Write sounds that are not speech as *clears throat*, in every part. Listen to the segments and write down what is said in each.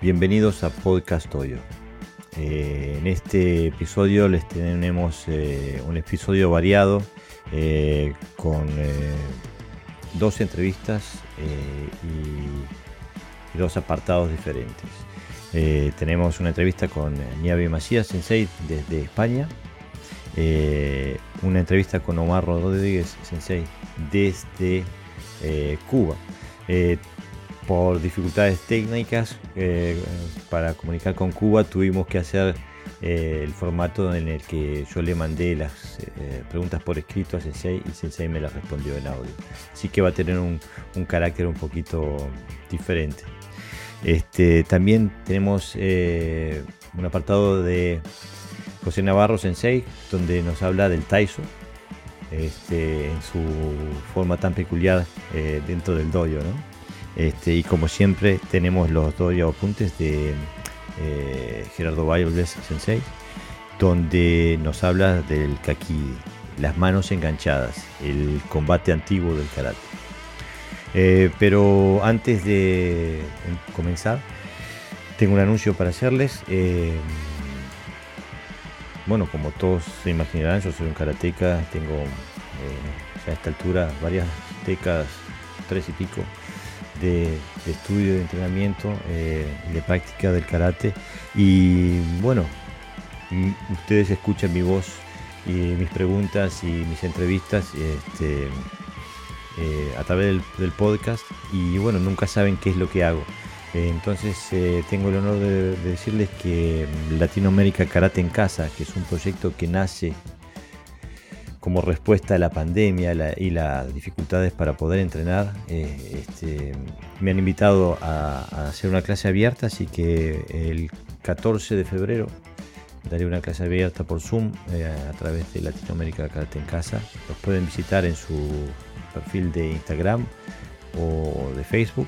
bienvenidos a Podcast Toyo. Eh, en este episodio les tenemos eh, un episodio variado eh, con dos entrevistas y, dos apartados diferentes. tenemos una entrevista con Niavi Macías Sensei desde España, una entrevista con Omar Rodríguez Sensei desde Cuba por dificultades técnicas eh, para comunicar con Cuba tuvimos que hacer eh, el formato en el que yo le mandé las eh, preguntas por escrito a Sensei y Sensei me las respondió en audio. Así que va a tener un, carácter un poquito diferente. Este, también tenemos un apartado de José Navarro Sensei donde nos habla del Taiso este, en su forma tan peculiar dentro del dojo. ¿no? Este, y como siempre tenemos los dos apuntes de eh, Gerardo Bayoles Sensei, donde nos habla del kaki, las manos enganchadas, el combate antiguo del karate. Eh, pero antes de comenzar, tengo un anuncio para hacerles. Eh, bueno, como todos se imaginarán, yo soy un karateca, tengo a esta altura varias décadas, tres y pico, de, estudio, de entrenamiento eh, de práctica del karate. Y bueno, ustedes escuchan mi voz y mis preguntas y mis entrevistas este, eh, a través del, podcast y bueno, nunca saben qué es lo que hago. Eh, entonces tengo el honor de, decirles que Latinoamérica Karate en Casa, que es un proyecto que nace como respuesta a la pandemia y las dificultades para poder entrenar, eh, este, me han invitado a, hacer una clase abierta, así que el 14 de febrero daré una clase abierta por Zoom eh, a través de Latinoamérica Karate en Casa. Los pueden visitar en su perfil de Instagram o de Facebook.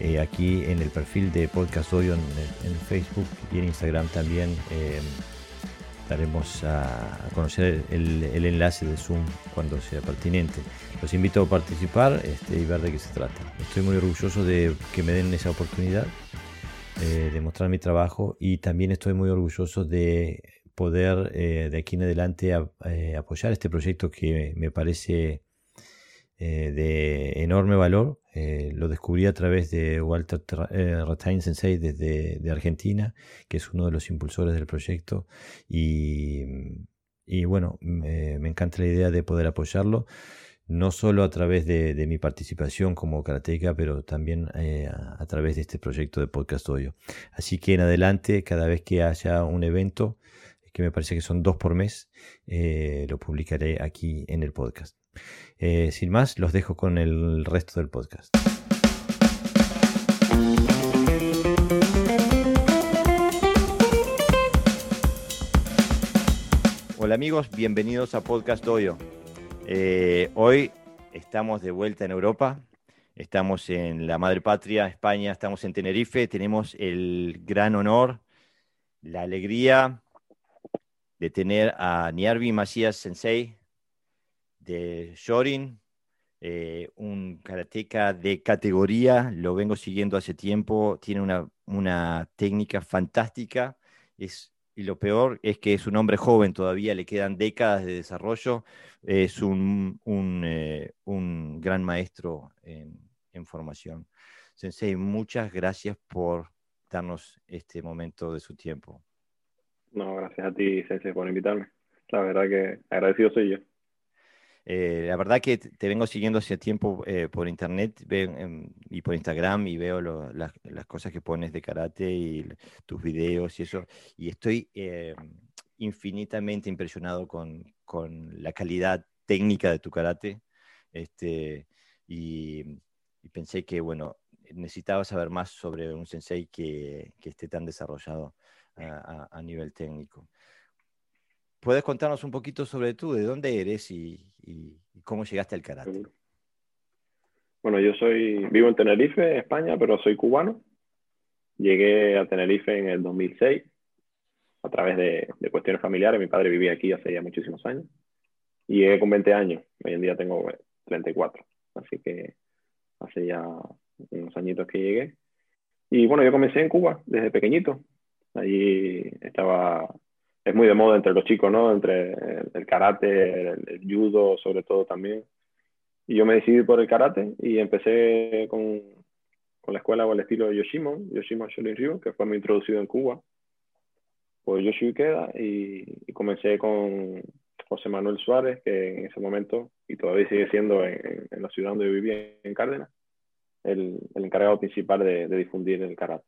Eh, aquí en el perfil de Podcast Oyo en, Facebook y en Instagram también daremos a, conocer el, enlace de Zoom cuando sea pertinente. Los invito a participar este, y ver de qué se trata. Estoy muy orgulloso de que me den esa oportunidad eh, de mostrar mi trabajo y también estoy muy orgulloso de poder eh, de aquí en adelante eh, apoyar este proyecto que me parece de enorme valor eh, lo descubrí a través de Walter eh, Sensei desde de Argentina, que es uno de los impulsores del proyecto. Y, bueno, me encanta la idea de poder apoyarlo, no solo a través de, mi participación como karateca, pero también eh, a, través de este proyecto de Podcast Oyo. Así que en adelante, cada vez que haya un evento, que me parece que son dos por mes, lo publicaré aquí en el podcast. Eh, sin más, los dejo con el resto del podcast. Hola amigos, bienvenidos a Podcast Doyo. Eh, hoy estamos de vuelta en Europa, estamos en la madre patria, España, estamos en Tenerife, tenemos el gran honor, la alegría de tener a Niarvi Macías Sensei, de Shorin, eh, un karateca de categoría, lo vengo siguiendo hace tiempo, tiene una, técnica fantástica, es, y lo peor es que es un hombre joven, todavía le quedan décadas de desarrollo, es un, un, eh, gran maestro en, formación. Sensei, muchas gracias por darnos este momento de su tiempo. No, gracias a ti, Sensei, por invitarme. La verdad que agradecido soy yo. Eh, la verdad que te vengo siguiendo hace tiempo eh, por internet em, y por Instagram y veo las, cosas que pones de karate y tus videos y eso. Y estoy eh, infinitamente impresionado con, la calidad técnica de tu karate. Este, y, pensé que, bueno, necesitaba saber más sobre un sensei que, esté tan desarrollado a nivel técnico. ¿Puedes contarnos un poquito sobre tú, de dónde eres y, cómo llegaste al karate? Bueno, yo soy, vivo en Tenerife, España, pero soy cubano. Llegué a Tenerife en el 2006 a través de, cuestiones familiares. Mi padre vivía aquí hace ya muchísimos años. Y llegué con 20 años. Hoy en día tengo 34. Así que hace ya unos añitos que llegué. Y bueno, yo comencé en Cuba desde pequeñito. Allí estaba, es muy de moda entre los chicos, ¿no? Entre el, karate, el, judo, sobre todo también. Y yo me decidí por el karate y empecé con, con la escuela o el estilo de Yoshimon, Yoshimon Shorin Ryu, que fue muy introducido en Cuba por Yoshi Ikeda y, y comencé con José Manuel Suárez, que en ese momento, y todavía sigue siendo en, en la ciudad donde yo vivía, en Cárdenas, el, el encargado principal de, de, difundir el karate.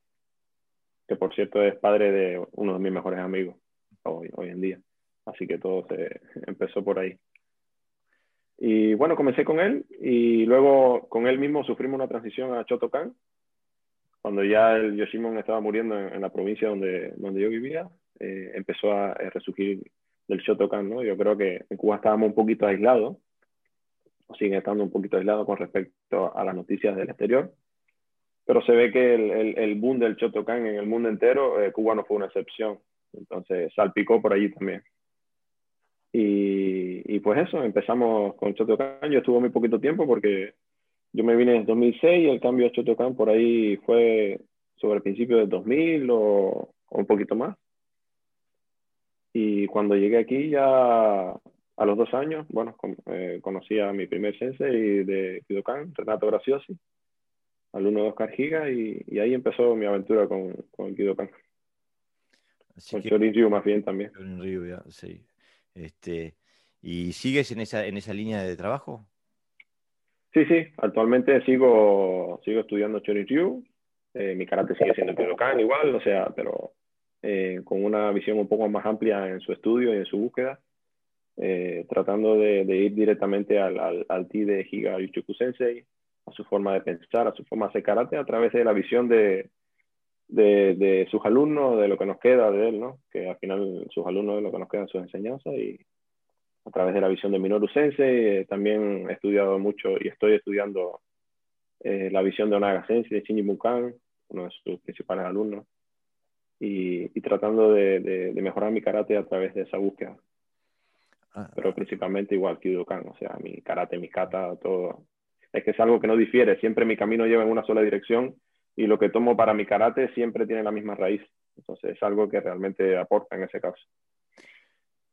Que por cierto es padre de uno de mis mejores amigos hoy, hoy en día. Así que todo se *laughs* empezó por ahí. Y bueno, comencé con él y luego con él mismo sufrimos una transición a Shotokan. Cuando ya el Yoshimon estaba muriendo en, en la provincia donde, donde yo vivía, eh, empezó a, a, resurgir del Shotokan, ¿no? Yo creo que en Cuba estábamos un poquito aislados, o siguen estando un poquito aislados con respecto a las noticias del exterior, pero se ve que el, el, el boom del Shotokan en el mundo entero, eh, Cuba no fue una excepción, entonces salpicó por allí también. Y, y, pues eso, empezamos con Shotokan. Yo estuve muy poquito tiempo porque yo me vine en 2006 y el cambio de Shotokan por ahí fue sobre el principio del 2000 o, o, un poquito más. Y cuando llegué aquí ya a los dos años, bueno, con, eh, conocí a mi primer sensei de Kidokan, Renato Graciosi, alumno de Oscar Giga, y, y ahí empezó mi aventura con, con Kidokan. Así con Shorin Ryu más bien también. Shorin Ryu, ya, sí. Este, ¿Y sigues en esa, en esa línea de trabajo? Sí, sí, actualmente sigo, sigo estudiando Shorin Ryu, eh, mi karate sigue siendo Kidokan igual, o sea, pero eh, con una visión un poco más amplia en su estudio y en su búsqueda, eh, tratando de, de, ir directamente al, al, al ti de Higa Yuchuku Sensei, a su forma de pensar, a su forma de hacer karate, a través de la visión de, de, de, sus alumnos, de lo que nos queda de él, ¿no? que al final sus alumnos es lo que nos queda en sus enseñanzas y a través de la visión de Minoru Sensei, eh, también he estudiado mucho y estoy estudiando eh, la visión de Onaga Sensei, de Shinji Mukan, uno de sus principales alumnos y, y tratando de, de, de, mejorar mi karate a través de esa búsqueda. Ah. Pero principalmente igual Kyudokan, o sea, mi karate, mi kata, todo. Es que es algo que no difiere, siempre mi camino lleva en una sola dirección y lo que tomo para mi karate siempre tiene la misma raíz. Entonces es algo que realmente aporta en ese caso.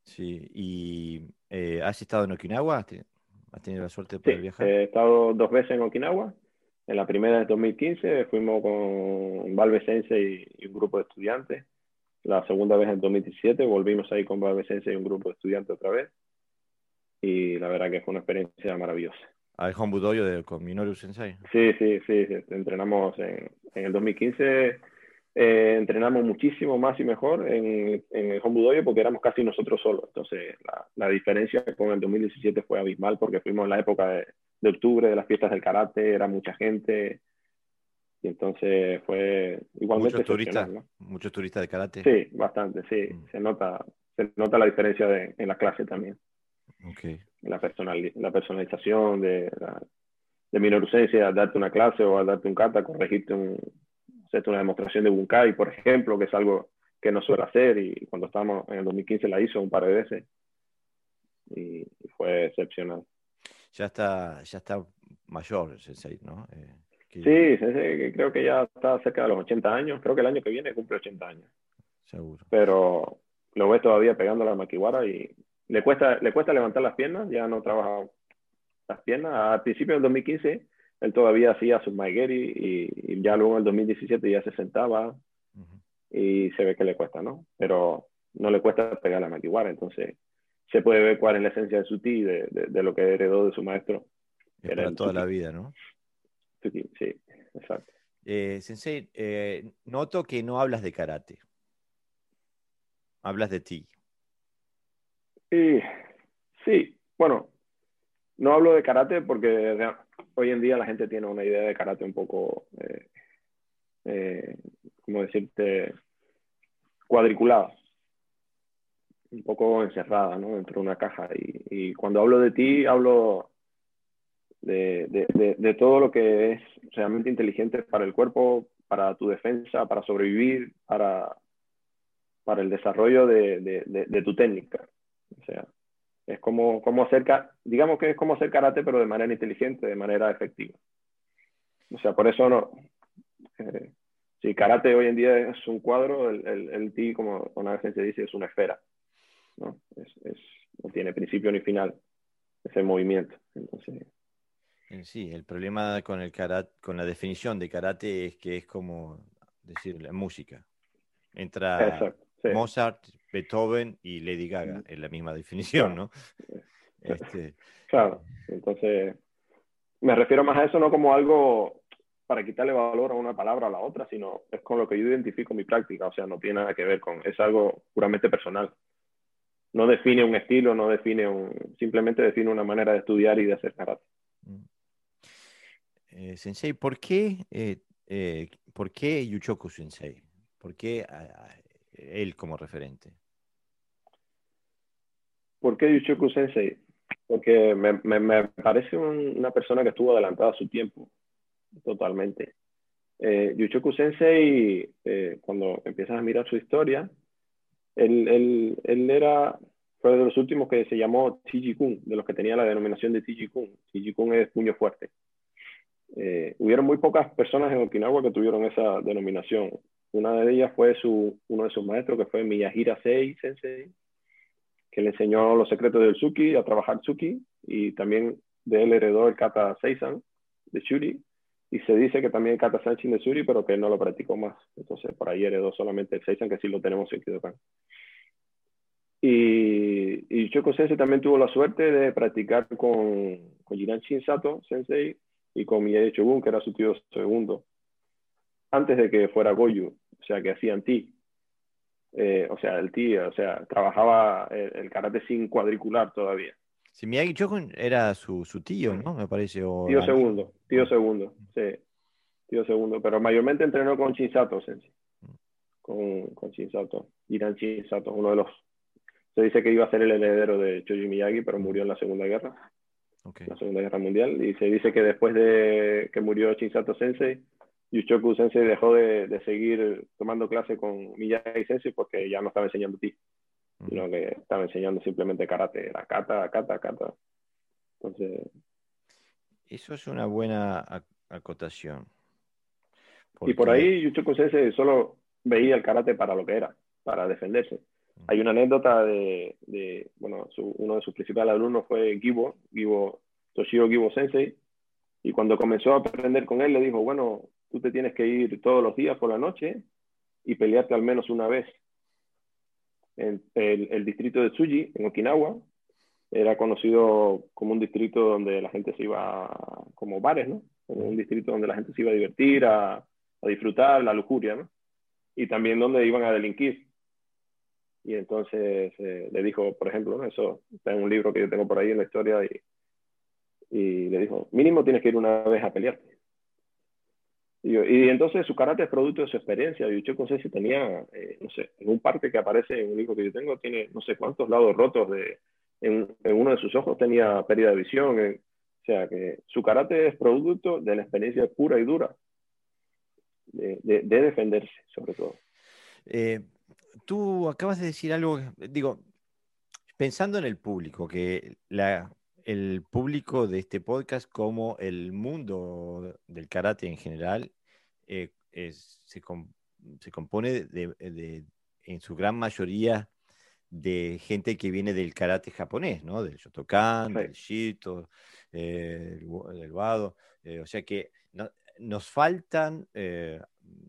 Sí, ¿y eh, has estado en Okinawa? ¿Has tenido la suerte de poder sí, viajar? He estado dos veces en Okinawa en la primera de 2015 fuimos con Valve Sensei y un grupo de estudiantes. La segunda vez en 2017 volvimos ahí con Valve Sensei y un grupo de estudiantes otra vez. Y la verdad que fue una experiencia maravillosa. ¿Al Hombu Dojo de, con Minoru Sensei? Sí, sí, sí. sí. Entrenamos en, en, el 2015. Eh, entrenamos muchísimo más y mejor en, en el Hombu Dojo porque éramos casi nosotros solos. Entonces, la, la diferencia con el 2017 fue abismal porque fuimos en la época de, de octubre, de las fiestas del karate, era mucha gente. Y entonces fue igualmente. Muchos turistas, ¿no? muchos turistas de karate. Sí, bastante, sí. Mm. Se nota, se nota la diferencia de, en la clase también. Okay. La, personal, la personalización de, la, de darte una clase o darte un kata, corregirte un, hacerte una demostración de bunkai, por ejemplo, que es algo que no suele hacer y cuando estábamos en el 2015 la hizo un par de veces y fue excepcional ya está, ya está mayor Sensei, ¿no? Eh, que... Sí, Sensei, creo que ya está cerca de los 80 años. Creo que el año que viene cumple 80 años. Seguro. Pero lo ves todavía pegando la maquiwara y le cuesta, le cuesta levantar las piernas, ya no trabaja las piernas. Al principio del 2015 él todavía hacía sus maigeri y, y, ya luego en el 2017 ya se sentaba uh -huh. y se ve que le cuesta, ¿no? Pero no le cuesta pegar la maquiwara, entonces se puede ver cuál es la esencia de su ti, de, de, de lo que heredó de su maestro. Es para toda la vida, ¿no? Sí, sí exacto. Eh, sensei, eh, noto que no hablas de karate. Hablas de ti. Sí, sí, bueno, no hablo de karate porque hoy en día la gente tiene una idea de karate un poco, eh, eh, ¿cómo decirte? Cuadriculada un poco encerrada ¿no? dentro de una caja. Y, y cuando hablo de ti, hablo de, todo lo que es realmente inteligente para el cuerpo, para tu defensa, para sobrevivir, para el desarrollo de, tu técnica. O sea, es como, como hacer, digamos que es como hacer karate, pero de manera inteligente, de manera efectiva. O sea, por eso no, eh, si karate hoy en día es un cuadro, el, el, el ti, como una vez se dice, es una esfera. ¿no? Es, es, no tiene principio ni final ese movimiento. Entonces, Sí, el problema con el karate, con la definición de karate es que es como decir la música. Entra Mozart, Beethoven y Lady Gaga en la misma definición, ¿no? Este... Claro, entonces me refiero más a eso no como algo para quitarle valor a una palabra a la otra, sino es con lo que yo identifico mi práctica, o sea, no tiene nada que ver con, es algo puramente personal. No define un estilo, no define un, simplemente define una manera de estudiar y de hacer karate. Mm. Eh, sensei, ¿por qué, eh, eh, ¿por qué Yuchoku Sensei? ¿Por qué él como referente? ¿Por qué Yuchoku Sensei? Porque me, me, parece una persona que estuvo adelantada a su tiempo, totalmente. Eh, Yuchoku Sensei, cuando empiezas a mirar su historia, él, él, él, era, fue de los últimos que se llamó Tiji-kun, de los que tenía la denominación de Tiji-kun. Tiji-kun es puño fuerte. Eh, hubieron muy pocas personas en Okinawa que tuvieron esa denominación. Una de ellas fue su, uno de sus maestros, que fue Miyahira Sei Sensei, que le enseñó los secretos del Suki, a trabajar Suki, y también de él heredó el Kata Seisan de Shuri, y se dice que también el Kata Sanchin de Shuri, pero que no lo practicó más. Entonces, por ahí heredó solamente el Seisan, que sí lo tenemos en Kidokan. Y, y Choko Sensei también tuvo la suerte de practicar con, con Jiran Shinsato Sensei y con Miyagi Shogun, que era su tío segundo, antes de que fuera Goyu, o sea, que hacían ti. Eh, o sea, el tío, o sea, trabajaba el, karate sin cuadricular todavía. Si Miyagi Shogun era su, su, tío, ¿no? Me parece. tío segundo, tío segundo, sí. Tío segundo, pero mayormente entrenó con Shinsato, Sensei. Con, con Shinsato. Irán Shinsato, uno de los... Se dice que iba a ser el heredero de Choji Miyagi, pero murió en la Segunda Guerra la Segunda Guerra Mundial, y se dice que después de que murió Shinsato Sensei, Yuchoku Sensei dejó de, de seguir tomando clase con Miyagi Sensei porque ya no estaba enseñando ti, sino que estaba enseñando simplemente karate, era kata, kata, kata. Entonces... Eso es una buena acotación. Y por ahí Yuchoku Sensei solo veía el karate para lo que era, para defenderse. Hay una anécdota de, de bueno, uno de sus principales alumnos fue Gibo, Gibo, Toshiro Gibo Sensei, y cuando comenzó a aprender con él le dijo, bueno, tú te tienes que ir todos los días por la noche y pelearte al menos una vez. El, el distrito de Tsuji, en Okinawa, era conocido como un distrito donde la gente se iba como bares, ¿no? Como un distrito donde la gente se iba a divertir, a, disfrutar, la lujuria, ¿no? Y también donde iban a delinquir. Y entonces eh, le dijo, por ejemplo, eso está en un libro que yo tengo por ahí en la historia, y, y le dijo, mínimo tienes que ir una vez a pelearte. Y, entonces su karate es producto de su experiencia. Yo no sé si tenía, eh, no sé, en un parte que aparece en un libro que yo tengo, tiene no sé cuántos lados rotos de, en, en uno de sus ojos tenía pérdida de visión. o sea que su karate es producto de la experiencia pura y dura de defenderse, sobre todo. Eh, tú acabas de decir algo, digo, pensando en el público, que la, el público de este podcast como el mundo del karate en general eh, se, compone de, en su gran mayoría de gente que viene del karate japonés, ¿no? Del Shotokan, del Shito, eh, del, Wado. Eh, o sea que nos faltan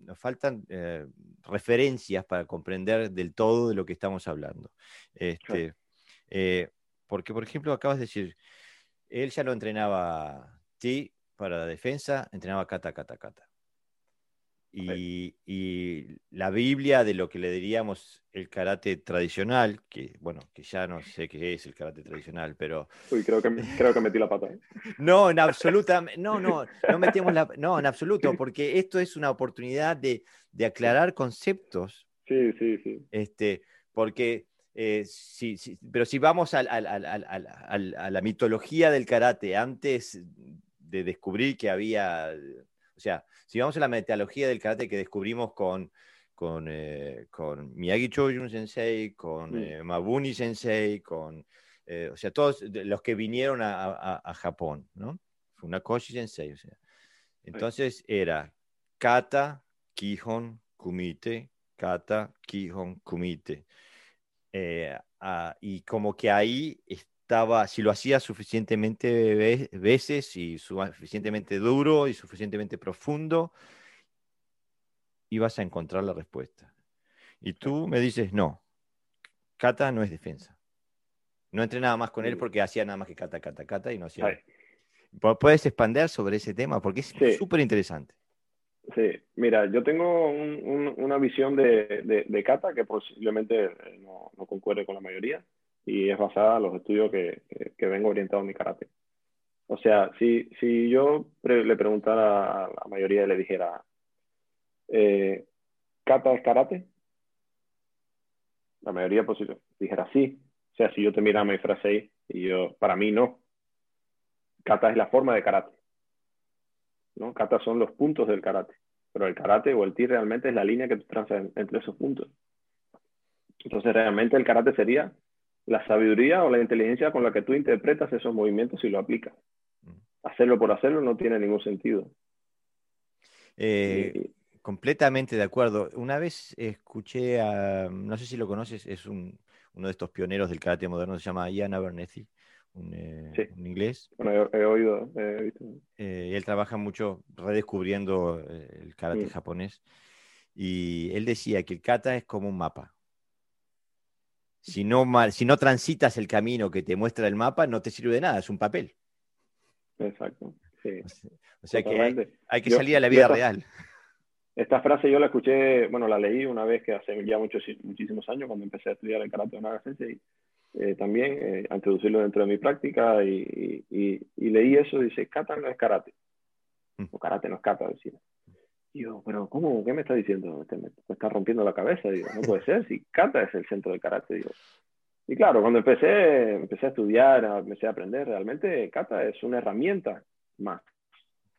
nos faltan eh, referencias para comprender del todo de lo que estamos hablando. Este, eh, porque, por ejemplo, acabas de decir, él ya lo entrenaba ti para la defensa, entrenaba kata, kata, kata. Y, la Biblia de lo que le diríamos el karate tradicional, que bueno, que ya no sé qué es el karate tradicional, pero... Uy, creo que, creo que metí la pata. ¿eh? *laughs* No, en absoluta, no, no, no metemos la... No, en absoluto, porque esto es una oportunidad de, de aclarar conceptos. Sí, sí, sí. Este, porque... Eh, sí, pero si vamos a, a la mitología del karate, antes de descubrir que había, o sea, si vamos a la metodología del karate que descubrimos con, con, eh, con Miyagi Chojun Sensei, con eh, Mabuni Sensei, con, eh, o sea, todos los que vinieron a, a, Japón, ¿no? Funakoshi Sensei, o sea. Entonces era kata, Kihon, Kumite, Kata, Kihon, Kumite. Ah, y como que ahí estaba, si lo hacía suficientemente veces y suficientemente duro y suficientemente profundo, ibas a encontrar la respuesta. Y tú me dices, no, Kata no es defensa. No entrenaba más con él porque hacía nada más que Kata, Kata, Kata y no hacía... ¿Puedes expandir sobre ese tema? Porque es súper interesante. Sí, mira, yo tengo una visión de, de, kata que posiblemente eh, no, no, concuerde con la mayoría y es basada en los estudios que, que, vengo orientado en mi karate. O sea, si, si yo le preguntara a la mayoría y le dijera, eh, ¿kata es karate? La mayoría posible dijera sí. O sea, si yo te mirara mi frase y yo, para mí no. Kata es la forma de karate. ¿no? Kata son los puntos del karate, pero el karate o el ti realmente es la línea que tú trazas entre esos puntos. Entonces realmente el karate sería la sabiduría o la inteligencia con la que tú interpretas esos movimientos y lo aplicas. Mm. Hacerlo por hacerlo no tiene ningún sentido. Eh, completamente de acuerdo. Una vez escuché a, no sé si lo conoces, es uno de estos pioneros del karate moderno, se llama Ian Abernethy un, eh, inglés. Bueno, he, oído, he visto. Eh, él trabaja mucho redescubriendo eh, el karate mm. japonés. Y él decía que el kata es como un mapa. Si no, si no transitas el camino que te muestra el mapa, no te sirve de nada, es un papel. Exacto. Sí. O sea que hay, que salir a la vida real. Esta frase yo la escuché, bueno, la leí una vez que hace ya muchos, muchísimos años, cuando empecé a estudiar el karate de Naga Sensei, eh, también eh, a introducirlo dentro de mi práctica y, y, leí eso, dice, kata no es karate. Mm. O karate no es kata, decía. Y yo, pero ¿cómo? ¿Qué me está diciendo? Este, me, está rompiendo la cabeza. Digo, no puede ser, si kata es el centro del karate. Digo. Y claro, cuando empecé, empecé a estudiar, empecé a aprender, realmente kata es una herramienta más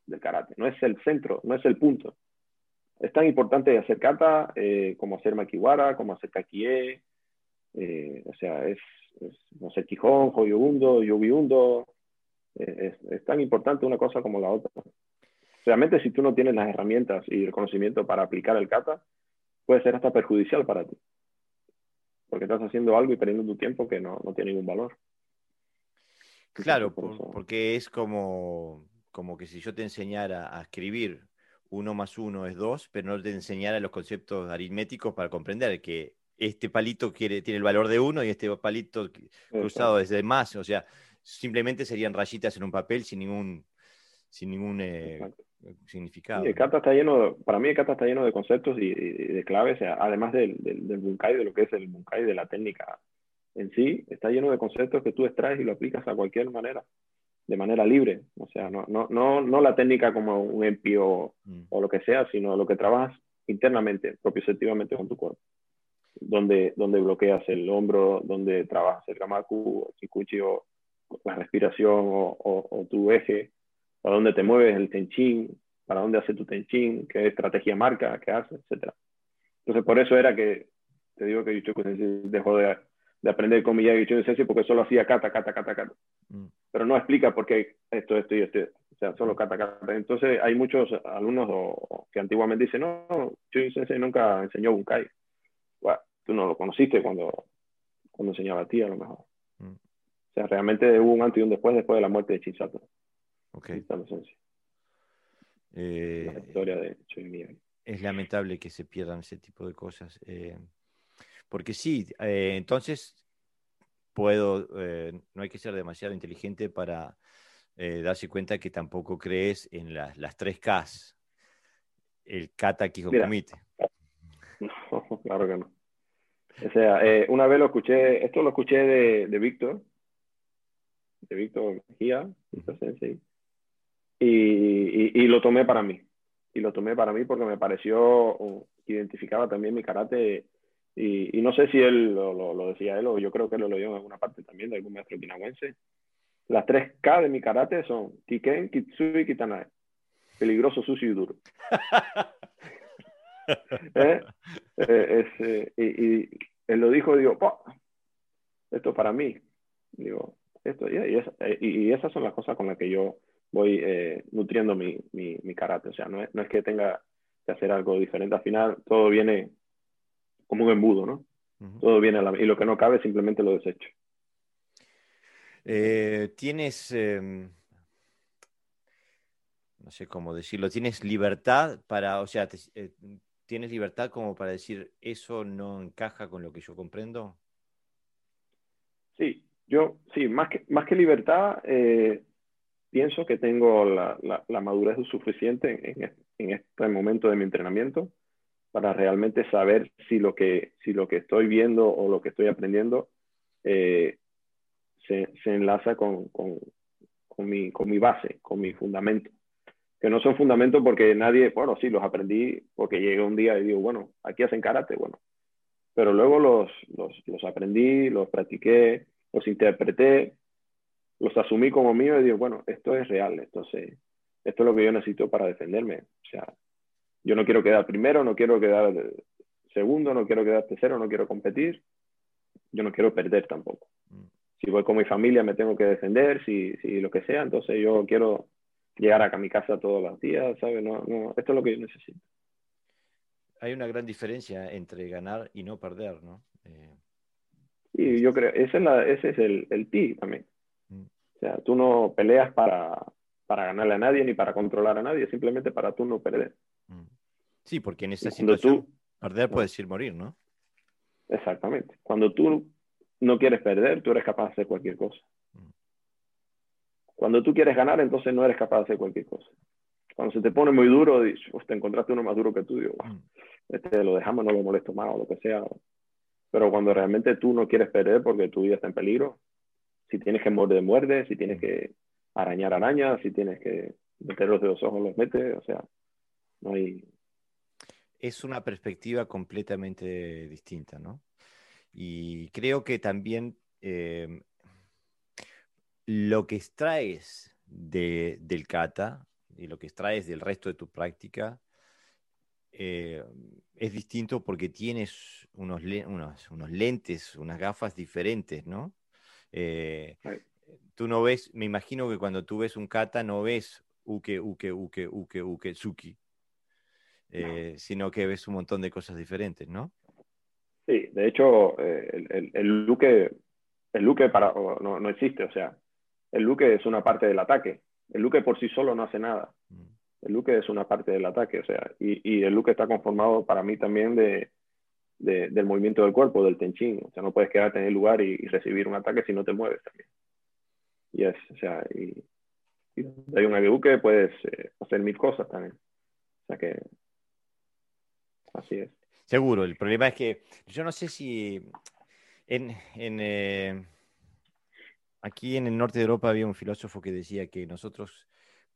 del karate, no es el centro, no es el punto. Es tan importante hacer kata eh, como hacer makiwara, como hacer kakie, eh, o sea, es, no sé, Quijón, Joyobundo, Yobiundo, eh, es, es, tan importante una cosa como la otra. Realmente si tú no tienes las herramientas y el conocimiento para aplicar el kata, puede ser hasta perjudicial para ti. Porque estás haciendo algo y perdiendo tu tiempo que no, no tiene ningún valor. Claro, porque es como, como que si yo te enseñara a escribir uno más uno es dos, pero no te enseñara los conceptos aritméticos para comprender que este palito quiere, tiene el valor de uno y este palito cruzado es de más. O sea, simplemente serían rayitas en un papel sin ningún, sin ningún eh, significado. el kata está lleno, para mí el kata está lleno de conceptos y, de claves, además del, del, bunkai, de lo que es el bunkai, de la técnica en sí, está lleno de conceptos que tú extraes y lo aplicas a cualquier manera, de manera libre. O sea, no, no, no, no la técnica como un empio mm. o lo que sea, sino lo que trabajas internamente, propioceptivamente con tu cuerpo donde, donde bloqueas el hombro, donde trabajas el gamaku, el kikuchi o la respiración o, o, tu eje, para dónde te mueves el tenchin, para dónde hace tu tenchin, qué estrategia marca, qué hace, etc. Entonces, por eso era que te digo que Yuchoku Sensei dejó de, de aprender con Miyagi Sensei porque solo hacía kata, kata, kata, kata. Mm. Pero no explica por qué esto, esto y esto. O sea, solo kata, kata. Entonces, hay muchos alumnos que antiguamente dicen, no, Yuchoku Sensei nunca enseñó Bunkai. Bueno, tú no lo conociste cuando, cuando enseñaba a ti, a lo mejor. Mm. O sea, realmente hubo un antes y un después después de la muerte de Chisato. Ok. Eh, la historia de Es lamentable que se pierdan ese tipo de cosas. Eh, porque sí, eh, entonces puedo, no hay que ser demasiado inteligente para darse cuenta que tampoco crees en las tres Ks. El kata kihokumite. *laughs* No, claro que no. O sea, una vez lo escuché, esto lo escuché de, de Víctor, de Víctor Mejía, y, y, lo tomé para mí. Y lo tomé para mí porque me pareció, identificaba también mi karate. Y, y no sé si él lo, lo, decía él o yo creo que él lo leyó en alguna parte también de algún maestro kinagüense. Las tres K de mi karate son Kiken, Kitsui y Kitanae. Peligroso, sucio y duro. *laughs* ¿Eh? Eh, eh, y, él lo dijo, digo, esto para mí. Digo, esto, y, esas son las cosas con las que yo voy nutriendo mi, mi, karate. O sea, no es, no es que tenga, hacer algo diferente. Al final todo viene como un embudo, ¿no? Todo viene a la... Y lo que no cabe simplemente lo desecho. Eh, tienes, em, no sé cómo decirlo, tienes libertad para, o sea, eh, tienes libertad como para decir, eso no encaja con lo que yo comprendo. Sí, yo, sí, más que, más que libertad, eh, pienso que tengo la, la, madurez suficiente en, en, este momento de mi entrenamiento para realmente saber si lo que, si lo que estoy viendo o lo que estoy aprendiendo eh, se, se, enlaza con, con, con, mi, con mi base, con mi fundamento. Que no son fundamentos porque nadie, bueno, sí, los aprendí porque llegué un día y digo, bueno, aquí hacen karate, bueno. Pero luego los, los, los aprendí, los practiqué, los interpreté, los asumí como mío y digo, bueno, esto es real, entonces, esto es lo que yo necesito para defenderme. O sea, yo no quiero quedar primero, no quiero quedar segundo, no quiero quedar tercero, no quiero competir, yo no quiero perder tampoco. Mm. Si voy con mi familia me tengo que defender, si, si lo que sea, entonces yo quiero llegar a mi casa todos los días, ¿sabes? No, no, esto es lo que yo necesito. Hay una gran diferencia entre ganar y no perder, ¿no? Eh... Sí, yo creo, ese es, la, ese es el, el ti también. Mm. O sea, tú no peleas para, para ganarle a nadie ni para controlar a nadie, simplemente para tú no perder. Mm. Sí, porque en esta situación perder puede decir morir, ¿no? Exactamente. Cuando tú no quieres perder, tú eres capaz de hacer cualquier cosa. Mm. Cuando tú quieres ganar, entonces no eres capaz de hacer cualquier cosa. Cuando se te pone muy duro, dices, te encontraste uno más duro que tú, digo, este lo dejamos, no lo molesto más o lo que sea. Pero cuando realmente tú no quieres perder porque tu vida está en peligro, si tienes que morder, muerde, si tienes que arañar, araña, si tienes que meter los de los ojos, los metes, o sea, no hay... Es una perspectiva completamente distinta, ¿no? Y creo que también em, lo que extraes de, del kata y lo que extraes del resto de tu práctica eh, es distinto porque tienes unos, unos, unos, lentes, unas gafas diferentes, ¿no? Eh, tú no ves, me imagino que cuando tú ves un kata no ves uke, uke, uke, uke, uke, tsuki, eh, sino que ves un montón de cosas diferentes, ¿no? Sí, de hecho, el, el, el luke, el luke para, no, no, existe, o sea, el luke es una parte del ataque. El luke por sí solo no hace nada. Mm. El luke es una parte del ataque, o sea, y, y el luke está conformado para mí también de, de, del movimiento del cuerpo, del tenchin. O sea, no puedes quedarte en el lugar y, recibir un ataque si no te mueves también. Y es, o sea, y, hay un agebuque puedes eh, hacer mil cosas también. O sea que, así es. Seguro, el problema es que yo no sé si en, en eh, aquí en el norte de Europa había un filósofo que decía que nosotros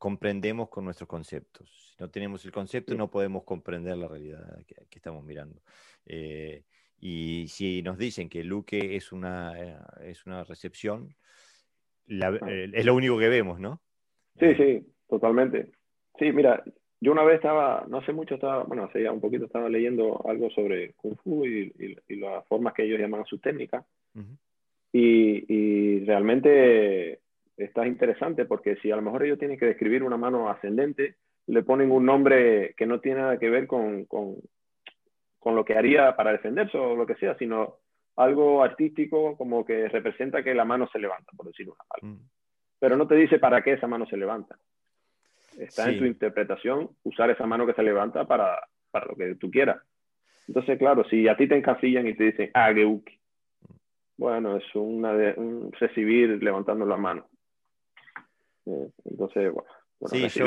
comprendemos con nuestros conceptos. Si no tenemos el concepto, no podemos comprender la realidad que, estamos mirando. Eh, y si nos dicen que Luque es una, eh, es una recepción, eh, es lo único que vemos, ¿no? Sí, sí, totalmente. Sí, mira, yo una vez estaba, no hace mucho estaba, bueno, hace ya un poquito estaba leyendo algo sobre Kung Fu y, y, las formas que ellos llaman a su técnica. y, y, realmente está interesante porque si a lo mejor ellos tienen que describir una mano ascendente, le ponen un nombre que no tiene nada que ver con, con, con lo que haría para defenderse o lo que sea, sino algo artístico como que representa que la mano se levanta, por decirlo una mm. Pero no te dice para qué esa mano se levanta. Está en tu interpretación usar esa mano que se levanta para, para lo que tú quieras. Entonces, claro, si a ti te encasillan y te dicen, ah, Geuki, bueno, es una de, un recibir levantando la mano. Eh, entonces, bueno, sí, yo,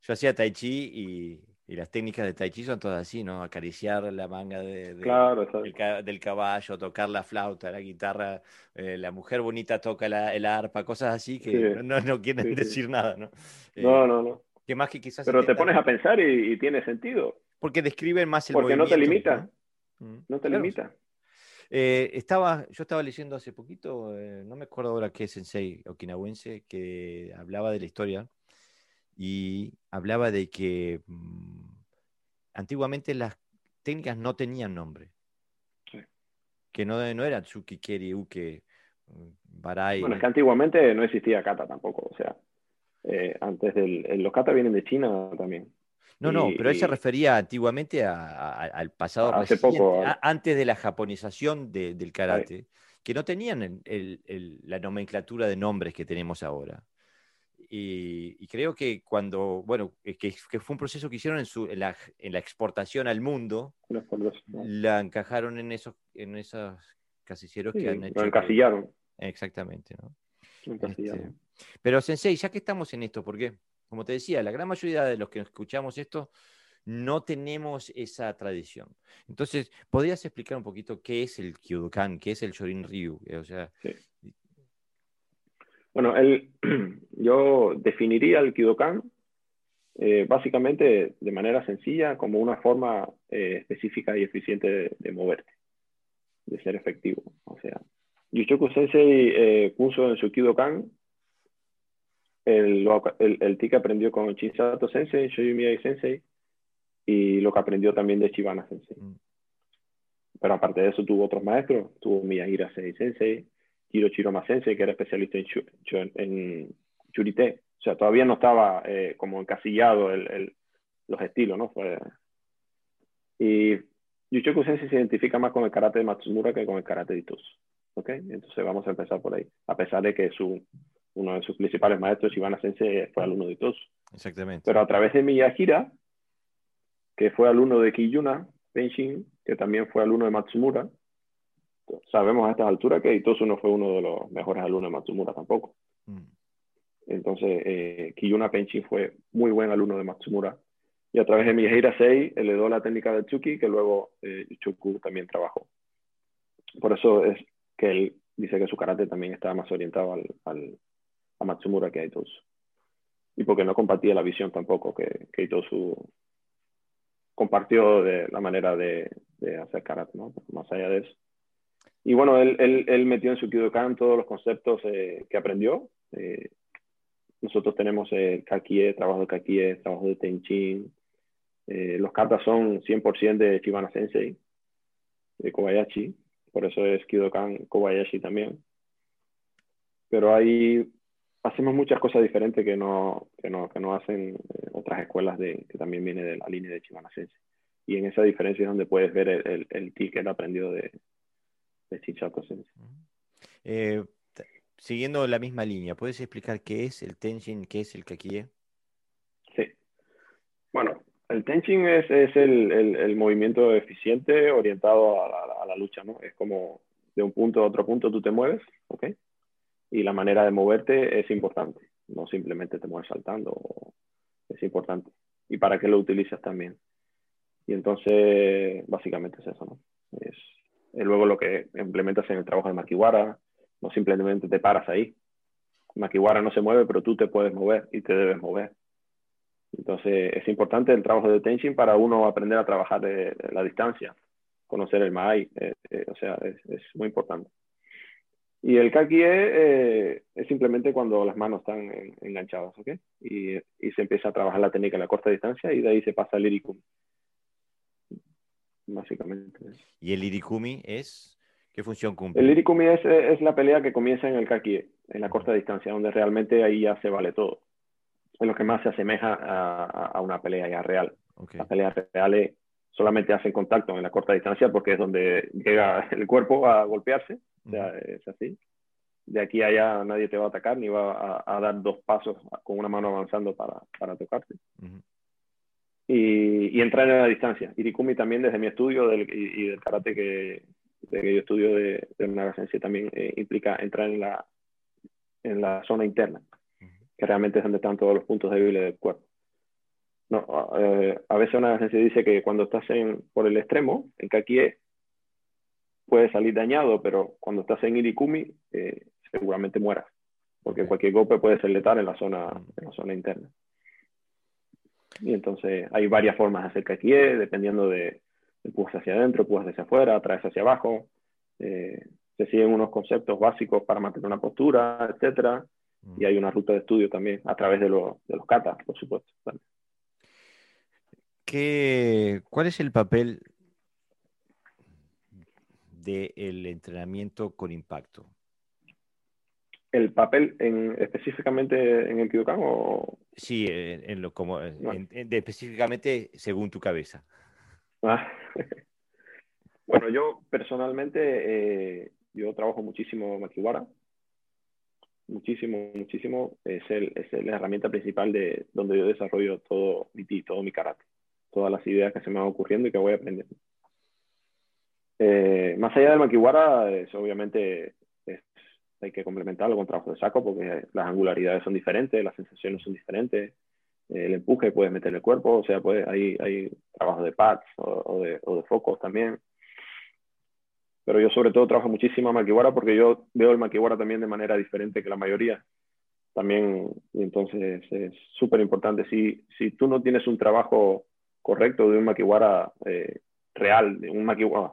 yo hacía tai chi y, y, las técnicas de tai chi son todas así, ¿no? Acariciar la manga de, del, caballo, tocar la flauta, la guitarra, eh, la mujer bonita toca la, el arpa, cosas así que no, no, quieren decir nada, ¿no? no, eh, no, no. Que más que quizás Pero te pones a pensar y, tiene sentido. Porque describen más el Porque no te limita. ¿no? te limita. Eh, estaba, yo estaba leyendo hace poquito, eh, no me acuerdo ahora qué sensei okinawense, que hablaba de la historia y hablaba de que mm, antiguamente las técnicas no tenían nombre. Que no, no era Tsuki, Keri, Uke, mm, Barai. Bueno, es que antiguamente no existía kata tampoco, o sea, eh, antes del. Los kata vienen de China también. No, no, pero él se refería antiguamente al pasado hace poco, antes de la japonización del karate, que no tenían la nomenclatura de nombres que tenemos ahora. Y, creo que cuando, bueno, que, fue un proceso que hicieron en, su, en, la, exportación al mundo, la encajaron en esos, en esos casilleros que han hecho. Lo encasillaron. exactamente, ¿no? Este, pero Sensei, ya que estamos en esto, porque, como te decía, la gran mayoría de los que escuchamos esto no tenemos esa tradición. Entonces, ¿podrías explicar un poquito qué es el Kyodokan, qué es el Shorin Ryu? O sea, Bueno, el, *clears throat* yo definiría el Kyodokan eh, básicamente de manera sencilla como una forma eh, específica y eficiente de, moverte, de ser efectivo. O sea, Yushoku Sensei eh, puso en su Kyodokan el, el, el ti que aprendió con Shinsato Sensei, Shoyu Miyagi Sensei, y lo que aprendió también de Chibana Sensei. Mm. Pero aparte de eso tuvo otros maestros, tuvo Miyahira Sensei, Hiro Chiroma Sensei, que era especialista en, en, Churite. O sea, todavía no estaba eh, como encasillado el, el, los estilos, ¿no? Fue... Y Yuchoku Sensei se identifica más con el karate de Matsumura que con el karate de Itosu. ¿Ok? Entonces vamos a empezar por ahí. A pesar de que su, uno de sus principales maestros, Shibana Sensei, fue alumno de Itosu. Exactamente. Pero a través de Miyahira, que fue alumno de Kiyuna Tenshin, que también fue alumno de Matsumura. Sabemos a estas alturas que Itosu no fue uno de los mejores alumnos de Matsumura tampoco. Mm. Entonces, eh, Kiyuna Tenshin fue muy buen alumno de Matsumura. Y a través de Miyahira Sei le dio la técnica del Chuki, que luego eh, Chuku también trabajó. Por eso es que él dice que su karate también estaba más orientado al, al a Matsumura que a Itosu. Y porque no compartía la visión tampoco que, que Itosu compartió de la manera de, hacer karate, ¿no? Más allá de eso. Y bueno, él, él, metió en su Kyudokan todos los conceptos eh, que aprendió. Eh, nosotros tenemos el Kakie, trabajo de Kakie, trabajo de Tenchin. Eh, los katas son 100% de Shibana Sensei, de Kobayashi. Por eso es Kyudokan Kobayashi también. Pero hay hacemos muchas cosas diferentes que no, que no, que no hacen eh, otras escuelas de, que también viene de la línea de Chimanasense. Y en esa diferencia es donde puedes ver el, el, el él aprendió de, de Chichato eh, siguiendo la misma línea, ¿puedes explicar qué es el Tenshin, qué es el Kakie? Sí. Bueno, el Tenshin es, es el, el, movimiento eficiente orientado a la, a la, lucha, ¿no? Es como de un punto a otro punto tú te mueves, ¿ok? Y la manera de moverte es importante, no simplemente te mueves saltando, es importante. Y para qué lo utilizas también. Y entonces, básicamente es eso, ¿no? Es, luego lo que implementas en el trabajo de Makiwara, no simplemente te paras ahí. Makiwara no se mueve, pero tú te puedes mover y te debes mover. Entonces, es importante el trabajo de Tenshin para uno aprender a trabajar de, la distancia, conocer el Mai, eh, eh, o sea, es, es muy importante. Y el kaki eh, es simplemente cuando las manos están enganchadas, ¿ok? Y, y, se empieza a trabajar la técnica en la corta distancia y de ahí se pasa al irikumi. Básicamente. ¿Y el irikumi es? ¿Qué función cumple? El irikumi es, es la pelea que comienza en el kaki, en la corta distancia, donde realmente ahí ya se vale todo. Es lo que más se asemeja a, a una pelea ya real. Okay. Las peleas reales solamente hacen contacto en la corta distancia porque es donde llega el cuerpo a golpearse o sea, es así. De aquí a allá nadie te va a atacar ni va a, dar dos pasos con una mano avanzando para, para tocarte. y, y, entrar en la distancia. Irikumi también desde mi estudio del, y, del karate que, que, yo estudio de, de una también eh, implica entrar en la, en la zona interna, que realmente es donde están todos los puntos débiles del cuerpo. No, eh, a veces una agencia dice que cuando estás en, por el extremo, en Kakie, puede salir dañado, pero cuando estás en Irikumi, eh, seguramente mueras, porque cualquier golpe puede ser letal en la zona, en la zona interna. Y entonces hay varias formas de hacer kakie, dependiendo de empujas hacia adentro, empujas hacia afuera, traes hacia abajo. Eh, se siguen unos conceptos básicos para mantener una postura, etcétera. Y hay una ruta de estudio también a través de, de los katas, por supuesto. ¿Qué, ¿Cuál es el papel del entrenamiento con impacto? ¿El papel en, específicamente en el Kyokan o...? Sí, en, lo, como, específicamente según tu cabeza. Ah. *laughs* bueno, yo personalmente, eh, yo trabajo muchísimo Makiwara. Muchísimo, muchísimo. Es, el, es la herramienta principal de donde yo desarrollo todo mi todo mi karate. Todas las ideas que se me van ocurriendo y que voy aprendiendo. Eh, más allá del Makiwara, es, obviamente hay que complementarlo con trabajo de saco porque las angularidades son diferentes, las sensaciones son diferentes, el empuje puedes meter el cuerpo, o sea, puede, hay, hay trabajo de pads o, de, o, de, focos también. Pero yo sobre todo trabajo muchísimo Makiwara porque yo veo el Makiwara también de manera diferente que la mayoría. También, entonces es súper importante. Si, si tú no tienes un trabajo correcto de un Makiwara eh, real, un Makiwara,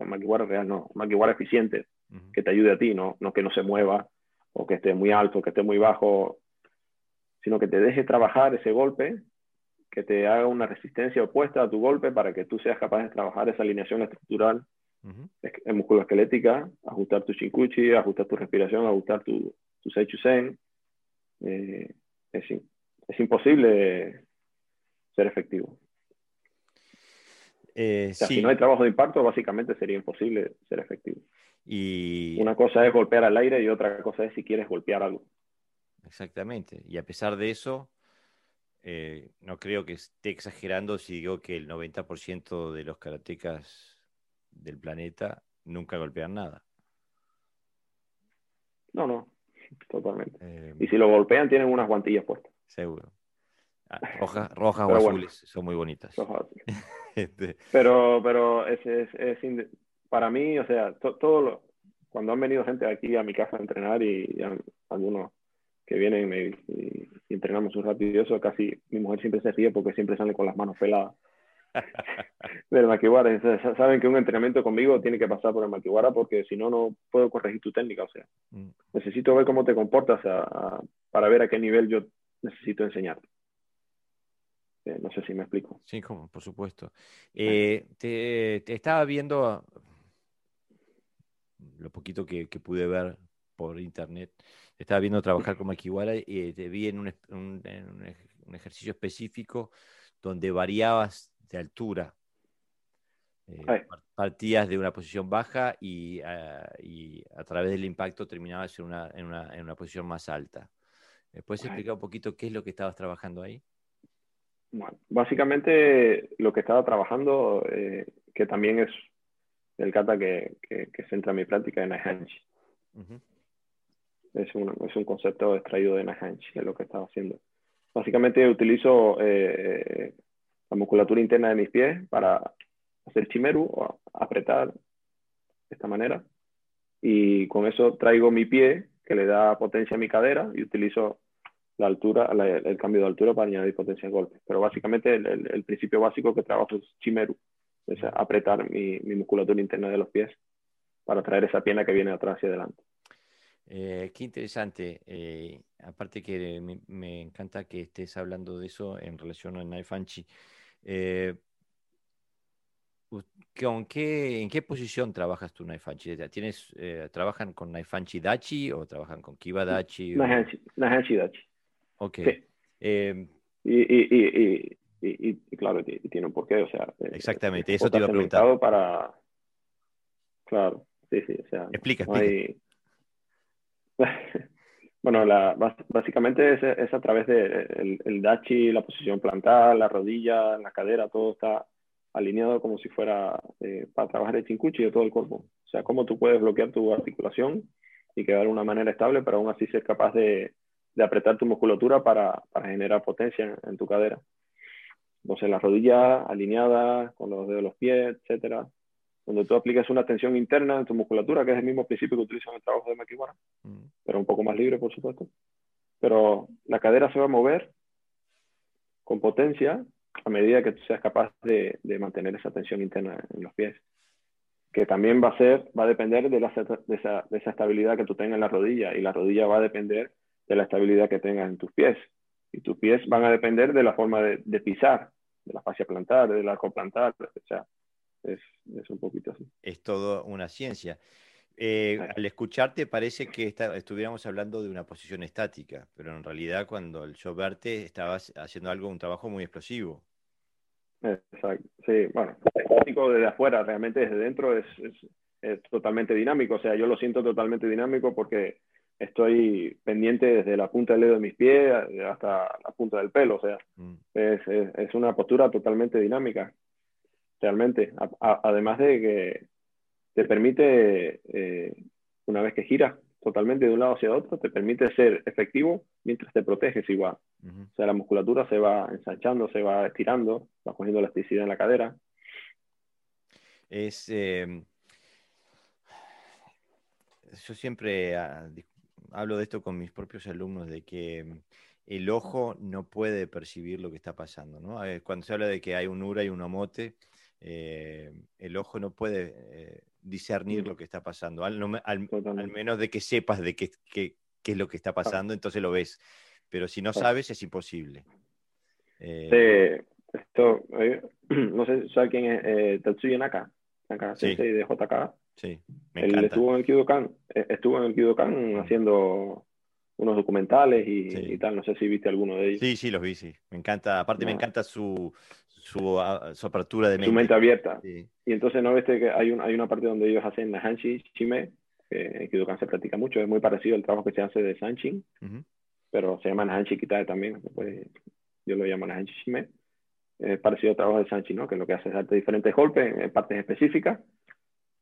Makiwara real, no, Makiwara eficiente, que te ayude a ti, ¿no? no que no se mueva o que esté muy alto, que esté muy bajo, sino que te deje trabajar ese golpe, que te haga una resistencia opuesta a tu golpe para que tú seas capaz de trabajar esa alineación estructural en musculoesquelética, ajustar tu shinkuchi, ajustar tu respiración, ajustar tu, tu seichusen. Eh, es, es imposible ser efectivo. Eh, Si no hay trabajo de impacto, básicamente sería imposible ser efectivo. Y... Una cosa es golpear al aire y otra cosa es si quieres golpear algo. Exactamente. Y a pesar de eso, eh, no creo que esté exagerando si digo que el 90% de los karatecas del planeta nunca golpean nada. No, no, totalmente. Eh, y si lo golpean, tienen unas guantillas puestas. Seguro. Ah, rojas, rojas o azules, son muy bonitas. *laughs* *laughs* Este. Pero, pero es, es, es, para mí, o sea, todo lo, cuando han venido gente aquí a mi casa a entrenar y, algunos que vienen y, entrenamos un rato y eso, casi mi mujer siempre se ríe porque siempre sale con las manos peladas *laughs* del maquiwara. Saben que un entrenamiento conmigo tiene que pasar por el maquiwara porque si no, no puedo corregir tu técnica. O sea, mm. necesito ver cómo te comportas para ver a qué nivel yo necesito enseñarte. Eh, no sé si me explico. Sí, como, por supuesto. Eh, te, estaba viendo lo poquito que, pude ver por internet. Estaba viendo trabajar con Makiwara y te vi en un, ejercicio específico donde variabas de altura. Eh, partías de una posición baja y, ah, a través del impacto terminabas en una, en una, posición más alta. ¿Puedes explicar un poquito qué es lo que estabas trabajando ahí? Bueno, básicamente lo que estaba trabajando, eh, que también es el kata que, que, que centra mi práctica en Nahanchi. es, un, es un concepto extraído de Nahanchi, es lo que estaba haciendo. Básicamente utilizo eh, la musculatura interna de mis pies para hacer chimeru o apretar de esta manera. Y con eso traigo mi pie, que le da potencia a mi cadera, y utilizo la altura, el cambio de altura para añadir potencia de golpe. Pero básicamente el, el, principio básico que trabajo es chimeru, es apretar mi, mi, musculatura interna de los pies para traer esa pierna que viene atrás hacia adelante. Eh, qué interesante. Eh, aparte que me, me, encanta que estés hablando de eso en relación a Naifanchi. Eh, ¿con qué, ¿En qué posición trabajas tú Naifanchi? ¿Tienes, eh, ¿Trabajan con Naifanchi Dachi o trabajan con Kiba Dachi? Naifanchi Dachi. Ok. Em, y, y, y, y, claro, tiene un porqué, o sea. Eh, Exactamente, eso te iba a preguntar. para. Claro, sí, sí, o sea. Explica, *laughs* bueno, la, básicamente es, es, a través del de el dachi, la posición plantar, la rodilla, la cadera, todo está alineado como si fuera eh, para trabajar el chincuchi de todo el cuerpo. O sea, cómo tú puedes bloquear tu articulación y quedar de una manera estable, pero aún así ser capaz de, de apretar tu musculatura para, para generar potencia en, tu cadera. Entonces, la rodilla alineada con los dedos de los pies, etcétera, donde tú aplicas una tensión interna en tu musculatura, que es el mismo principio que utilizan en el trabajo de Makiwara, mm. pero un poco más libre, por supuesto. Pero la cadera se va a mover con potencia a medida que tú seas capaz de, de mantener esa tensión interna en los pies que también va a ser, va a depender de, la, de, esa, de, esa, estabilidad que tú tengas en la rodilla y la rodilla va a depender de la estabilidad que tengas en tus pies. Y tus pies van a depender de la forma de, de pisar, de la fascia plantar, del arco plantar, o sea, es, es, un poquito así. Es todo una ciencia. Eh, al escucharte parece que estuviéramos hablando de una posición estática, pero en realidad cuando yo verte estabas haciendo algo, un trabajo muy explosivo. Exacto, sí, bueno, estático desde afuera, realmente desde dentro es, es, totalmente dinámico, o sea, yo lo siento totalmente dinámico porque estoy pendiente desde la punta del dedo de mis pies hasta la punta del pelo, o sea, mm. es, es, una postura totalmente dinámica, realmente, además de que te permite, eh, una vez que giras totalmente de un lado hacia otro, te permite ser efectivo mientras te proteges igual. O sea, la musculatura se va ensanchando, se va estirando, va cogiendo elasticidad en la cadera. Es, em, yo siempre ah, hablo de esto con mis propios alumnos, de que em, el ojo no puede percibir lo que está pasando. ¿no? Cuando se habla de que hay un ura y un omote, eh, el ojo no puede eh, discernir lo que está pasando, al, menos de que sepas de qué, qué, es lo que está pasando, entonces lo ves. Pero si no sabes, es imposible. Eh, esto, *clears throat* no sé, ¿sabes quién es eh, Tetsuya Naka? Naka sí. de JK. Sí, me Él estuvo en el Kyudokan, estuvo en el Kyudokan haciendo unos documentales y, tal. No sé si viste alguno de ellos. Sí, sí, los vi, sí. Me encanta, aparte me encanta su, su, apertura de mente. Su mente abierta. Y entonces, ¿no viste que hay, un, hay una parte donde ellos hacen Nahanshi Shime, que en Kidokan se practica mucho, es muy parecido al trabajo que se hace de Sanchin, pero se llama Nahanshi Kitae también, pues, yo lo llamo Nahanshi Shime. Es parecido al trabajo de Sanchin, ¿no? que lo que hace es darte diferentes golpes en partes específicas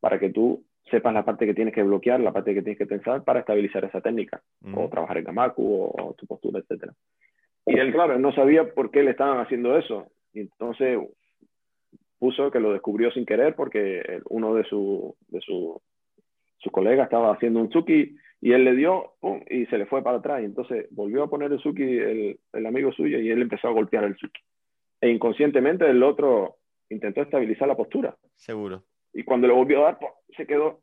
para que tú sepas la parte que tienes que bloquear, la parte que tienes que pensar para estabilizar esa técnica, o trabajar en Kamaku, o, tu postura, etc. Y él, claro, no sabía por qué le estaban haciendo eso. Y entonces puso que lo descubrió sin querer porque uno de sus de su, su colegas estaba haciendo un tsuki y él le dio y se le fue para atrás. Y entonces volvió a poner el tsuki el, el amigo suyo y él empezó a golpear el tsuki. E inconscientemente el otro intentó estabilizar la postura. Seguro. Y cuando lo volvió a dar, se quedó,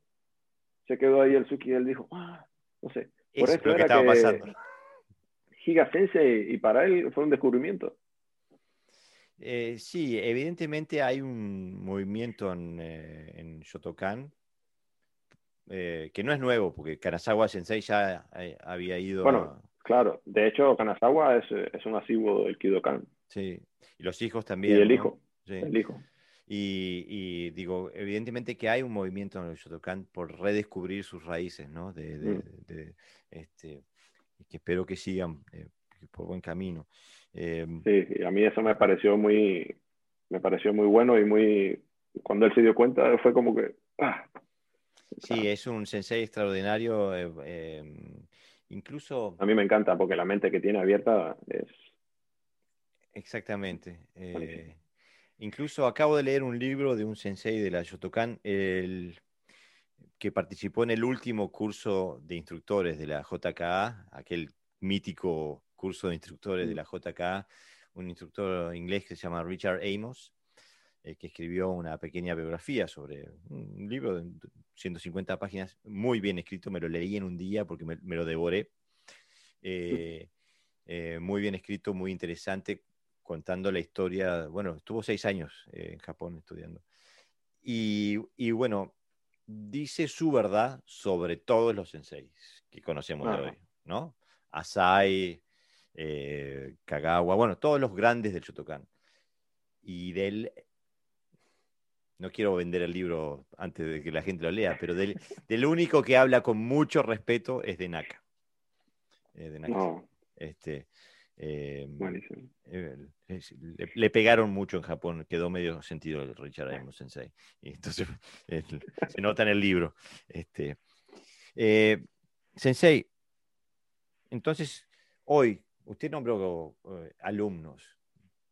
se quedó ahí el Suki y él dijo, ah, no sé. Por eso, lo que estaba pasando. Giga y para él fue un descubrimiento. Eh, sí, evidentemente hay un movimiento en, eh, Shotokan eh, que no es nuevo, porque Kanazawa Sensei ya había ido. Bueno, claro, de hecho, Kanazawa es, es, un asiduo del Kidokan. Sí, y los hijos también. Y el hijo. El hijo. Y, digo, evidentemente que hay un movimiento en el Shotokan por redescubrir sus raíces, ¿no? De, mm. este, que espero que sigan por buen camino. Em, sí, a mí eso me pareció muy, me pareció muy bueno y muy, cuando él se dio cuenta fue como que... Ah, sí, es un sensei extraordinario, eh, em, incluso... A mí me encanta porque la mente que tiene abierta es... Exactamente. Eh, incluso acabo de leer un libro de un sensei de la Shotokan, el, que participó en el último curso de instructores de la JKA, aquel mítico curso de instructores de mm. la JK, un instructor inglés que se llama Richard Amos, eh, que escribió una pequeña biografía sobre un libro de 150 páginas, muy bien escrito, me lo leí en un día porque me, lo devoré. Eh, eh, muy bien escrito, muy interesante, contando la historia. Bueno, estuvo seis años en Japón estudiando. Y, y, bueno, dice su verdad sobre todos los senseis que conocemos de hoy, ¿no? Asai, eh, Kagawa, bueno, todos los grandes del Shotokan. Y del, no quiero vender el libro antes de que la gente lo lea, pero del, *laughs* del único que habla con mucho respeto es de Naka. Eh, de Naka. Este, eh, le, pegaron mucho en Japón, quedó medio sentido el Richard Amos Sensei. *laughs* Y entonces se nota en el libro. Este, sensei, entonces, hoy, usted nombró eh, alumnos.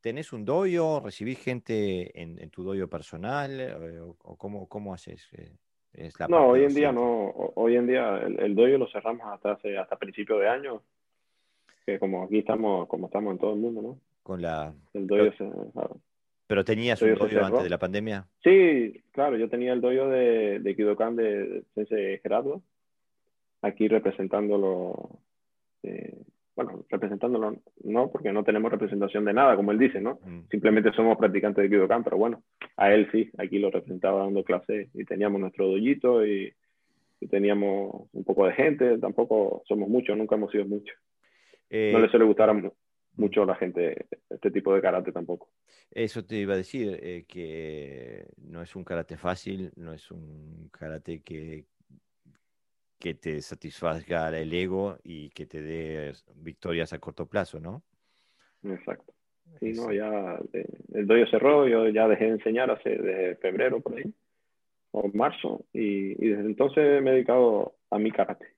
¿Tenés un doyo? ¿Recibís gente en, tu doyo personal? Eh, ¿O, cómo, cómo, haces? Eh, no, hoy en día no. Hoy en día el, el doyo lo cerramos hasta hace, hasta principio de año. Que como aquí estamos, como estamos en todo el mundo, ¿no? Con la. El doyo pero, ¿Pero tenías un doyo antes de la pandemia? Sí, claro, yo tenía el doyo de, de Kidokan de Sensei Gerardo, aquí representándolo eh, bueno, representándolo no, porque no tenemos representación de nada, como él dice, ¿no? Mm. Simplemente somos practicantes de Kidokan, pero bueno, a él sí, aquí lo representaba dando clases y teníamos nuestro doyito y, teníamos un poco de gente, tampoco somos muchos, nunca hemos sido muchos. Eh, no le suele gustar mucho a la gente este tipo de karate tampoco. Eso te iba a decir, eh, que no es un karate fácil, no es un karate que, que te satisfaga el ego y que te dé victorias a corto plazo, ¿no? Exacto. Sí, no, ya el doyo cerró, yo ya dejé de enseñar hace de febrero por ahí, o marzo, y, desde entonces me he dedicado a mi karate.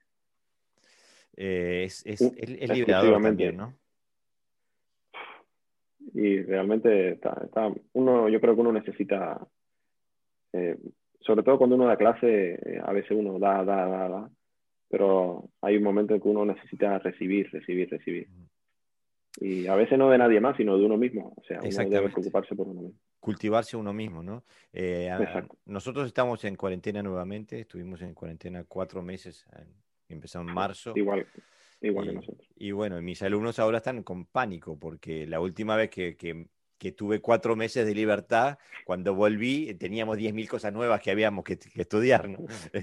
Eh, es, es, es, liberador también, ¿no? Y realmente está, está, uno, yo creo que uno necesita, eh, sobre todo cuando uno da clase, eh, a veces uno da, da, da, da, pero hay un momento en que uno necesita recibir, recibir, recibir. Y a veces no de nadie más, sino de uno mismo. O sea, uno debe preocuparse por uno mismo. Cultivarse uno mismo, ¿no? Eh, nosotros estamos en cuarentena nuevamente, estuvimos en cuarentena cuatro meses, empezamos en marzo. Igual, igual que nosotros. Y bueno, mis alumnos ahora están con pánico, porque la última vez que, que que tuve cuatro meses de libertad, cuando volví teníamos 10.000 cosas nuevas que habíamos que, estudiar, ¿no? *laughs* *laughs* Este,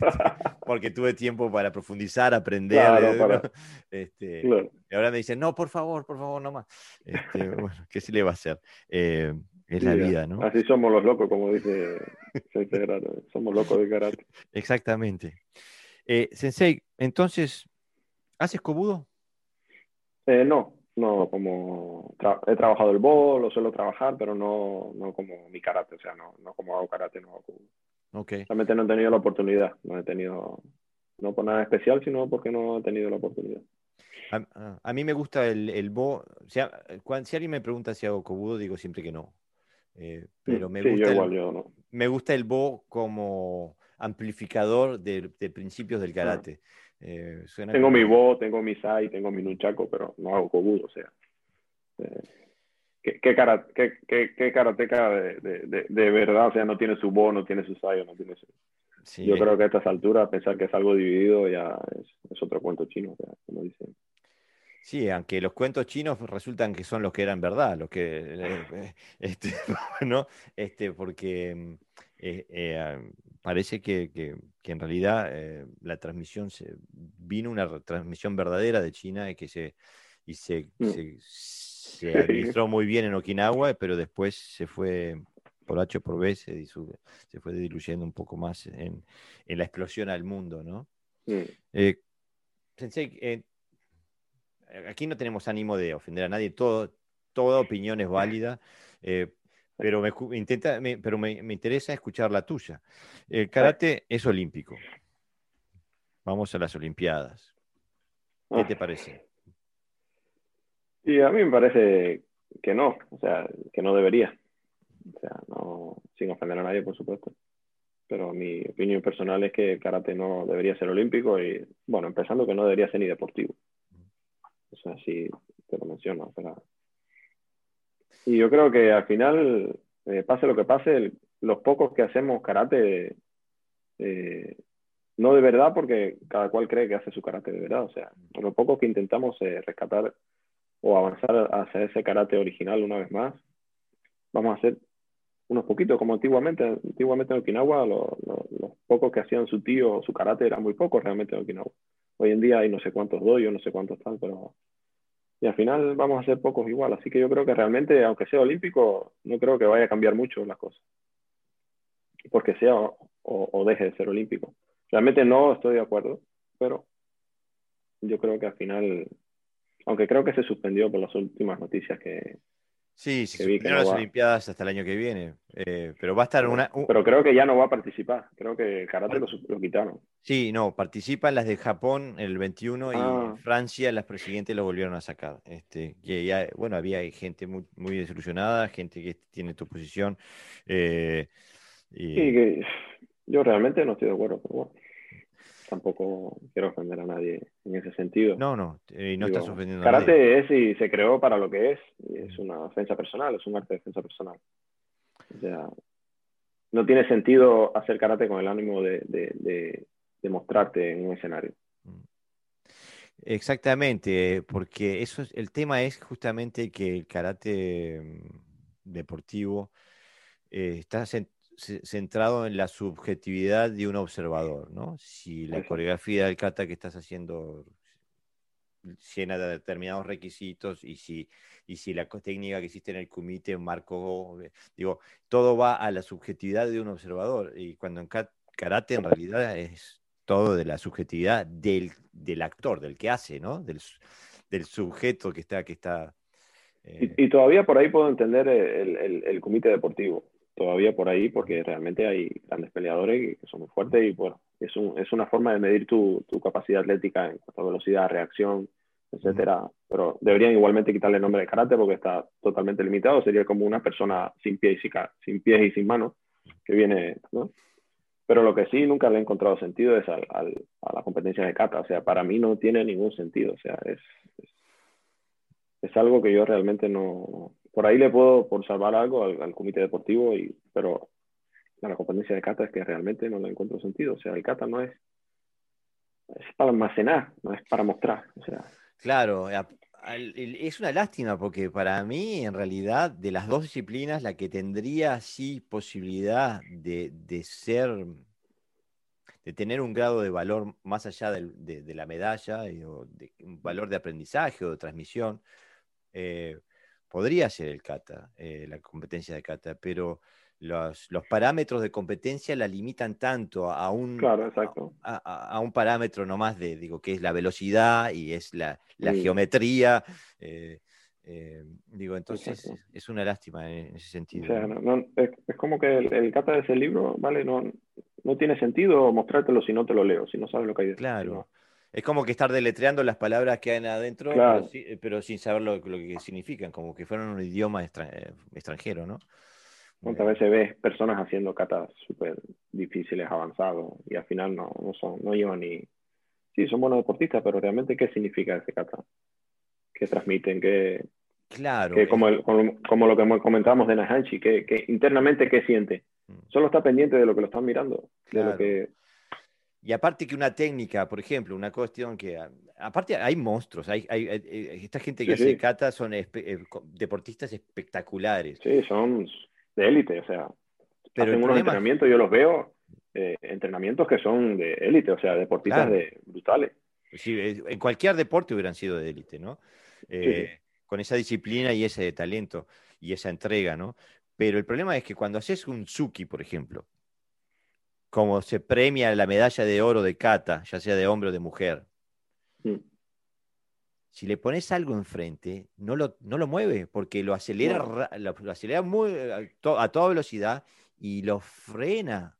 porque tuve tiempo para profundizar, aprender. *laughs* Este, y ahora me dicen, no, por favor, por favor, no más. Este, bueno, ¿qué se le va a hacer? Eh, es la vida, ¿no? Así somos los locos, como dice somos locos de karate. Exactamente. Eh, sensei, entonces, ¿haces cobudo? Eh, no, no como he trabajado el bol, lo suelo trabajar, pero no, no como mi karate, o sea, no, no como hago karate, no hago okay. Realmente no he tenido la oportunidad, no he tenido, no por nada especial, sino porque no he tenido la oportunidad. A, mí me gusta el, el bo, o sea, si alguien me pregunta si hago kobudo, digo siempre que no. Eh, pero me, gusta el, me gusta el bo como amplificador de, de principios del karate. Eh, tengo mi Bo, tengo mi Sai, tengo mi Nunchaku, pero no hago Kobudo, o sea. Eh, ¿qué, qué, qué, karateca de, de, verdad? O sea, no tiene su Bo, no tiene su Sai, no tiene su... Yo creo que a estas alturas pensar que es algo dividido ya es, otro cuento chino, o sea, como dicen. Sí, aunque los cuentos chinos resultan que son los que eran verdad, los que, eh, *laughs* este, *laughs* ¿no? Este, porque mm, eh, parece que, en realidad eh, la transmisión se, vino una transmisión verdadera de China y que se, y se, mm. se, *laughs* administró muy bien en Okinawa, pero después se fue por H por B, se, se fue diluyendo un poco más en, la explosión al mundo, ¿no? Mm. Eh, eh, aquí no tenemos ánimo de ofender a nadie, todo, toda opinión es válida, pero me, intenta, pero me, interesa escuchar la tuya. El karate es olímpico. Vamos a las Olimpiadas. ¿Qué te parece? Y a mí me parece que no, o sea, que no debería. O sea, no, sin ofender a nadie, por supuesto. Pero mi opinión personal es que el karate no debería ser olímpico y, bueno, empezando que no debería ser ni deportivo. O sea, sí te lo menciono, pero y yo creo que al final, eh, pase lo que pase, los pocos que hacemos karate, eh, no de verdad, porque cada cual cree que hace su karate de verdad, o sea, los pocos que intentamos eh, rescatar o avanzar hacia ese karate original una vez más, vamos a hacer unos poquitos, como antiguamente, antiguamente en Okinawa, los, pocos que hacían su tío, su karate, eran muy pocos realmente en Okinawa. Hoy en día hay no sé cuántos doyos, no sé cuántos tal, pero y al final vamos a ser pocos igual. Así que yo creo que realmente, aunque sea olímpico, no creo que vaya a cambiar mucho las cosas. Porque sea o, deje de ser olímpico. Realmente no estoy de acuerdo, pero yo creo que al final, aunque creo que se suspendió por las últimas noticias que, Sí, se suspendieron las Olimpiadas hasta el año que viene, eh, pero va a estar una... Pero creo que ya no va a participar, creo que el karate lo, quitaron. Sí, no, participan las de Japón el 21 y ah. Francia las siguientes lo volvieron a sacar. Este, que ya, bueno, había gente muy, muy desilusionada, gente que tiene tu posición. Eh, y... Sí, que yo realmente no estoy de acuerdo, pero bueno tampoco quiero ofender a nadie en ese sentido. No, no, y no estás ofendiendo a nadie. Karate es y se creó para lo que es, es una defensa personal, es un arte de defensa personal. O sea, no tiene sentido hacer karate con el ánimo de, de, de, mostrarte en un escenario. Mm. Exactamente, porque eso es, el tema es justamente que el karate mm, deportivo eh, está centrado en la subjetividad de un observador, ¿no? Si la coreografía del kata que estás haciendo llena de determinados requisitos y si, y si la técnica que existe en el comité marcó, eh, digo, todo va a la subjetividad de un observador y cuando en karate en realidad es todo de la subjetividad del, del actor, del que hace, ¿no? Del, del sujeto que está... Que está eh, y, todavía por ahí puedo entender el, el, el comité deportivo todavía por ahí porque realmente hay grandes peleadores que son muy fuertes y bueno, es, un, es una forma de medir tu, tu, capacidad atlética en cuanto a velocidad, reacción, etcétera. Pero deberían igualmente quitarle el nombre de karate porque está totalmente limitado. Sería como una persona sin pies y, sin pies y sin manos que viene, ¿no? Pero lo que sí nunca le he encontrado sentido es al, al, a la competencia de kata. O sea, para mí no tiene ningún sentido. O sea, es, es, es algo que yo realmente no, por ahí le puedo por salvar algo al, comité deportivo, y, pero la competencia de kata es que realmente no le encuentro sentido. O sea, el kata no es, es para almacenar, no es para mostrar. O sea. Claro, es una lástima porque para mí, en realidad, de las dos disciplinas, la que tendría sí posibilidad de, de ser, de tener un grado de valor más allá de, de, la medalla, o de, un valor de aprendizaje o de transmisión, eh, podría ser el kata, eh, la competencia de kata, pero los, los, parámetros de competencia la limitan tanto a un, a, un parámetro nomás de, digo, que es la velocidad y es la, la geometría. Eh, eh, digo, entonces es, una lástima en ese sentido. es, como que el, kata de ese libro, ¿vale? No, no tiene sentido mostrártelo si no te lo leo, si no sabes lo que hay dentro. Claro. Es como que estar deletreando las palabras que hay adentro, pero, sin saber lo, que significan, como que fueran un idioma eh, extranjero, ¿no? ¿Cuántas veces ves personas haciendo catas súper difíciles, avanzados, y al final no, no, son, no llevan ni... Sí, son buenos deportistas, pero realmente, ¿qué significa ese kata? ¿Qué transmiten? ¿Qué, Claro. Que como, como, lo que comentábamos de Nahanchi, que, que, internamente qué siente. Mm. Solo está pendiente de lo que lo están mirando, de lo que y aparte que una técnica, por ejemplo, una cuestión que... Aparte hay monstruos, hay, hay, eh, esta gente que hace kata son eh, deportistas espectaculares. Sí, son de élite, o sea, pero hacen unos entrenamientos, yo los veo, eh, entrenamientos que son de élite, o sea, deportistas de, brutales. Sí, en cualquier deporte hubieran sido de élite, ¿no? con esa disciplina y ese talento y esa entrega, ¿no? Pero el problema es que cuando haces un Suki, por ejemplo, como se premia la medalla de oro de Cata, ya sea de hombre o de mujer. Si le pones algo enfrente, no lo, no lo mueve, porque lo acelera, lo, acelera muy, a, toda velocidad y lo frena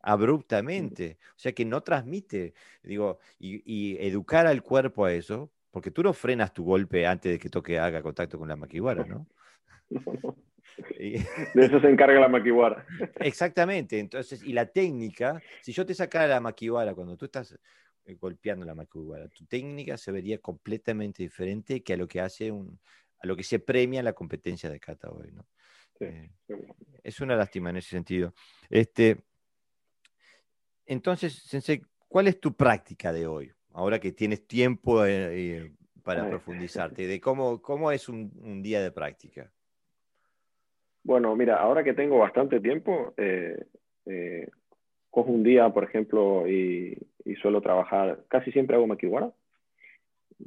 abruptamente. O sea que no transmite, digo, y, educar al cuerpo a eso, porque tú no frenas tu golpe antes de que toque, haga contacto con la maquiwara, ¿no? *laughs* *laughs* De eso se encarga la maquiwara. Exactamente, entonces, y la técnica, si yo te sacara la maquiwara cuando tú estás eh, golpeando la maquiwara, tu técnica se vería completamente diferente que a lo que hace un, a lo que se premia la competencia de kata hoy, ¿no? Eh, es una lástima en ese sentido. Este, entonces, Sensei, ¿cuál es tu práctica de hoy? Ahora que tienes tiempo eh, para profundizarte, de cómo, cómo es un día de práctica. Bueno, mira, ahora que tengo bastante tiempo, eh, eh, cojo un día, por ejemplo, y, suelo trabajar, casi siempre hago makiwara,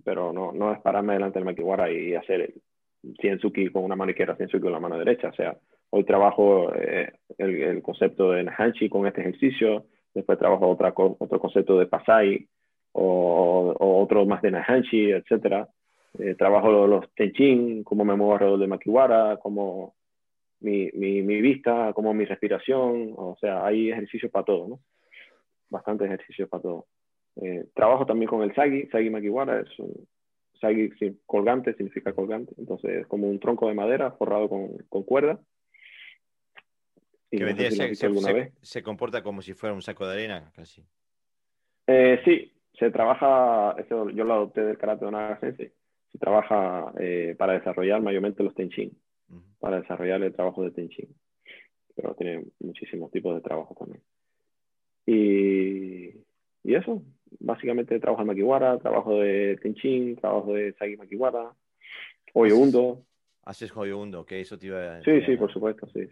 pero no, no es pararme delante del makiwara y hacer el Cienzuki con una mano izquierda, con la mano derecha. O sea, hoy trabajo eh, el, concepto de Nahanchi con este ejercicio, después trabajo otra, otro concepto de Pasai o, otro más de Nahanchi, etc. trabajo los Tenchin, cómo me muevo alrededor de makiwara, cómo mi, mi, mi, vista, como mi respiración, o sea, hay ejercicios para todo, ¿no? Bastantes ejercicios para todo. Eh, trabajo también con el sagi, sagi makiwara, es un sagi colgante, significa colgante, entonces es como un tronco de madera forrado con, con cuerda. Y se, se, comporta como si fuera un saco de arena, casi. Eh, sí, se trabaja, eso yo lo adopté del karate de Naga se trabaja eh, para desarrollar mayormente los tenchin para desarrollar el trabajo de Tenchin. Pero tiene muchísimos tipos de trabajo también. Y, y eso, básicamente trabajo de Makiwara, trabajo de Tenchin, trabajo de Sagi Makiwara, Hoyo Undo. ¿Haces Hoyo Undo? Que eso te iba a Sí, sí, por supuesto, sí.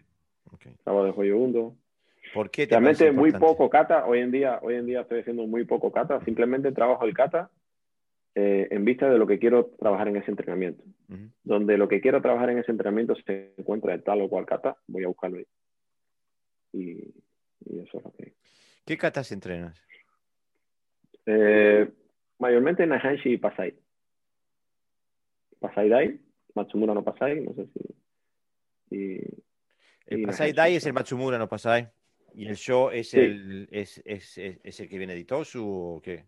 Trabajo de Hoyo Undo. ¿Por qué Realmente muy poco kata. Hoy en día, hoy en día estoy haciendo muy poco kata. Simplemente trabajo el kata eh, en vista de lo que quiero trabajar en ese entrenamiento. Donde lo que quiero trabajar en ese entrenamiento se encuentra de tal o cual kata, voy a buscarlo ahí. Y, eso es lo que... ¿Qué katas entrenas? Eh, mayormente Nahanshi y Pasai. Pasai Dai, Matsumura no Pasai, no sé si... el Pasai Dai es el Matsumura no Pasai. ¿Y el show es, el, es, es, es, el que viene de Itosu o qué?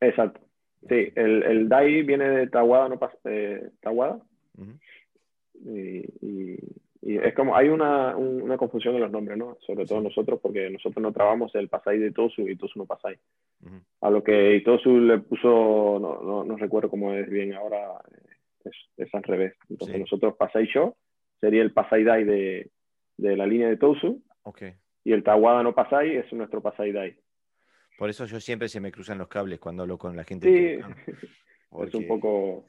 Exacto. Sí, el, el Dai viene de Tawada, no eh, Tawada. y, y, es como, hay una, una, confusión en los nombres, ¿no? Sobre todo nosotros, porque nosotros no trabajamos el Pasai de Itosu y Itosu no Pasai. A lo que Itosu le puso, no, no, no, recuerdo cómo es bien ahora, es, es al revés. Entonces nosotros Pasai Show sería el Pasai Dai de, de la línea de Tosu. Okay y el Tawada no Pasai es nuestro Pasai Dai. Por eso yo siempre se me cruzan los cables cuando hablo con la gente. Sí, *laughs* *laughs* es un poco...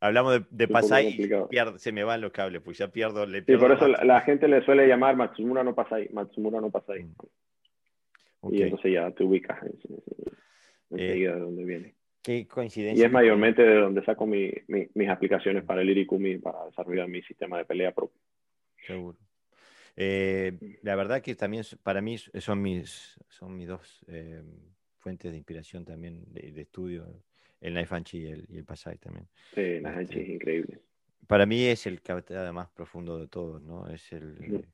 Hablamos de, de Pasai y se me van los cables, pues ya pierdo... Le sí, por eso la, gente le suele llamar Matsumura no Pasai, Matsumura no Pasai. Mm. Y entonces ya te ubicas enseguida de dónde viene. Qué coincidencia. Y es mayormente de donde saco mi, mis aplicaciones para el Irikumi, para desarrollar mi sistema de pelea propio. Seguro. Eh, la verdad que también para mí son mis, son mis dos eh, fuentes de inspiración también de, estudio, el Naifanchi y el, y el Pasai también. Sí, Naifanchi es increíble. Para mí es el cabetada más profundo de todos, ¿no? Es el,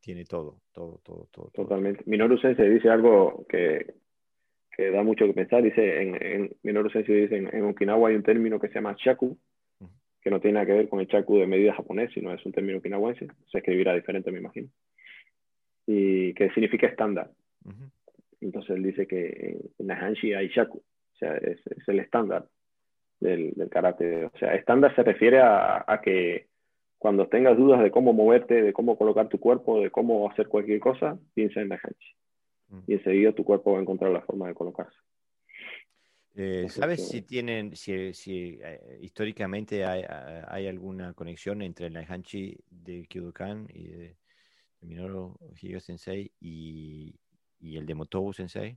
tiene todo, todo, todo, todo. Totalmente. Minoru Sensei dice algo que, que da mucho que pensar. Dice, en, en Minoru Sensei dice, en, Okinawa hay un término que se llama shaku, que no tiene nada que ver con el chaku de medida japonés, sino es un término okinawense, se escribirá diferente, me imagino, y que significa estándar. Entonces él dice que en Nahanshi hay shaku, o sea, es, el estándar del, karate. O sea, estándar se refiere a, que cuando tengas dudas de cómo moverte, de cómo colocar tu cuerpo, de cómo hacer cualquier cosa, piensa en Nahanshi. Y enseguida tu cuerpo va a encontrar la forma de colocarse. Eh, ¿Sabes si tienen, si, si eh, históricamente hay, hay, alguna conexión entre el Naihanchi de Kyodokan y de, Minoru Higa Sensei y, y, el de Motobu Sensei?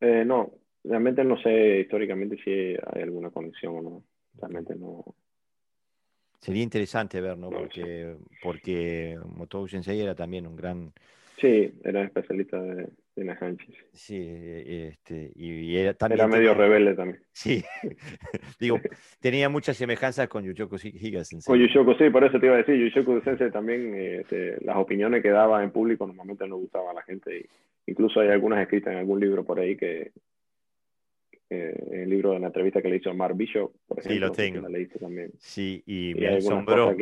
Eh, no, realmente no sé históricamente si hay alguna conexión o no. Realmente no. Sería interesante ver, ¿no? Porque, porque Motobu Sensei era también un gran Sí, era especialista de, de Sí, este, y, era, también era medio rebelde también. Sí, *laughs* digo, tenía muchas semejanzas con Yuchoku Higa Sensei. Con Yuchoku, sí, por eso te iba a decir, Yuchoku Sensei también, este, las opiniones que daba en público normalmente no gustaban a la gente. Y incluso hay algunas escritas en algún libro por ahí que, en el libro de la entrevista que le hizo Mark Bishop, por ejemplo. Sí, lo tengo. La leíste también. Sí, y, me asombró.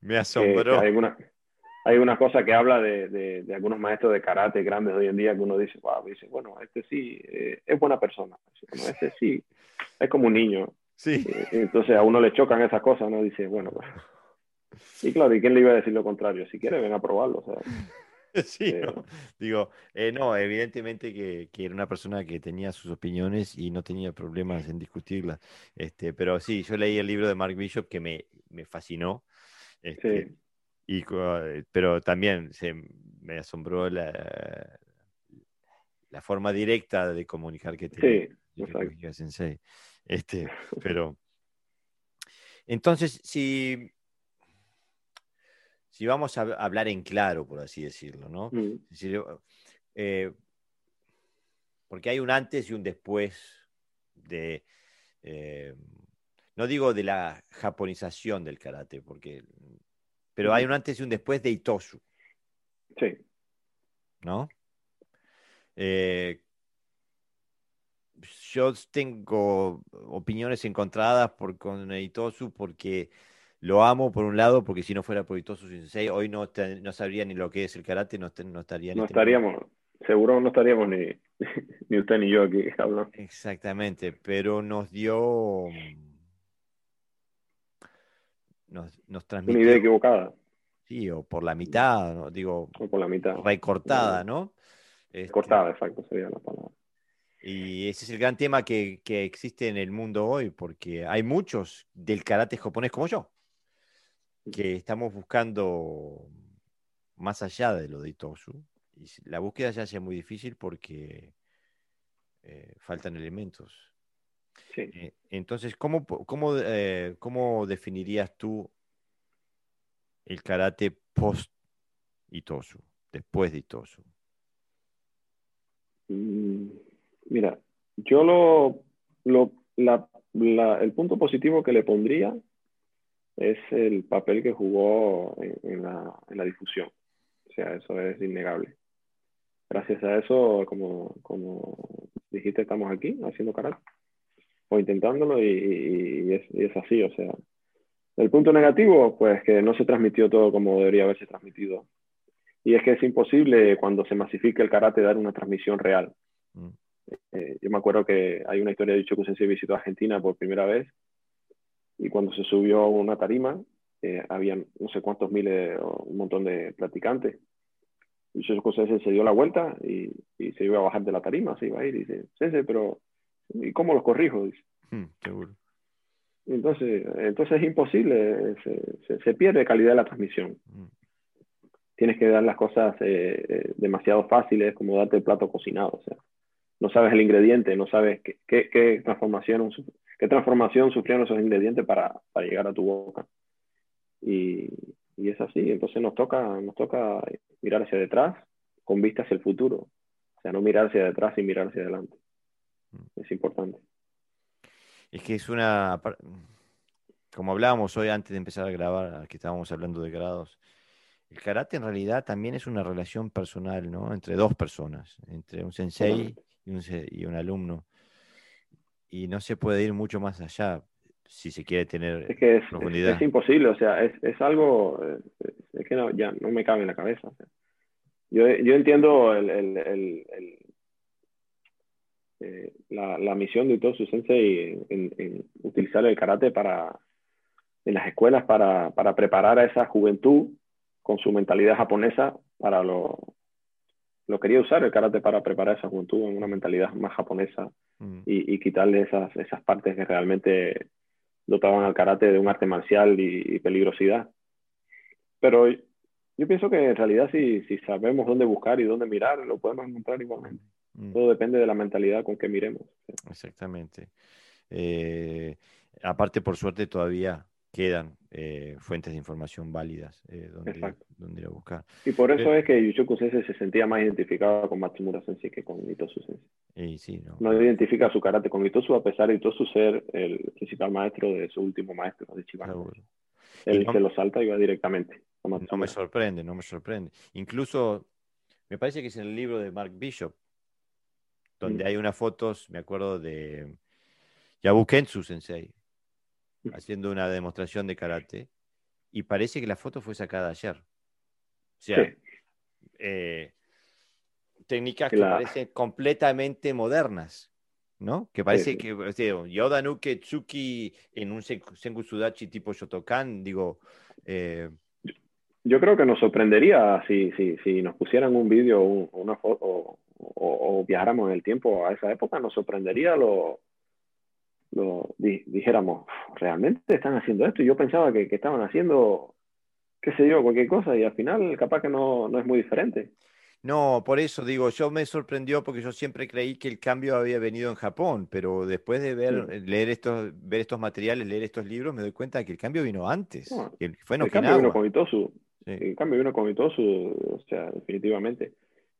me asombró. hay hay una cosa que habla de, de, algunos maestros de karate grandes hoy en día que uno dice, wow, dice, bueno, este sí eh, es buena persona, este sí es como un niño. Sí. Eh, entonces a uno le chocan esas cosas, uno dice, bueno, pues". y claro, ¿y quién le iba a decir lo contrario? Si quiere, ven a probarlo. *laughs* Sí, eh, digo, no, evidentemente que, que, era una persona que tenía sus opiniones y no tenía problemas en discutirlas. Este, pero sí, yo leí el libro de Mark Bishop que me, me fascinó. Este, sí. Y, eh, pero también se, me asombró la, la forma directa de comunicar que tiene sí, Sensei. Este, *laughs* pero entonces, si, si vamos a hablar en claro, por así decirlo, ¿no? Mm. Eh, porque hay un antes y un después de, eh, no digo de la japonización del karate, porque pero hay un antes y un después de Itosu. Sí. ¿No? Eh, yo tengo opiniones encontradas por, con Itosu porque lo amo por un lado, porque si no fuera por Itosu Sensei, hoy no, no sabría ni lo que es el karate, no, no estaría No este estaríamos, seguro no estaríamos ni, *laughs* ni usted ni yo aquí hablando. Exactamente, pero nos dio nos, transmitió. Una idea equivocada. Sí, o por la mitad, ¿no? digo. O por la mitad. Recortada, ¿no? Este, Cortada, exacto, sería la palabra. Y ese es el gran tema que, que, existe en el mundo hoy, porque hay muchos del karate japonés como yo, que estamos buscando más allá de lo de Itosu. Y la búsqueda ya sea muy difícil porque eh, faltan elementos. Eh, entonces, ¿cómo, cómo, eh, ¿cómo definirías tú el karate post Itosu, después de Itosu? Mm, mira, yo lo, lo el punto positivo que le pondría es el papel que jugó en, la, en, la, difusión. O sea, eso es innegable. Gracias a eso, como, como dijiste, estamos aquí haciendo karate o intentándolo y, es, así, o sea. El punto negativo, pues que no se transmitió todo como debería haberse transmitido. Y es que es imposible cuando se masifique el karate dar una transmisión real. Mm. Eh, yo me acuerdo que hay una historia de Choku Sensei visitó Argentina por primera vez y cuando se subió a una tarima, eh, había no sé cuántos miles o un montón de platicantes. Y Choku Sensei se dio la vuelta y, y, se iba a bajar de la tarima, se iba a ir y dice, Sensei, pero ¿Y cómo los corrijo? Dice. Hmm, seguro. Entonces, entonces es imposible, se, se, pierde calidad de la transmisión. Hmm. Tienes que dar las cosas eh, eh, demasiado fáciles, como darte el plato cocinado. O sea, no sabes el ingrediente, no sabes qué, qué, qué transformación, qué transformación sufrieron esos ingredientes para, para llegar a tu boca. Y, y, es así, entonces nos toca, nos toca mirar hacia detrás con vista hacia el futuro. O sea, no mirar hacia detrás y mirar hacia adelante. Es importante. Es que es una, como hablábamos hoy antes de empezar a grabar, que estábamos hablando de grados, el karate en realidad también es una relación personal, ¿no? Entre dos personas, entre un sensei y un, y un alumno. Y no se puede ir mucho más allá si se quiere tener es que es, profundidad. Es, imposible, o sea, es, es algo, es, que no, ya no me cabe en la cabeza. yo, yo entiendo el, el, el, eh, la, la, misión de Itosu Sensei en, en, utilizar el karate para, en las escuelas para, para, preparar a esa juventud con su mentalidad japonesa para lo, lo quería usar el karate para preparar a esa juventud en una mentalidad más japonesa mm. y, y, quitarle esas, esas partes que realmente dotaban al karate de un arte marcial y, peligrosidad. Pero yo pienso que en realidad si, si sabemos dónde buscar y dónde mirar, lo podemos encontrar igualmente. Mm. Todo depende de la mentalidad con que miremos. Exactamente. Eh, aparte, por suerte, todavía quedan eh, fuentes de información válidas eh, donde, ir a buscar. Y por eso es que Yushoku Sensei se sentía más identificado con Matsumura Sensei que con Itosu Sensei. sí, no. no identifica su karate con Itosu a pesar de Itosu ser el principal maestro de su último maestro, de Chiban. Él se lo salta y va directamente. No me sorprende, no me sorprende. Incluso, me parece que es en el libro de Mark Bishop, donde hay unas fotos, me acuerdo, de Yabukensu Sensei haciendo una demostración de karate y parece que la foto fue sacada ayer. O sea, eh, técnicas que parecen completamente modernas, ¿no? Que parece que o sea, Yoda Nuke Tsuki en un Sengu Sudachi tipo Shotokan, digo... Eh, yo creo que nos sorprendería si, si, si nos pusieran un vídeo o una foto o, viajáramos en el tiempo a esa época, nos sorprendería lo, lo dijéramos, realmente están haciendo esto. Y yo pensaba que, que, estaban haciendo, qué sé yo, cualquier cosa, y al final capaz que no, no es muy diferente. No, por eso digo, yo me sorprendió porque yo siempre creí que el cambio había venido en Japón, pero después de ver, leer estos, ver estos materiales, leer estos libros, me doy cuenta que el cambio vino antes. fue el cambio vino con Itosu. El cambio vino con Itosu, o sea, definitivamente.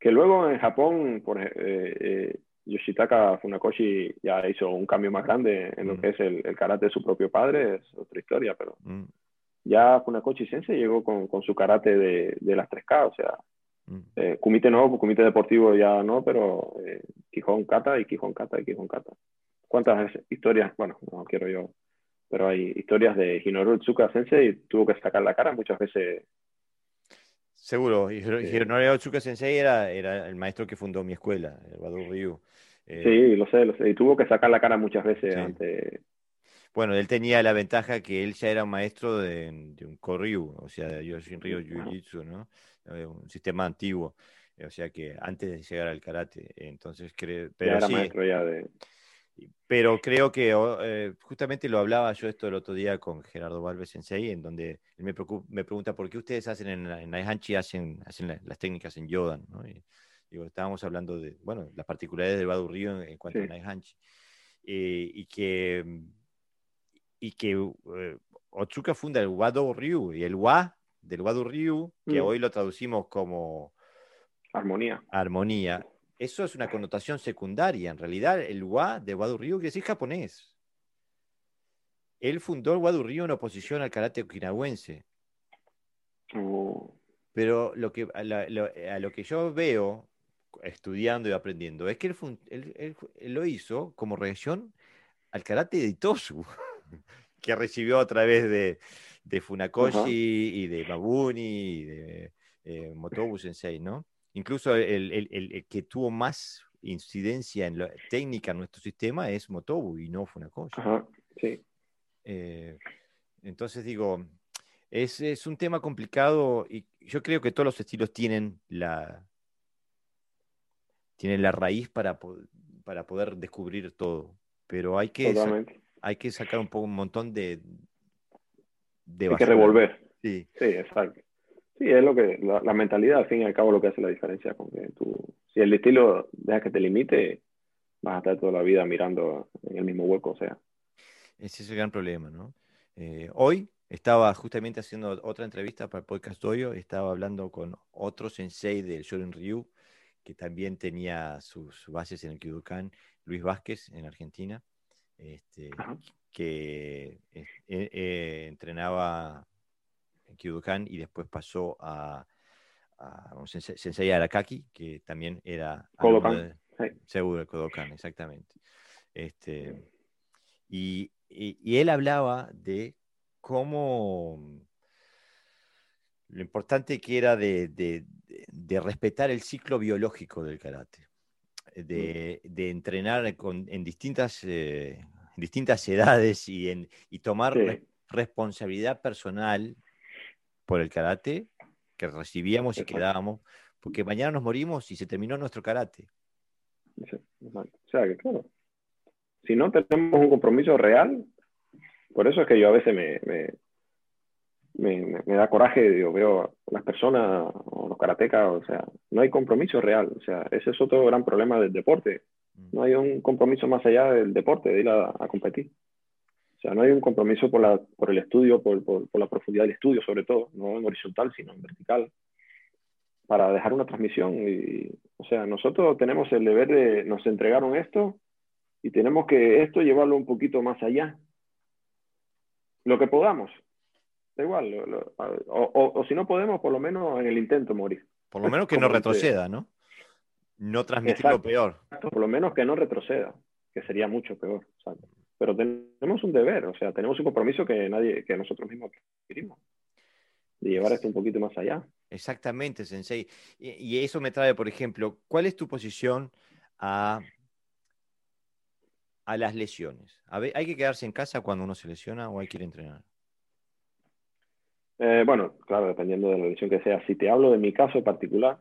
Que luego en Japón, por, eh, eh, Yoshitaka Funakoshi ya hizo un cambio más grande en lo mm. que es el, el, karate de su propio padre, es otra historia, pero mm. ya Funakoshi Sensei llegó con, con su karate de, de, las 3K, o sea, mm. eh, kumite no, kumite deportivo ya no, pero eh, Kihon Kata y Kihon Kata y Kihon Kata. ¿Cuántas historias? Bueno, no quiero yo, pero hay historias de Hinoru Tsuka Sensei, tuvo que sacar la cara muchas veces Seguro, Hironori Otsuka Sensei era, era el maestro que fundó mi escuela, el Badu Ryu. Eh, sí, lo sé, lo sé. Y tuvo que sacar la cara muchas veces ante... Bueno, él tenía la ventaja que él ya era un maestro de, de un Koryu, o sea, de Yoshin Ryu Jiu-Jitsu, ¿no? Eh, un sistema antiguo, o sea que antes de llegar al karate. Entonces, creo. Pero ya era maestro ya de. Pero creo que eh, justamente lo hablaba yo esto el otro día con Gerardo Valves Sensei, en donde él me, me pregunta por qué ustedes hacen en, en hacen, hacen las técnicas en Yodan. ¿no? Y, digo, estábamos hablando de bueno, las particularidades del Wadu Ryu en, cuanto a Naihanchi. Eh, y que, y que eh, Otsuka funda el Wado Ryu y el Wa del Wadu Ryu, que mm. hoy lo traducimos como armonía. Armonía, eso es una connotación secundaria. En realidad, el wa de Wadu Ryu quiere decir japonés. Él fundó el Ryu en oposición al karate okinawense. Oh. Pero lo que, a, lo, que yo veo estudiando y aprendiendo es que él, lo hizo como reacción al karate de Itosu, *laughs* que recibió a través de, de Funakoshi y de Mabuni y de eh, Motobu Sensei, ¿no? Incluso el, que tuvo más incidencia en la técnica en nuestro sistema es Motobu y no Funakoshi. Ajá, sí. Eh, entonces digo, es, un tema complicado y yo creo que todos los estilos tienen la, tienen la raíz para, para poder descubrir todo, pero hay que, hay que sacar un, poco, un montón de... de hay que revolver. Sí. sí, exacto. Sí, es lo que, la, mentalidad al fin y al cabo lo que hace la diferencia. Porque tú, si el estilo deja que te limite, vas a estar toda la vida mirando en el mismo hueco, o sea. Ese es el gran problema, ¿no? Eh, hoy estaba justamente haciendo otra entrevista para el podcast Doyo, estaba hablando con otro sensei del Shorin Ryu, que también tenía sus bases en el Kyudokan, Luis Vázquez, en Argentina, este, que eh, eh, entrenaba Y después pasó a, a un sensei, Arakaki, que también era... Kodokan. Seguro, Kodokan, exactamente. Este, y, y, él hablaba de cómo lo importante que era de, de, de respetar el ciclo biológico del karate, de, mm. de entrenar con, en distintas, eh, distintas edades y, en, y tomar responsabilidad personal por el karate que recibíamos y que dábamos, porque mañana nos morimos y se terminó nuestro karate. O sea que, claro, si no tenemos un compromiso real, por eso es que yo a veces me, me, me, da coraje, digo, veo las personas o los karatecas, o sea, no hay compromiso real, o sea, ese es otro gran problema del deporte. Mm. No hay un compromiso más allá del deporte, de ir a competir. O sea, no hay un compromiso por, la, por el estudio, por, por, la profundidad del estudio, sobre todo, no en horizontal, sino en vertical, para dejar una transmisión. Y, o sea, nosotros tenemos el deber de, nos entregaron esto y tenemos que esto llevarlo un poquito más allá. Lo que podamos, da igual, o, o, si no podemos, por lo menos en el intento morir. Por lo menos que no retroceda, ¿no? No transmitir lo peor. Por lo menos que no retroceda, que sería mucho peor. ¿sabes? Pero tenemos un deber, o sea, tenemos un compromiso que nadie, que nosotros mismos adquirimos, de llevar esto un poquito más allá. Exactamente, Sensei. Y, eso me trae, por ejemplo, ¿cuál es tu posición a, a las lesiones? ¿Hay que quedarse en casa cuando uno se lesiona o hay que ir a entrenar? Eh, bueno, claro, dependiendo de la lesión que sea. Si te hablo de mi caso particular,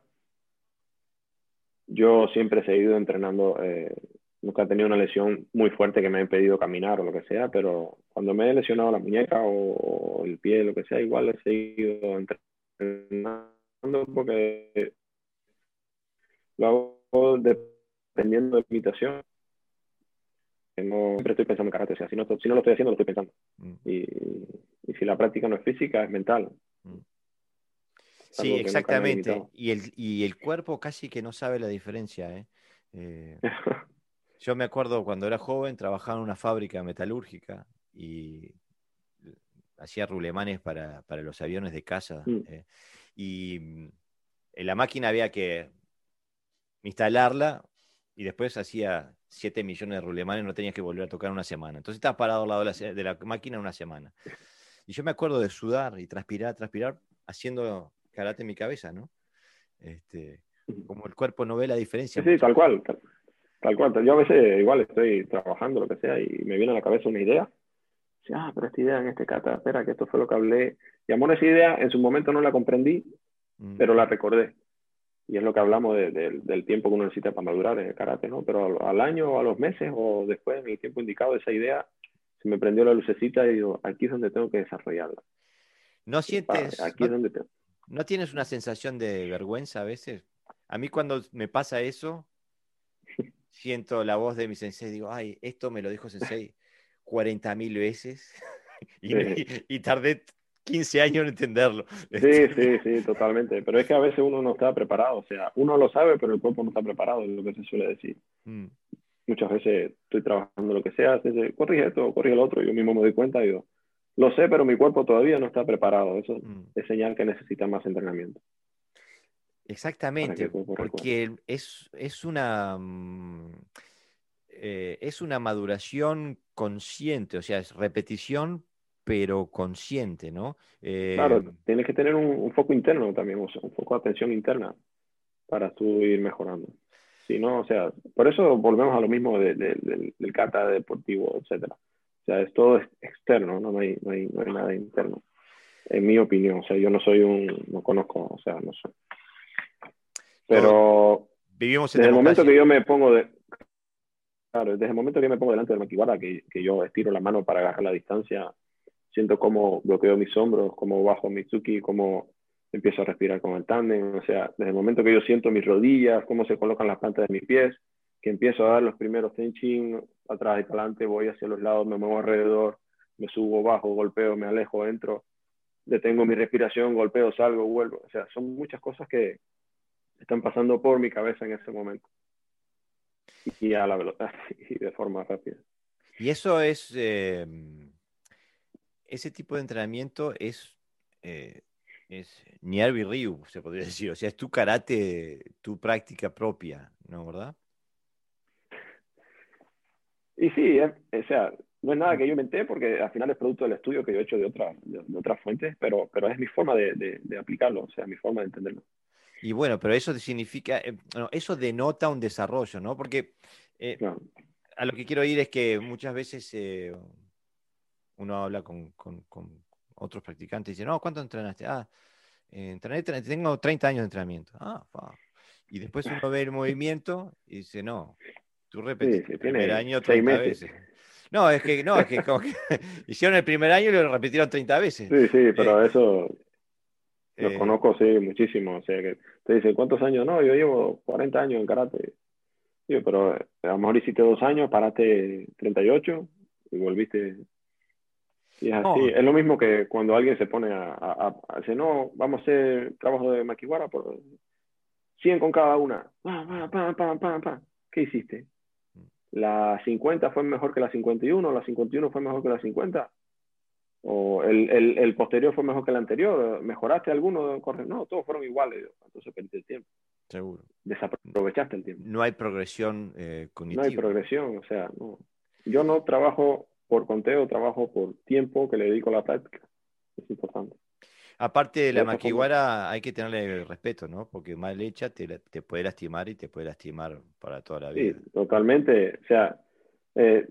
yo siempre he seguido entrenando eh, nunca he tenido una lesión muy fuerte que me ha impedido caminar o lo que sea, pero cuando me he lesionado la muñeca o, el pie, lo que sea, igual he seguido entrenando porque lo hago dependiendo de mi situación. No siempre estoy pensando en karate, o sea, si no, si no lo estoy haciendo, lo estoy pensando. Mm. Y, y, si la práctica no es física, es mental. Mm. Sí, exactamente. Y el, y el cuerpo casi que no sabe la diferencia. ¿eh? eh *laughs* Yo me acuerdo cuando era joven, trabajaba en una fábrica metalúrgica y hacía rulemanes para, los aviones de casa. Mm. Eh, y en la máquina había que instalarla y después hacía 7 millones de rulemanes, no tenías que volver a tocar una semana. Entonces estabas parado al lado de la, máquina una semana. Y yo me acuerdo de sudar y transpirar, transpirar, haciendo karate en mi cabeza, ¿no? Este, como el cuerpo no ve la diferencia. Sí, tal cual. Tal cual, yo a veces igual estoy trabajando, lo que sea, y me viene a la cabeza una idea. Dice, ah, pero esta idea en este kata, espera, que esto fue lo que hablé. Y amor, esa idea en su momento no la comprendí, mm. pero la recordé. y es lo que hablamos del tiempo que uno necesita para madurar en el karate, ¿no? Pero al año, o a los meses o después, en el tiempo indicado, esa idea se me prendió la lucecita y digo, aquí es donde tengo que desarrollarla. ¿No sientes, aquí es donde ¿no tienes una sensación de vergüenza a veces? A mí cuando me pasa eso, siento la voz de mi sensei y digo, ay, esto me lo dijo sensei 40 mil veces *laughs* y, tardé 15 años en entenderlo. Sí, *laughs* sí, sí, totalmente. Pero es que a veces uno no está preparado. O sea, uno lo sabe, pero el cuerpo no está preparado, es lo que se suele decir. Mm. Muchas veces estoy trabajando lo que sea, dice, corrige esto, corrige lo otro. Yo mismo me doy cuenta y digo, lo sé, pero mi cuerpo todavía no está preparado. Eso mm. es señal que necesita más entrenamiento. Exactamente, porque es, es, una, mm, eh, es una maduración consciente, o sea, es repetición, pero consciente, ¿no? claro, em, tienes que tener un, foco interno también, un foco de atención interna para tú ir mejorando. Si no, o sea, por eso volvemos a lo mismo del, del kata deportivo, etcétera. O sea, es todo externo, ¿no? No, hay, no, hay, no hay nada interno. En mi opinión, o sea, yo no soy un, no conozco, o sea, no sé. Pero vivimos desde el momento que yo me pongo de, claro, desde el momento que yo me pongo delante del maquiwara, que, que yo estiro la mano para agarrar la distancia, siento cómo bloqueo mis hombros, cómo bajo mi tsuki, cómo empiezo a respirar con el tándem, o sea, desde el momento que yo siento mis rodillas, cómo se colocan las plantas de mis pies, que empiezo a dar los primeros tenchin, atrás y para adelante, voy hacia los lados, me muevo alrededor, me subo, bajo, golpeo, me alejo, entro, detengo mi respiración, golpeo, salgo, vuelvo. O sea, son muchas cosas que están pasando por mi cabeza en ese momento. Y a la velocidad *laughs* y de forma rápida. Y eso es, eh, ese tipo de entrenamiento es, eh, es Nyarbi Ryu, se podría *laughs* decir. O sea, es tu karate, tu práctica propia, ¿no? ¿Verdad? Y sí, o sea, no es nada que yo inventé porque al final es producto del estudio que yo he hecho de, otra, de, otras fuentes, pero, pero es mi forma de, de, aplicarlo, o sea, mi forma de entenderlo. Y bueno, pero eso significa, eh, eso denota un desarrollo, ¿no? Porque eh, a lo que quiero ir es que muchas veces eh, uno habla con, con, con, otros practicantes y dice, no, ¿cuánto entrenaste? Ah, entrené, tengo 30 años de entrenamiento. Ah, Y después uno ve el movimiento y dice, no, Tú repetiste el primer año 30 veces. No, es que, no, es que, como que *laughs* hicieron el primer año y lo repitieron 30 veces. Sí, sí, pero eso lo eh, conozco, sí, muchísimo. O sea, que te dice, ¿cuántos años? No, yo llevo 40 años en karate. Yo, pero a lo mejor hiciste dos años, paraste 38 y volviste. Y es así. Es lo mismo que cuando alguien se pone a, a, decir, no, vamos a hacer trabajo de maquiwara por 100 con cada una. ¿Qué hiciste? la 50 fue mejor que la 51, la 51 fue mejor que la 50, o el, el, el posterior fue mejor que el anterior, ¿mejoraste alguno? No, todos fueron iguales, entonces perdiste el tiempo. Seguro. Desaprovechaste el tiempo. No hay progresión eh, cognitiva. No hay progresión, o sea, no. yo no trabajo por conteo, trabajo por tiempo que le dedico a la práctica. Es importante. Aparte de la maquihuara hay que tenerle respeto, ¿no? Porque mal hecha te, te, puede lastimar y te puede lastimar para toda la vida. Sí, totalmente. O sea, eh,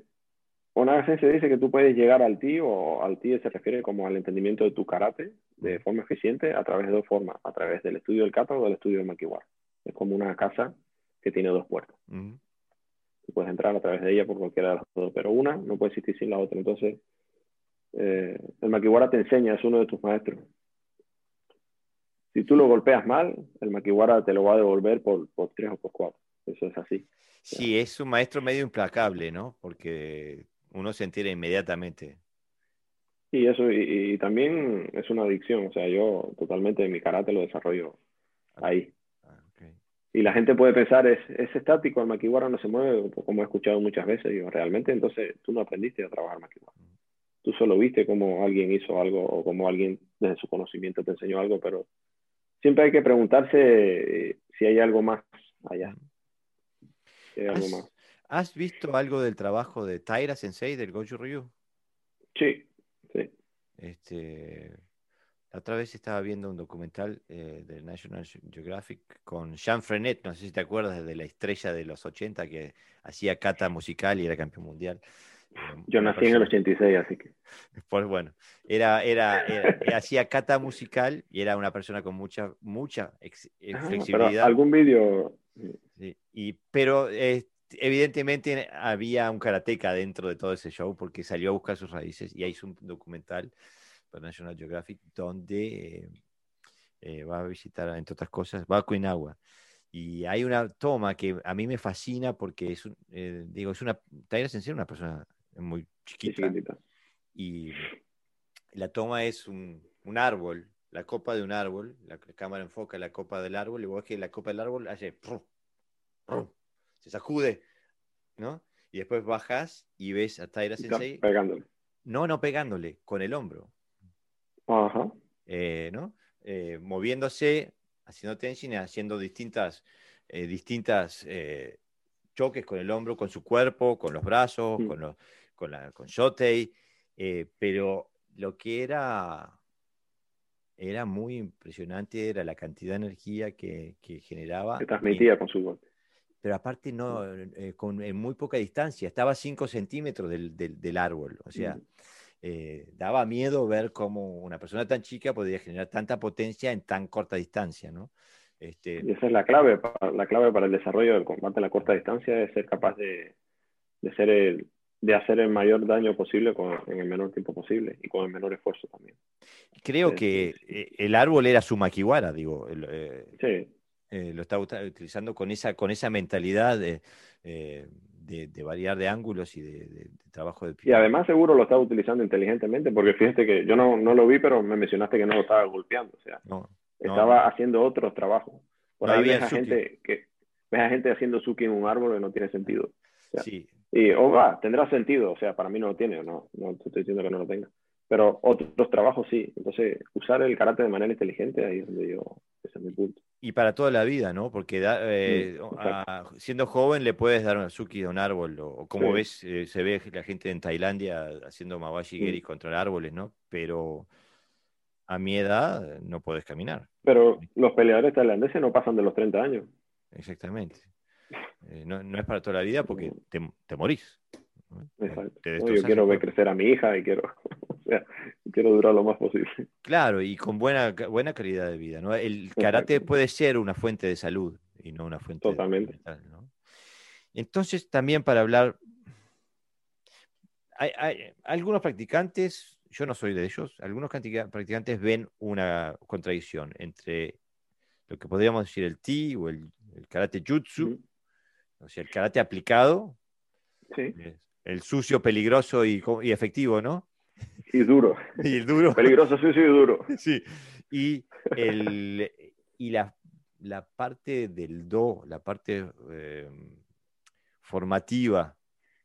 una vez se dice que tú puedes llegar al ti, o al ti se refiere como al entendimiento de tu karate de forma eficiente a través de dos formas, a través del estudio del kata o del estudio del maquihuara. Es como una casa que tiene dos puertas. Tú puedes entrar a través de ella por cualquiera de las dos, pero una no puede existir sin la otra. Entonces, eh, el maquihuara te enseña, es uno de tus maestros si tú lo golpeas mal, el maquiwara te lo va a devolver por, por tres o por cuatro. Eso es así. Sí, es un maestro medio implacable, ¿no? Porque uno se entera inmediatamente. Y eso, y, también es una adicción. O sea, yo totalmente mi karate lo desarrollo ah, ahí. Ah, y la gente puede pensar, es, es estático, el maquiwara no se mueve, como he escuchado muchas veces. Digo, realmente entonces tú no aprendiste a trabajar maquiwara. Tú solo viste cómo alguien hizo algo o cómo alguien desde su conocimiento te enseñó algo, pero siempre hay que preguntarse eh, si hay algo más allá. ¿Has, visto algo del trabajo de Taira Sensei del Goju Ryu? Sí, sí. Este, la otra vez estaba viendo un documental eh, de National Geographic con Jean Frenet, no sé si te acuerdas de la estrella de los 80 que hacía cata musical y era campeón mundial. Yo nací en el 86, así que. *laughs* Pues bueno, era, era, hacía cata musical y era una persona con mucha, mucha flexibilidad. algún vídeo. y, pero evidentemente había un karateca dentro de todo ese show porque salió a buscar sus raíces y hizo un documental para National Geographic donde eh, va a visitar, entre otras cosas, va a Cuinagua. Y hay una toma que a mí me fascina porque es, eh, digo, es una, Taira Sensei una persona muy chiquita. Y la toma es un, un, árbol, la copa de un árbol, la, cámara enfoca la copa del árbol y vos ves que la copa del árbol hace, se sacude, ¿no? Y después bajas y ves a Taira Sensei. Pegándole. No, no pegándole, con el hombro. Ajá. Eh, ¿no? Eh, moviéndose, haciendo tension, haciendo distintas, eh, distintas choques con el hombro, con su cuerpo, con los brazos, mm. con, los, con, la, con Shotei, pero lo que era, era muy impresionante era la cantidad de energía que, generaba. Que transmitía con su golpe. Pero aparte no, con, en muy poca distancia, estaba a 5 centímetros del, del, árbol, o sea, mm. Eh, daba miedo ver cómo una persona tan chica podía generar tanta potencia en tan corta distancia, ¿no? Este... Y esa es la clave, para, la clave para el desarrollo del combate a la corta distancia, es ser capaz de, de, ser el, de hacer el mayor daño posible con, en el menor tiempo posible y con el menor esfuerzo también. Creo que eh, el árbol era su maquiwara, digo. Eh, sí. Lo estaba utilizando con esa, con esa mentalidad de, de, variar de ángulos y de, trabajo de Y además seguro lo estaba utilizando inteligentemente, porque fíjate que yo no, no, lo vi, pero me mencionaste que no lo estaba golpeando, o sea, estaba haciendo otros trabajos. Por ahí ves a gente que ves a gente haciendo suki en un árbol y no tiene sentido. sí. Y, o va, tendrá sentido, o sea, para mí no lo tiene, no, no te estoy diciendo que no lo tenga. Pero otros trabajos sí. Entonces, usar el carácter de manera inteligente, ahí es donde yo, ese es mi punto y para toda la vida, ¿no? Porque eh, siendo joven le puedes dar un suki de un árbol, o, como ves, eh, se ve la gente en Tailandia haciendo mawashi geri contra árboles, ¿no? Pero a mi edad no puedes caminar. Pero los peleadores tailandeses no pasan de los 30 años. Exactamente. Eh, no, es para toda la vida porque te, te morís. Exacto. yo quiero ver crecer a mi hija y quiero quiero durar lo más posible. Claro, y con buena, buena calidad de vida. ¿no? El karate puede ser una fuente de salud y no una fuente Totalmente. de ¿no? Entonces, también para hablar, hay, algunos practicantes, yo no soy de ellos, algunos practicantes ven una contradicción entre lo que podríamos decir el ti o el, karate jutsu, o sea, el karate aplicado, el sucio, peligroso y, y efectivo, ¿no? Y duro. Y duro. Peligroso, sucio y duro. *laughs* Sí. Y, el, y la, la, parte del do, la parte em, formativa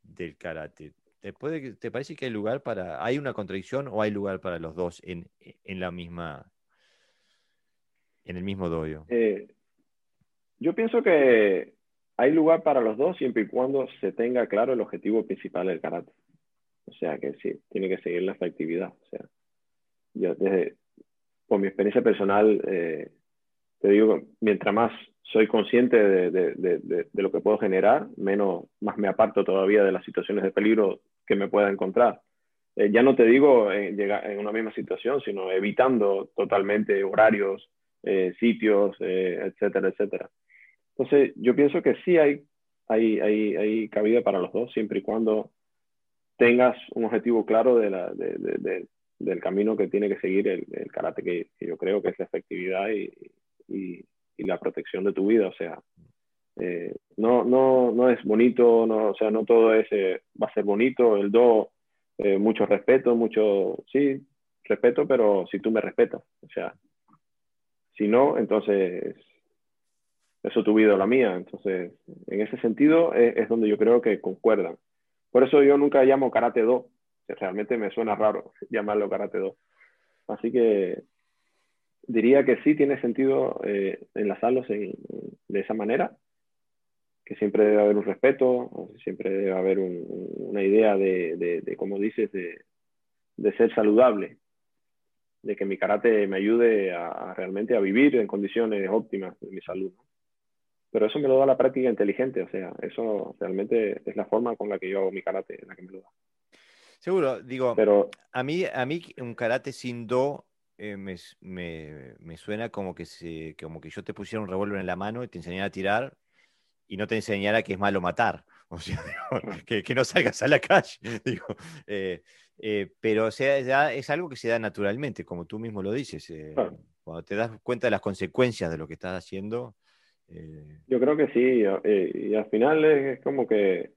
del karate. ¿Te, puede, ¿Te parece que hay lugar para, hay una contradicción o hay lugar para los dos en, en la misma, en el mismo doyo? Eh, yo pienso que hay lugar para los dos siempre y cuando se tenga claro el objetivo principal del karate. O sea que sí, tiene que seguir la efectividad. O sea, yo desde, por mi experiencia personal, eh, te digo, mientras más soy consciente de, de, lo que puedo generar, menos, más me aparto todavía de las situaciones de peligro que me pueda encontrar. Eh, ya no te digo en, llegar en una misma situación, sino evitando totalmente horarios, eh, sitios, etcétera, etcétera. Entonces, yo pienso que sí hay, hay, hay, hay cabida para los dos, siempre y cuando tengas un objetivo claro de la, de, de, del camino que tiene que seguir el, el karate, que, yo creo que es la efectividad y, y, la protección de tu vida. O sea, eh, no, no, no es bonito, no, o sea, no todo es, eh, va a ser bonito, el do, eh, mucho respeto, mucho, sí, respeto, pero si tú me respetas, o sea, si no, entonces eso tu vida o la mía. Entonces, en ese sentido es, es donde yo creo que concuerdan. Por eso yo nunca llamo Karate Do. Realmente me suena raro llamarlo Karate Do. Así que diría que sí tiene sentido eh, enlazarlos de esa manera, que siempre debe haber un respeto, siempre debe haber una idea de, de, como dices, de, de, ser saludable, de que mi karate me ayude a, realmente a vivir en condiciones óptimas de mi salud pero eso me lo da la práctica inteligente, o sea, eso realmente es la forma con la que yo hago mi karate, la que me lo da. Seguro, digo, pero, a, mí, a mí un karate sin do eh, me, me, suena como que, se, como que yo te pusiera un revólver en la mano y te enseñara a tirar y no te enseñara que es malo matar. *laughs* O sea, que, que, no salgas a la calle. *laughs* Digo, eh, eh, pero o sea, es algo que se da naturalmente, como tú mismo lo dices. Cuando te das cuenta de las consecuencias de lo que estás haciendo. Yo creo que sí, y, al final es, como que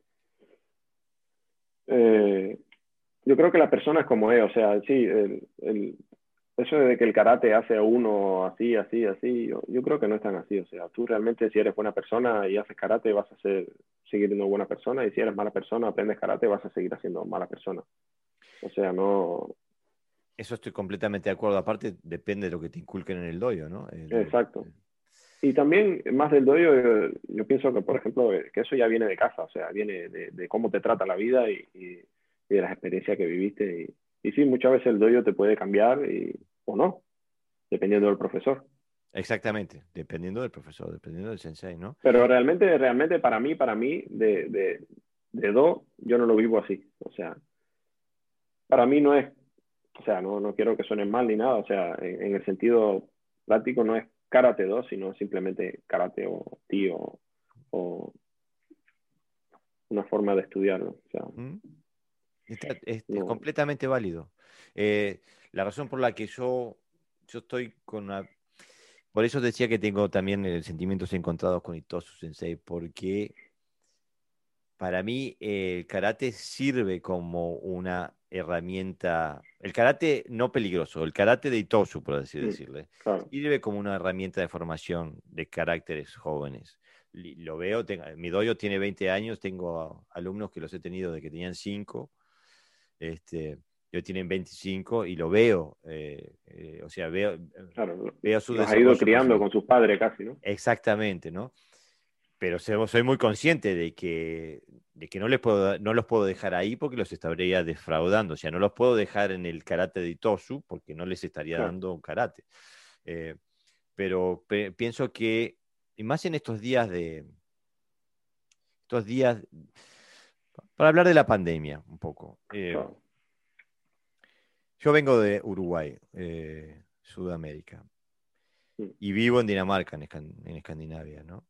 yo creo que la persona es como es, o sea, sí, el, eso de que el karate hace a uno así, así, así, yo, yo, creo que no es tan así, o sea, tú realmente si eres buena persona y haces karate vas a ser, seguir siendo buena persona y si eres mala persona, aprendes karate, vas a seguir siendo mala persona. O sea, no... Eso estoy completamente de acuerdo, aparte depende de lo que te inculquen en el dojo, ¿no? Exacto. Y también, más del dojo, yo, pienso que, por ejemplo, que eso ya viene de casa, o sea, viene de, cómo te trata la vida y y de las experiencias que viviste. Y, y sí, muchas veces el dojo te puede cambiar y, o no, dependiendo del profesor. Exactamente, dependiendo del profesor, dependiendo del sensei, ¿no? Pero realmente, realmente para mí, para mí, de, de, de do, yo no lo vivo así. O sea, para mí no es, o sea, no, no quiero que suene mal ni nada, o sea, en, el sentido práctico no es karate do, sino simplemente karate o tío o una forma de estudiarlo. O sea, es, completamente válido. Eh, la razón por la que yo, yo estoy con una... Por eso decía que tengo también eh, sentimientos encontrados con Itosu Sensei, porque para mí el karate sirve como una herramienta, el karate no peligroso, el karate de Itosu, por así decirle, sirve como una herramienta de formación de caracteres jóvenes. Lo veo, mi doyo tiene 20 años, tengo alumnos que los he tenido de que tenían 5 este, yo tienen 25 y lo veo, eh, eh, o sea, veo, claro, veo su ha ido criando con sus padres casi, ¿no? Exactamente, ¿no? Pero soy muy consciente de que, de que no, les puedo, no los puedo dejar ahí porque los estaría defraudando, o sea, no los puedo dejar en el karate de Itosu porque no les estaría dando un karate. Eh, pero pienso que, y más en estos días de, estos días para hablar de la pandemia un poco. Eh, yo vengo de Uruguay, eh, Sudamérica, y vivo en Dinamarca, en, Escandinavia, ¿no?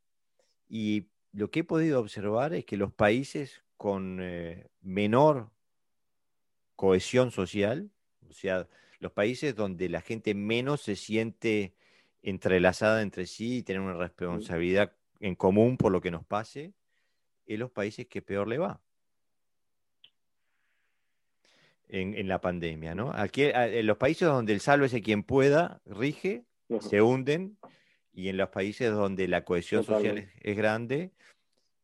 Y lo que he podido observar es que los países con eh, menor cohesión social, o sea, los países donde la gente menos se siente entrelazada entre sí y tiene una responsabilidad en común por lo que nos pase, es los países que peor le va. En, la pandemia, ¿no? Aquí, en los países donde el sálvese quien pueda rige, se hunden, y en los países donde la cohesión social es, grande,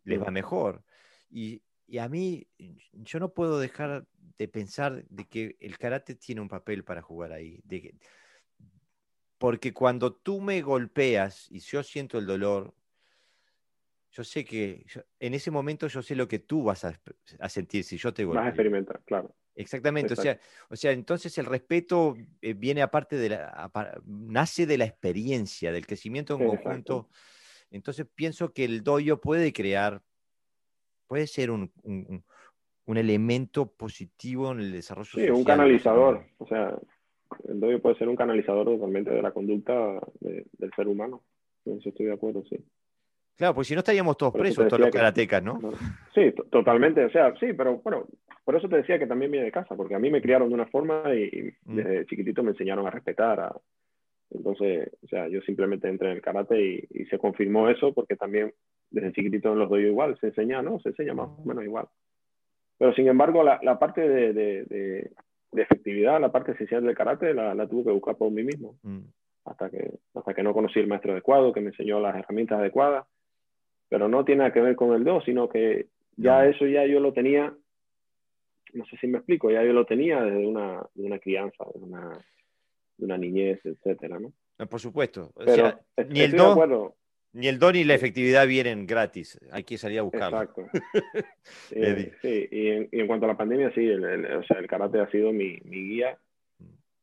les va mejor. Y, a mí, yo no puedo dejar de pensar de que el karate tiene un papel para jugar ahí. De porque cuando tú me golpeas y yo siento el dolor, yo sé que en ese momento yo sé lo que tú vas a, a sentir si yo te golpeo. Vas a experimentar, claro. Exactamente, o sea, o sea, entonces el respeto eh, viene aparte de la, nace de la experiencia, del crecimiento en conjunto. Entonces pienso que el doyo puede crear, puede ser un, un, elemento positivo en el desarrollo sí, un canalizador, o sea, el doyo puede ser un canalizador totalmente de la conducta del ser humano. En eso estoy de acuerdo, sí. Claro, pues si no estaríamos todos presos, todos los karatecas, ¿no? Sí, totalmente. O sea, sí, pero bueno, por eso te decía que también viene de casa, porque a mí me criaron de una forma y, mm. desde chiquitito me enseñaron a respetar. Entonces, o sea, yo simplemente entré en el karate y, se confirmó eso porque también desde chiquitito los doy igual, se enseña, ¿no? Se enseña más o menos igual. Pero sin embargo, la, la parte de, de, de, efectividad, la parte esencial del karate, la, la tuve que buscar por mí mismo. Mm. Hasta, que, hasta que no conocí el maestro adecuado, que me enseñó las herramientas adecuadas pero no tiene nada que ver con el do, sino que ya eso ya yo lo tenía, no sé si me explico, ya yo lo tenía desde una, de una crianza, de una, de una niñez, etcétera, ¿no? Por supuesto. ni, el do, ni el ni la efectividad vienen gratis, hay que salir a buscarlo. Exacto. *laughs* sí, y en, y en, cuanto a la pandemia, sí, el, o sea, el karate ha sido mi, mi guía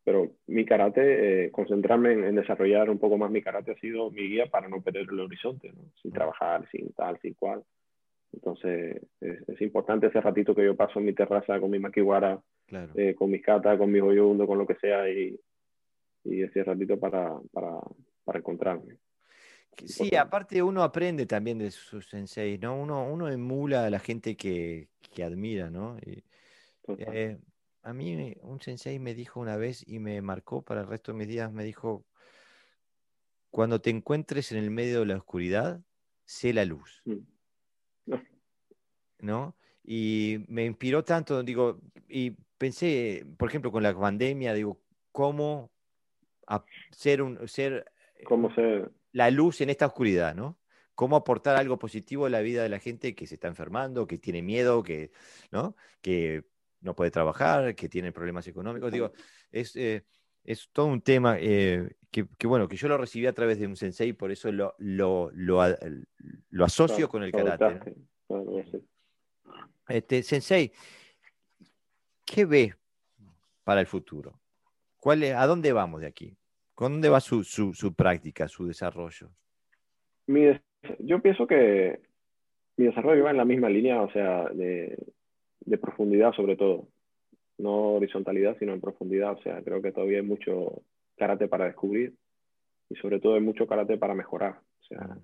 pero mi karate, eh, concentrarme en, desarrollar un poco más mi karate ha sido mi guía para no perder el horizonte, ¿no? sin trabajar, sin tal, sin cual. Entonces, es, importante ese ratito que yo paso en mi terraza con mi maquiwara, eh, con mis katas, con mis hoyundos, con lo que sea, y, y ese ratito para, para, para encontrarme. Sí, aparte uno aprende también de sus sensei, ¿no? Uno, uno emula a la gente que, que admira, ¿no? Eh, a mí un sensei me dijo una vez y me marcó para el resto de mis días, me dijo, cuando te encuentres en el medio de la oscuridad, sé la luz. Mm. ¿No? Y me inspiró tanto, digo, y pensé, por ejemplo, con la pandemia, digo, cómo ser un ser, ¿Cómo ser? la luz en esta oscuridad, ¿no? Cómo aportar algo positivo a la vida de la gente que se está enfermando, que tiene miedo, que, ¿no? que no puede trabajar, que tiene problemas económicos. Digo, es, eh, es todo un tema eh, que, bueno, que yo lo recibí a través de un sensei, por eso lo, lo, lo, lo asocio con el karate. Este, sensei, ¿qué ve para el futuro? ¿Cuál ¿A dónde vamos de aquí? ¿Con dónde va su, su, su práctica, su desarrollo? yo pienso que mi desarrollo va en la misma línea, o sea, de, de profundidad sobre todo. No horizontalidad, sino en profundidad. O sea, creo que todavía hay mucho karate para descubrir y sobre todo hay mucho karate para mejorar. O sea,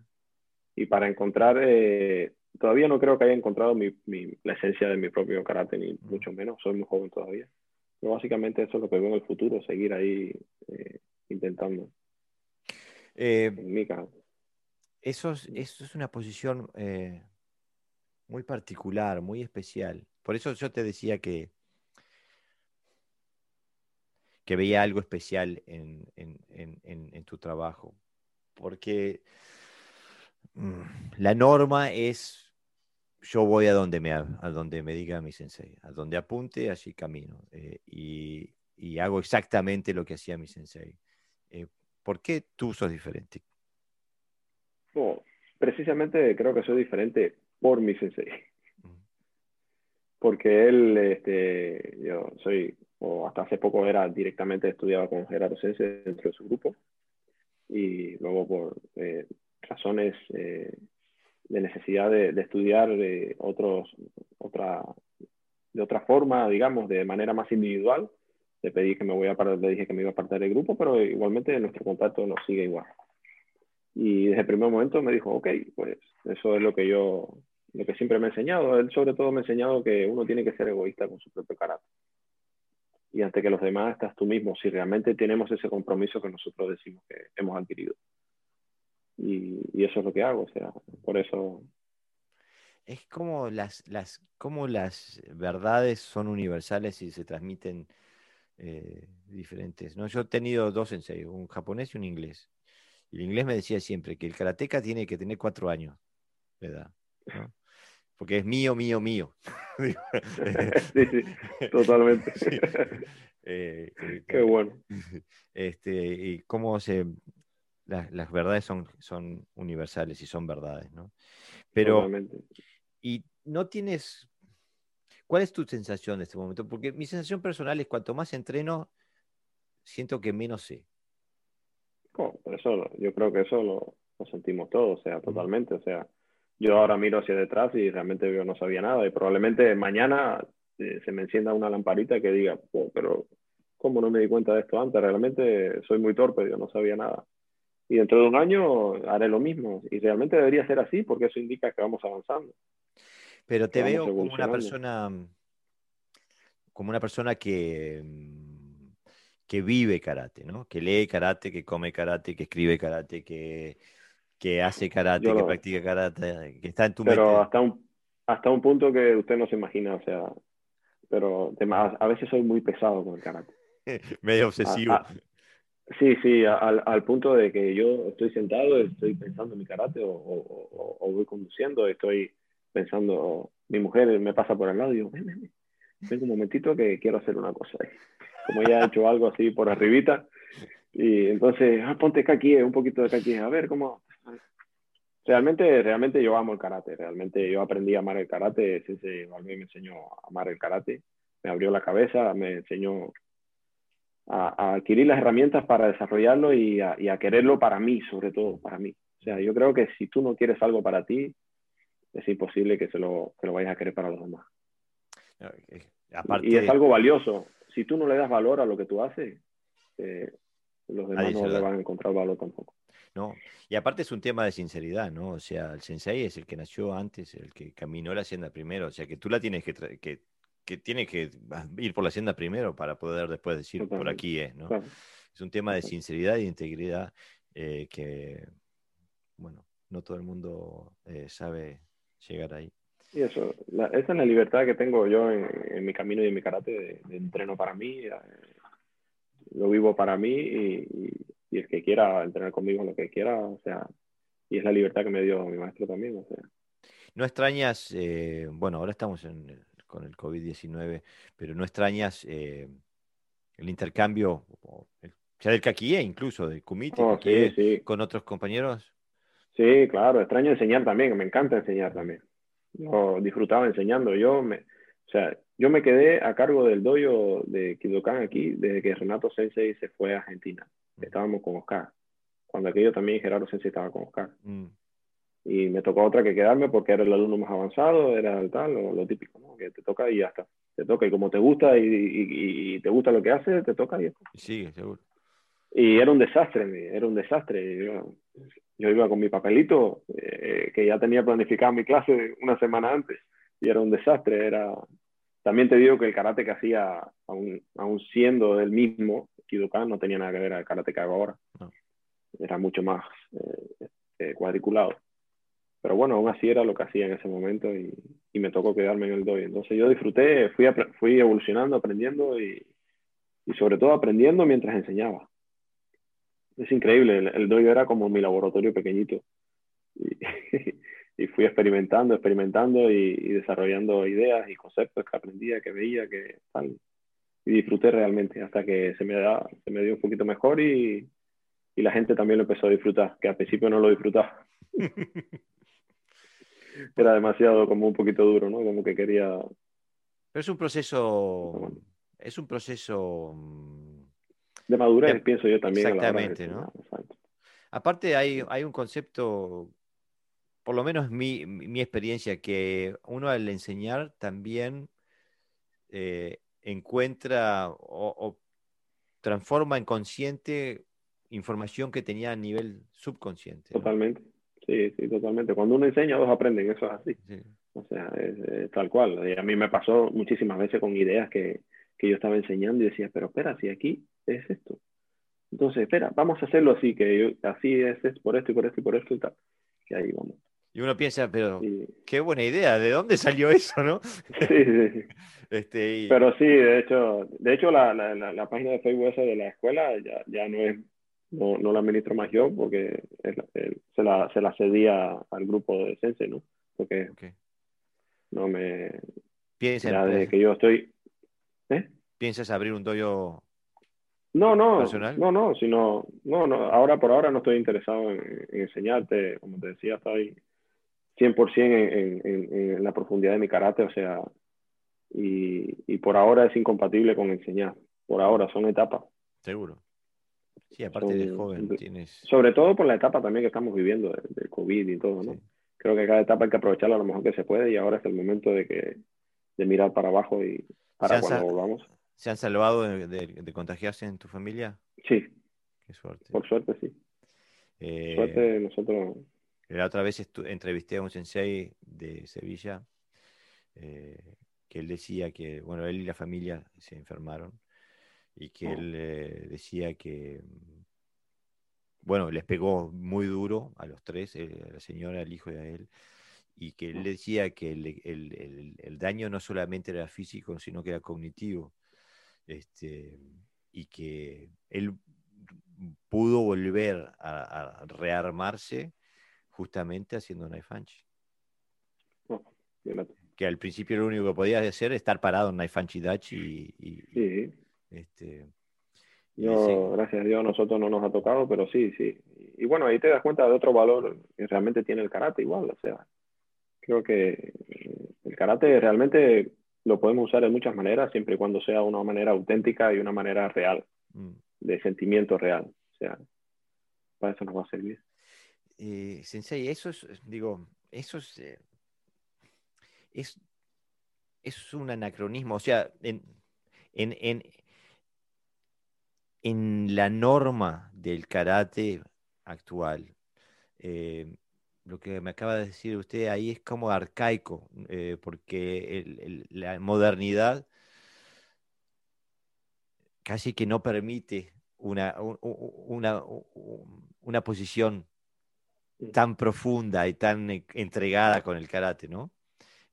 y para encontrar, eh, todavía no creo que haya encontrado mi, mi, la esencia de mi propio karate, ni mucho menos, soy muy joven todavía. Pero básicamente eso es lo que veo en el futuro, seguir ahí eh, intentando. Eh, eso, es, eso es una posición muy particular, muy especial. Por eso yo te decía que, que veía algo especial en, tu trabajo. Porque mm, la norma es yo voy a donde me, a donde me diga mi sensei, a donde apunte, allí camino. Eh, y, hago exactamente lo que hacía mi sensei. Eh, ¿Por qué tú sos diferente? precisamente creo que soy diferente por mi sensei. Porque él, este, yo soy, o hasta hace poco era directamente estudiaba con Gerardo Sense dentro de su grupo. Y luego por eh, razones eh, de necesidad de, estudiar de otros, otra, de otra forma, digamos, de manera más individual, le pedí que me voy a le dije que me iba a apartar del grupo, pero igualmente nuestro contacto nos sigue igual. Y desde el primer momento me dijo, ok, pues eso es lo que yo, lo que siempre me ha enseñado. Él sobre todo me ha enseñado que uno tiene que ser egoísta con su propio carácter. Y ante que los demás estás tú mismo, si realmente tenemos ese compromiso que nosotros decimos que hemos adquirido. Y, y eso es lo que hago, o sea, por eso... Es como las, las, como las verdades son universales y se transmiten eh, diferentes. ¿no? Yo he tenido dos sensei, un japonés y un inglés. El inglés me decía siempre que el karateca tiene que tener cuatro años de edad. Porque es mío, mío, mío. *laughs* *laughs* sí, sí, totalmente. *laughs* Eh, eh, Qué bueno. Este, y cómo se, las, las, verdades son, son universales y son verdades, ¿no? Pero, y no tienes, ¿cuál es tu sensación en este momento? Porque mi sensación personal es cuanto más entreno, siento que menos sé. por eso yo creo que eso lo, lo sentimos todos, o sea, totalmente, o sea, yo ahora miro hacia detrás y realmente yo no sabía nada y probablemente mañana eh, se me encienda una lamparita que diga, oh, pero ¿cómo no me di cuenta de esto antes? Realmente soy muy torpe, yo no sabía nada. Y dentro de un año haré lo mismo y realmente debería ser así porque eso indica que vamos avanzando. Pero te veo como una persona como una persona que que vive karate, ¿no? Que lee karate, que come karate, que escribe karate, que que hace karate, que practica karate, que está en tu Pero hasta un, hasta un punto que usted no se imagina, o sea, pero a veces soy muy pesado con el karate. *laughs* Medio obsesivo. sí, sí, al, al, punto de que yo estoy sentado, estoy pensando en mi karate o, o, o voy conduciendo, estoy pensando, mi mujer me pasa por al lado y digo, ven, ven, ven un momentito que quiero hacer una cosa. Como ella ha hecho algo así por arribita, y entonces, ah, ponte kaki, un poquito de kaki, a ver cómo, Realmente, realmente yo amo el karate, realmente yo aprendí a amar el karate, ese me enseñó a amar el karate, me abrió la cabeza, me enseñó a, adquirir las herramientas para desarrollarlo y a, quererlo para mí, sobre todo, para mí. O sea, yo creo que si tú no quieres algo para ti, es imposible que, se lo, que lo vayas a querer para los demás. Y es algo valioso. Si tú no le das valor a lo que tú haces, eh, los demás no le van a encontrar valor tampoco. No, y aparte es un tema de sinceridad, ¿no? O sea, el sensei es el que nació antes, el que caminó la hacienda primero, o sea, que tú la tienes que, que, que tienes que ir por la hacienda primero para poder después decir por aquí es, ¿no? Es un tema de sinceridad y de integridad eh, que, bueno, no todo el mundo eh, sabe llegar ahí. Y eso, esa es la libertad que tengo yo en, mi camino y en mi karate de, entreno para mí, eh, lo vivo para mí y, el que quiera entrenar conmigo lo que quiera, o sea, y es la libertad que me dio mi maestro también, o sea. ¿No extrañas, eh, bueno, ahora estamos con el COVID-19, pero no extrañas el intercambio, ya del caquie incluso, del kumite, oh, con otros compañeros? Sí, claro, extraño enseñar también, me encanta enseñar también. Yo disfrutaba enseñando. Yo me, o sea, yo me quedé a cargo del dojo de Kidokan aquí desde que Renato Sensei se fue a Argentina. Estábamos con Oscar. Cuando aquello también Gerardo Sensei estaba con Oscar. Mm. Y me tocó otra que quedarme porque era el alumno más avanzado, era el tal, lo, típico, ¿no? Que te toca y ya está. Te toca y como te gusta y, te gusta lo que haces, te toca y ya Sí, seguro. Y era un desastre, era un desastre. Yo, yo iba con mi papelito, eh, que ya tenía planificado mi clase una semana antes, y era un desastre. Era... También te digo que el karate que hacía, aún, aún siendo el mismo, Kidokan, no tenía nada que ver al karate que hago ahora. Era mucho más eh, eh, cuadriculado. Pero bueno, aún así era lo que hacía en ese momento y, y me tocó quedarme en el doy. Entonces yo disfruté, fui, fui evolucionando, aprendiendo y, y sobre todo aprendiendo mientras enseñaba es increíble, el, el era como mi laboratorio pequeñito. Y, *laughs* fui experimentando, experimentando y, desarrollando ideas y conceptos que aprendía, que veía, que tal. Y disfruté realmente hasta que se me, da, se me dio un poquito mejor y, y la gente también lo empezó a disfrutar, que al principio no lo disfrutaba. *laughs* Era demasiado como un poquito duro, ¿no? Como que quería... Pero es un proceso, es un proceso de madurez, pienso yo también. Exactamente, ¿no? Aparte hay, hay un concepto, por lo menos mi, mi experiencia, que uno al enseñar también eh, encuentra o, transforma en consciente información que tenía a nivel subconsciente. Totalmente, sí, sí, totalmente. Cuando uno enseña, dos aprenden, eso es así. O sea, es, tal cual. Y a mí me pasó muchísimas veces con ideas que, que yo estaba enseñando y decía, pero espera, si aquí es esto. Entonces, espera, vamos a hacerlo así, que así es, es, por esto y por esto y por esto y tal. Que ahí vamos. Y uno piensa, pero qué buena idea, ¿de dónde salió *laughs* eso, no? Sí, sí. *laughs* este, Pero sí, de hecho, de hecho la, la, la, página de Facebook esa de la escuela ya, ya no es, no, no, la administro más yo, porque se, la, se la cedía al grupo de Sense, ¿no? Porque no me... Piensa, desde que yo estoy... ¿eh? ¿Piensas abrir un dojo no, no, no, no, sino, no, no, ahora por ahora no estoy interesado en, enseñarte, como te decía, estoy 100% en, en, en, la profundidad de mi karate, o sea, y, y, por ahora es incompatible con enseñar, por ahora son etapas. Seguro. Sí, aparte de joven tienes... Sobre todo por la etapa también que estamos viviendo, del COVID y todo, ¿no? Creo que cada etapa hay que aprovecharla lo mejor que se puede y ahora es el momento de que de mirar para abajo y para cuando volvamos. ¿Se han salvado de, contagiarse en tu familia? Sí. Qué suerte. Por suerte, sí. Eh, suerte nosotros. La otra vez entrevisté a un sensei de Sevilla eh, que él decía que, bueno, él y la familia se enfermaron y que oh. él eh, decía que, bueno, les pegó muy duro a los tres, a la señora, al hijo y a él, y que él oh. decía que el, daño no solamente era físico, sino que era cognitivo este, y que él pudo volver a, rearmarse justamente haciendo Knife oh, que al principio lo único que podía hacer es estar parado en Knife y Dutch y, este, gracias a Dios, a nosotros no nos ha tocado, pero sí, sí. Y bueno, ahí te das cuenta de otro valor que realmente tiene el karate igual. O sea, creo que el karate realmente lo podemos usar de muchas maneras, siempre y cuando sea una manera auténtica y una manera real, mm. de sentimiento real. O sea, para eso nos va a servir. Eh, sensei, eso es, digo, eso es, eh, es, es un anacronismo. O sea, en, en, en, la norma del karate actual, eh, lo que me acaba de decir usted ahí es como arcaico, porque la modernidad casi que no permite una, una, una posición mm. Tan profunda y tan e, entregada con el karate, ¿no?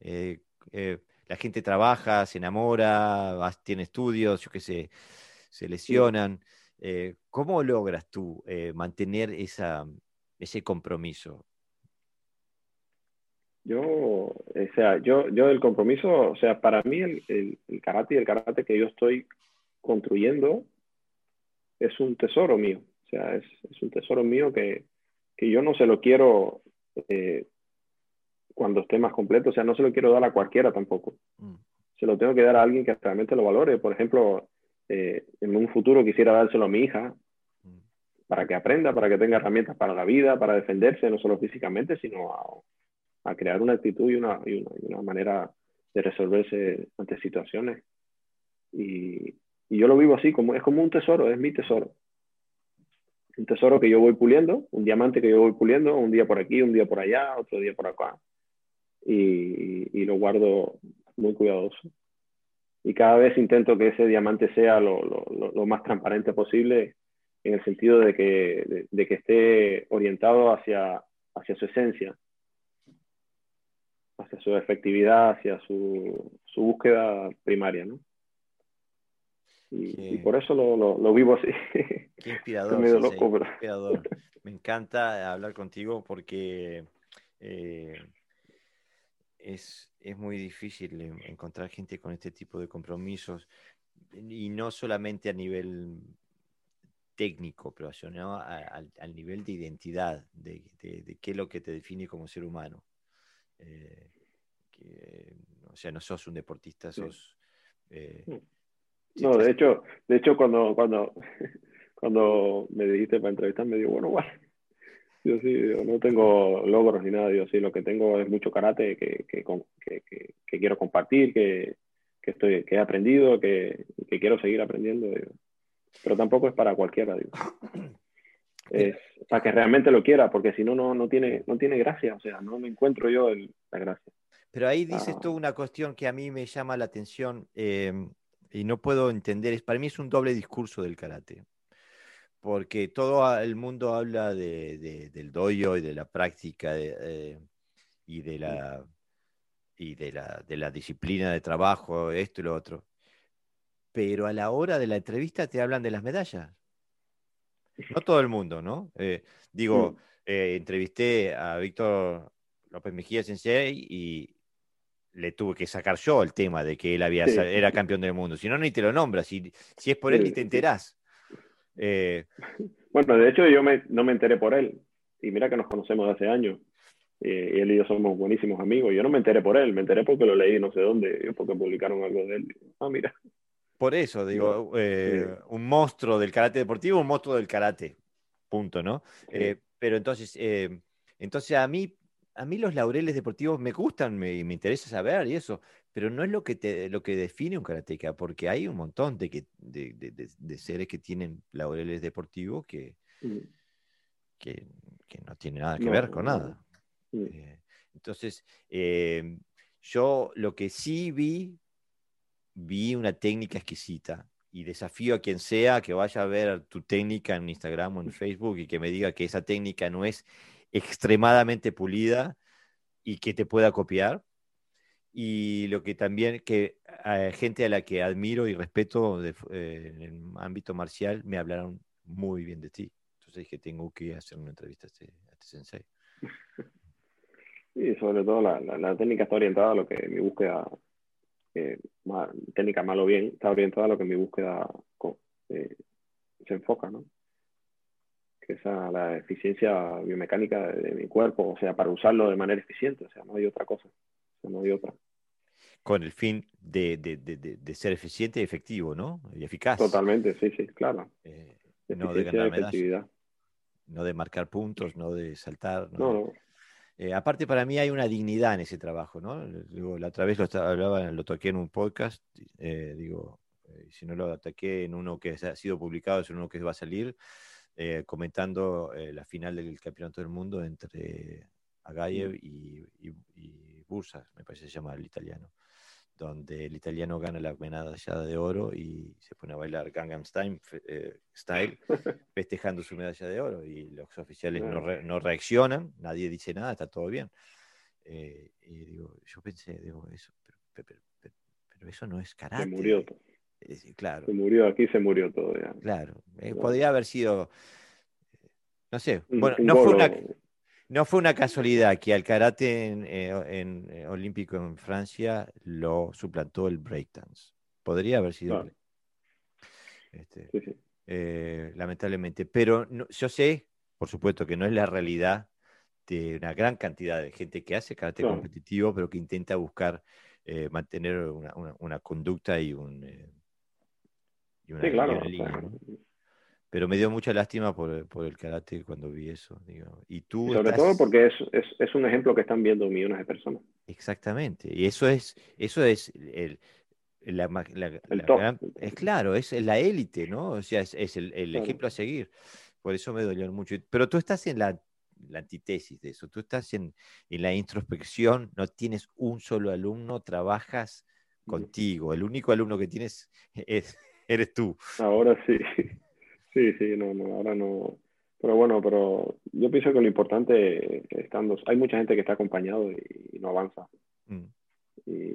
Eh, eh, la gente trabaja, se enamora, tiene estudios, yo qué sé, se lesionan. Eh, ¿Cómo logras tú mantener esa, ese compromiso? Yo, o sea, yo, yo el compromiso, o sea, para mí el, el, el karate y el karate que yo estoy construyendo es un tesoro mío. O sea, es, es un tesoro mío que, que, yo no se lo quiero eh, cuando esté más completo. O sea, no se lo quiero dar a cualquiera tampoco. Mm. Se lo tengo que dar a alguien que realmente lo valore. Por ejemplo, eh, en un futuro quisiera dárselo a mi hija mm. para que aprenda, para que tenga herramientas para la vida, para defenderse, no solo físicamente, sino a, a crear una actitud y una, y una, y una manera de resolverse ante situaciones. Y, y yo lo vivo así, como, es como un tesoro, es mi tesoro. Un tesoro que yo voy puliendo, un diamante que yo voy puliendo, un día por aquí, un día por allá, otro día por acá. Y, lo guardo muy cuidadoso. Y cada vez intento que ese diamante sea lo, más transparente posible en el sentido de que, esté orientado hacia, hacia su esencia, hacia su efectividad, hacia su, su búsqueda primaria, ¿no? Y, por eso lo, lo, vivo así. *laughs* Qué inspirador. Me encanta hablar contigo porque eh, es, es, muy difícil encontrar gente con este tipo de compromisos y no solamente a nivel técnico, pero sino al, nivel de identidad, de, de, qué es lo que te define como ser humano. Eh, o sea, no sos un deportista, sos... Eh, mm. No, de hecho, de hecho cuando, cuando, *laughs* cuando me dijiste para entrevistar, me dijo, bueno, bueno, yo sí, no tengo logros ni nada, yo sí, lo que tengo es mucho karate que, que, que, que quiero compartir, que, estoy, que he aprendido, que, quiero seguir aprendiendo, pero tampoco es para cualquiera, digo. Es para que realmente lo quiera, porque si no, no tiene, no tiene gracia, o sea, no me encuentro yo la gracia. Pero ahí dices ah. tú una cuestión que a mí me llama la atención. Eh, y no puedo entender, para mí es un doble discurso del karate, porque todo el mundo habla de, del doyo y de la práctica eh, y, de la, y de la, de la disciplina de trabajo, esto y lo otro, pero a la hora de la entrevista te hablan de las medallas. No todo el mundo, ¿no? Eh, digo, eh, entrevisté a Víctor López Mejía Sensei y, le tuve que sacar yo el tema de que él había, era campeón del mundo. Si no, ni te lo nombras. Si, si es por él, ni te enterás. Eh, *laughs* bueno, de hecho, yo no me enteré por él. Y mira que nos conocemos hace años. Eh, y él y yo somos buenísimos amigos. Yo no me enteré por él, me enteré porque lo leí no sé dónde, porque publicaron algo de él. Ah, mira. Por eso, digo, eh, un monstruo del karate deportivo, un monstruo del karate. Punto, ¿no? pero entonces, entonces a mí a mí los laureles deportivos me gustan, me, me, interesa saber y eso, pero no es lo que, te, lo que define un karateca, porque hay un montón de, que, de, seres que tienen laureles deportivos que, mm. que, no tienen nada que ver con nada. Mm. Eh, entonces, eh, yo lo que sí vi, vi una técnica exquisita y desafío a quien sea que vaya a ver tu técnica en Instagram o en Facebook y que me diga que esa técnica no es extremadamente pulida y que te pueda copiar. Y lo que también, que hay gente a la que admiro y respeto eh, en el ámbito marcial me hablaron muy bien de ti. Entonces dije, tengo que hacer una entrevista a este, este sensei. Sí, sobre todo la, la, técnica está orientada a lo que mi búsqueda, eh, técnica malo bien, está orientada a lo que mi búsqueda eh, se enfoca, ¿no? Que es la eficiencia biomecánica de, mi cuerpo, o sea, para usarlo de manera eficiente, o sea, no hay otra cosa, no hay otra. Con el fin de, de, de, ser eficiente y efectivo, ¿no? Y eficaz. Totalmente, sí, sí, claro. Eh, no de ganar medallas. No de marcar puntos, no de saltar. No, no. Eh, aparte, para mí hay una dignidad en ese trabajo, ¿no? Digo, la otra vez lo hablaba, lo toqué en un podcast, eh, digo, si no lo ataqué en uno que ha sido publicado, es uno que va a salir, comentando la final del Campeonato del Mundo entre Agayev y, y, Bursa, me parece que se llama el italiano donde el italiano gana la medalla de oro y se pone a bailar Gangnam Style, eh, style *laughs* festejando su medalla de oro y los oficiales no, reaccionan, nadie dice nada, está todo bien. Eh, y digo, yo pensé, digo, eso, pero, eso no es karate. Se murió todo. Claro. Se murió, aquí se murió todo. Claro, eh, podría haber sido, no sé, bueno, no fue una no fue una casualidad que al karate en, eh, eh, olímpico en Francia lo suplantó el breakdance. Podría haber sido. Este, eh, lamentablemente. Pero yo sé, por supuesto, que no es la realidad de una gran cantidad de gente que hace karate competitivo, pero que intenta buscar mantener una, conducta y un. Y una, claro, pero me dio mucha lástima por, el karate cuando vi eso. Y tú sobre todo porque es, un ejemplo que están viendo millones de personas. Exactamente. Y eso es, eso es el, la, es claro, es la élite, ¿no? O sea, es, el, ejemplo a seguir. Por eso me dolió mucho. Pero tú estás en la, antítesis de eso. Tú estás en, en, la introspección, no tienes un solo alumno, trabajas contigo. El único alumno que tienes es, eres tú. Ahora sí. *laughs* Sí, sí, no, no, ahora no. Pero bueno, pero yo pienso que lo importante estando, hay mucha gente que está acompañado y, no avanza. Mm. Y,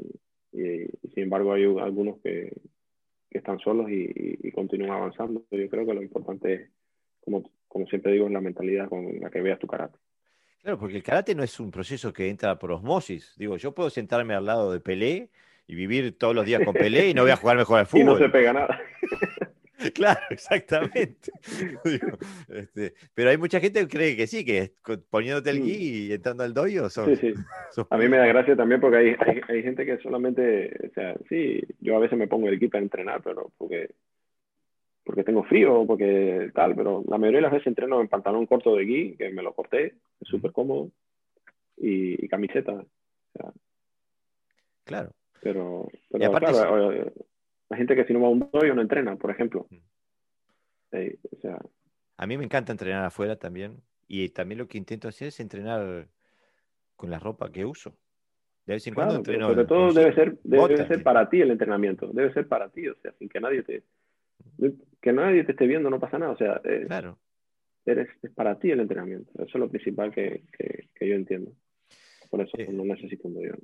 sin embargo hay algunos que, están solos y, continúan avanzando. Yo creo que lo importante es, como, como siempre digo, es la mentalidad con la que veas tu karate. Claro, porque el karate no es un proceso que entra por osmosis. Digo, yo puedo sentarme al lado de Pelé y vivir todos los días con *laughs* Pelé y no voy a jugar mejor al fútbol. Y no se pega nada. *laughs* Claro, exactamente. *laughs* Este, pero hay mucha gente que cree que sí, que poniéndote el mm. gui y entrando al doyo son, sí, sí. A mí me da gracia también porque hay, hay, gente que solamente, o sea, sí, yo a veces me pongo el gui para entrenar, pero porque, porque tengo frío o porque tal, pero la mayoría de las veces entreno en pantalón corto de gui, que me lo corté, es súper cómodo, y, camiseta. claro. Pero, pero claro, la gente que si no va a un dojo no entrena, por ejemplo. Mm. a mí me encanta entrenar afuera también. Y también lo que intento hacer es entrenar con la ropa que uso. De vez en cuando entreno. Sobre todo debe ser, debe, ser para ti el entrenamiento. Debe ser para ti, o sea, sin que nadie te. Que nadie te esté viendo, no pasa nada. O sea, es, claro. Eres, es para ti el entrenamiento. Eso es lo principal que, yo entiendo. Por eso eh, no necesito un dojo.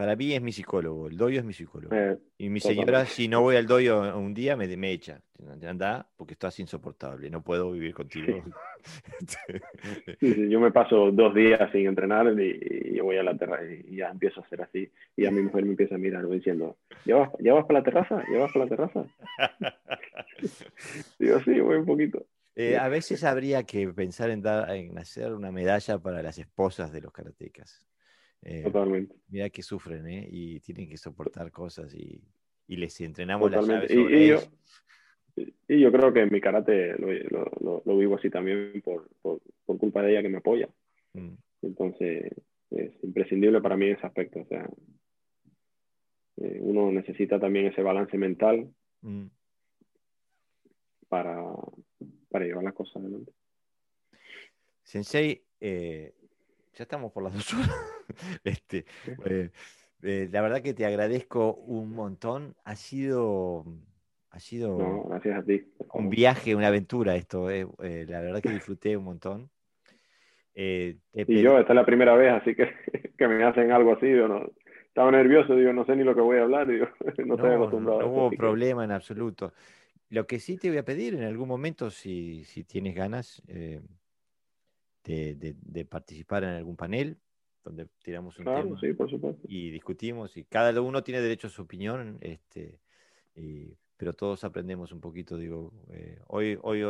Para mí es mi psicólogo, el doyo es mi psicólogo. Eh, y mi señora, si no voy al doyo un día, me, me echa. Anda, porque estás insoportable, no puedo vivir contigo. *laughs* yo me paso dos días sin entrenar y, yo voy a la terraza y ya empiezo a hacer así. Y a mi mujer me empieza a mirar diciendo, ¿ya vas, ¿ya vas para la terraza? ¿Ya vas para la terraza? *laughs* Digo, sí, voy un poquito. Eh, a veces habría que pensar en, dar, en hacer una medalla para las esposas de los karatecas. Eh, Totalmente. Mira que sufren, ¿eh? Y tienen que soportar cosas y, y les entrenamos Totalmente. las y, yo, y, yo, creo que en mi karate lo, lo, vivo así también por, por, por, culpa de ella que me apoya. Mm. Entonces, es imprescindible para mí ese aspecto. O sea, eh, uno necesita también ese balance mental mm. para, para llevar las cosas adelante. Sensei, eh, ya estamos por las *laughs* dos horas. este, eh, eh, la verdad que te agradezco un montón. Ha sido, ha sido gracias a ti. un viaje, una aventura esto. Eh, la verdad que disfruté un montón. y yo, esta es la primera vez, así que, *laughs* que me hacen algo así. Yo no, estaba nervioso, digo, no sé ni lo que voy a hablar. Digo, *laughs* no, estoy acostumbrado. No, hubo problema en absoluto. Lo que sí te voy a pedir en algún momento, si, si tienes ganas, de, participar en algún panel donde tiramos un tema y discutimos y cada uno tiene derecho a su opinión, este, pero todos aprendemos un poquito, digo, eh, hoy, hoy,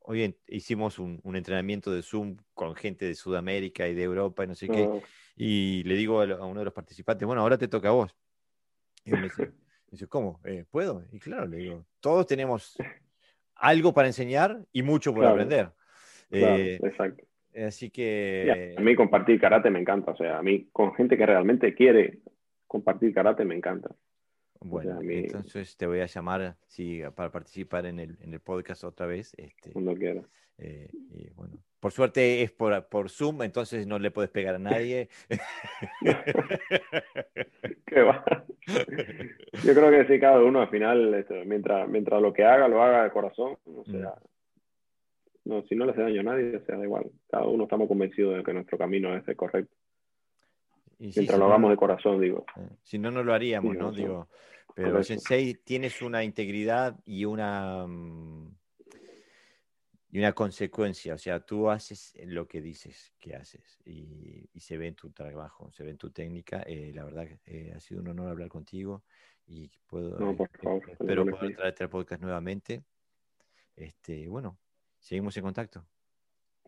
hoy hicimos un, entrenamiento de Zoom con gente de Sudamérica y de Europa y no sé qué, ah. y le digo a, uno de los participantes, bueno, ahora te toca a vos. Y *laughs* me dice, ¿cómo? Eh, ¿Puedo? Y claro, le digo, todos tenemos algo para enseñar y mucho por aprender. Eh, exacto. Así que... a mí compartir karate me encanta, o sea, a mí con gente que realmente quiere compartir karate me encanta. Bueno, entonces te voy a llamar sí, para participar en el, en el podcast otra vez. Este, Cuando quieras. Eh, bueno, por suerte es por, por, Zoom, entonces no le puedes pegar a nadie. *laughs* *laughs* Qué va. Yo creo que sí, cada uno al final, este, mientras, mientras lo que haga, lo haga de corazón, o sea, mm. No, si no le hace daño a nadie, o sea, da igual. Cada uno estamos convencidos de que nuestro camino es el correcto. mientras lo hagamos de corazón, digo. Eh, si no, no lo haríamos, ¿no? Digo, pero Sensei tienes una integridad y una, mm, y una consecuencia. O sea, tú haces lo que dices que haces y, se ve en tu trabajo, se ve en tu técnica. Eh, la verdad, eh, ha sido un honor hablar contigo y puedo, no, por favor, eh, espero poder traerte al podcast nuevamente. Este, bueno, seguimos en contacto.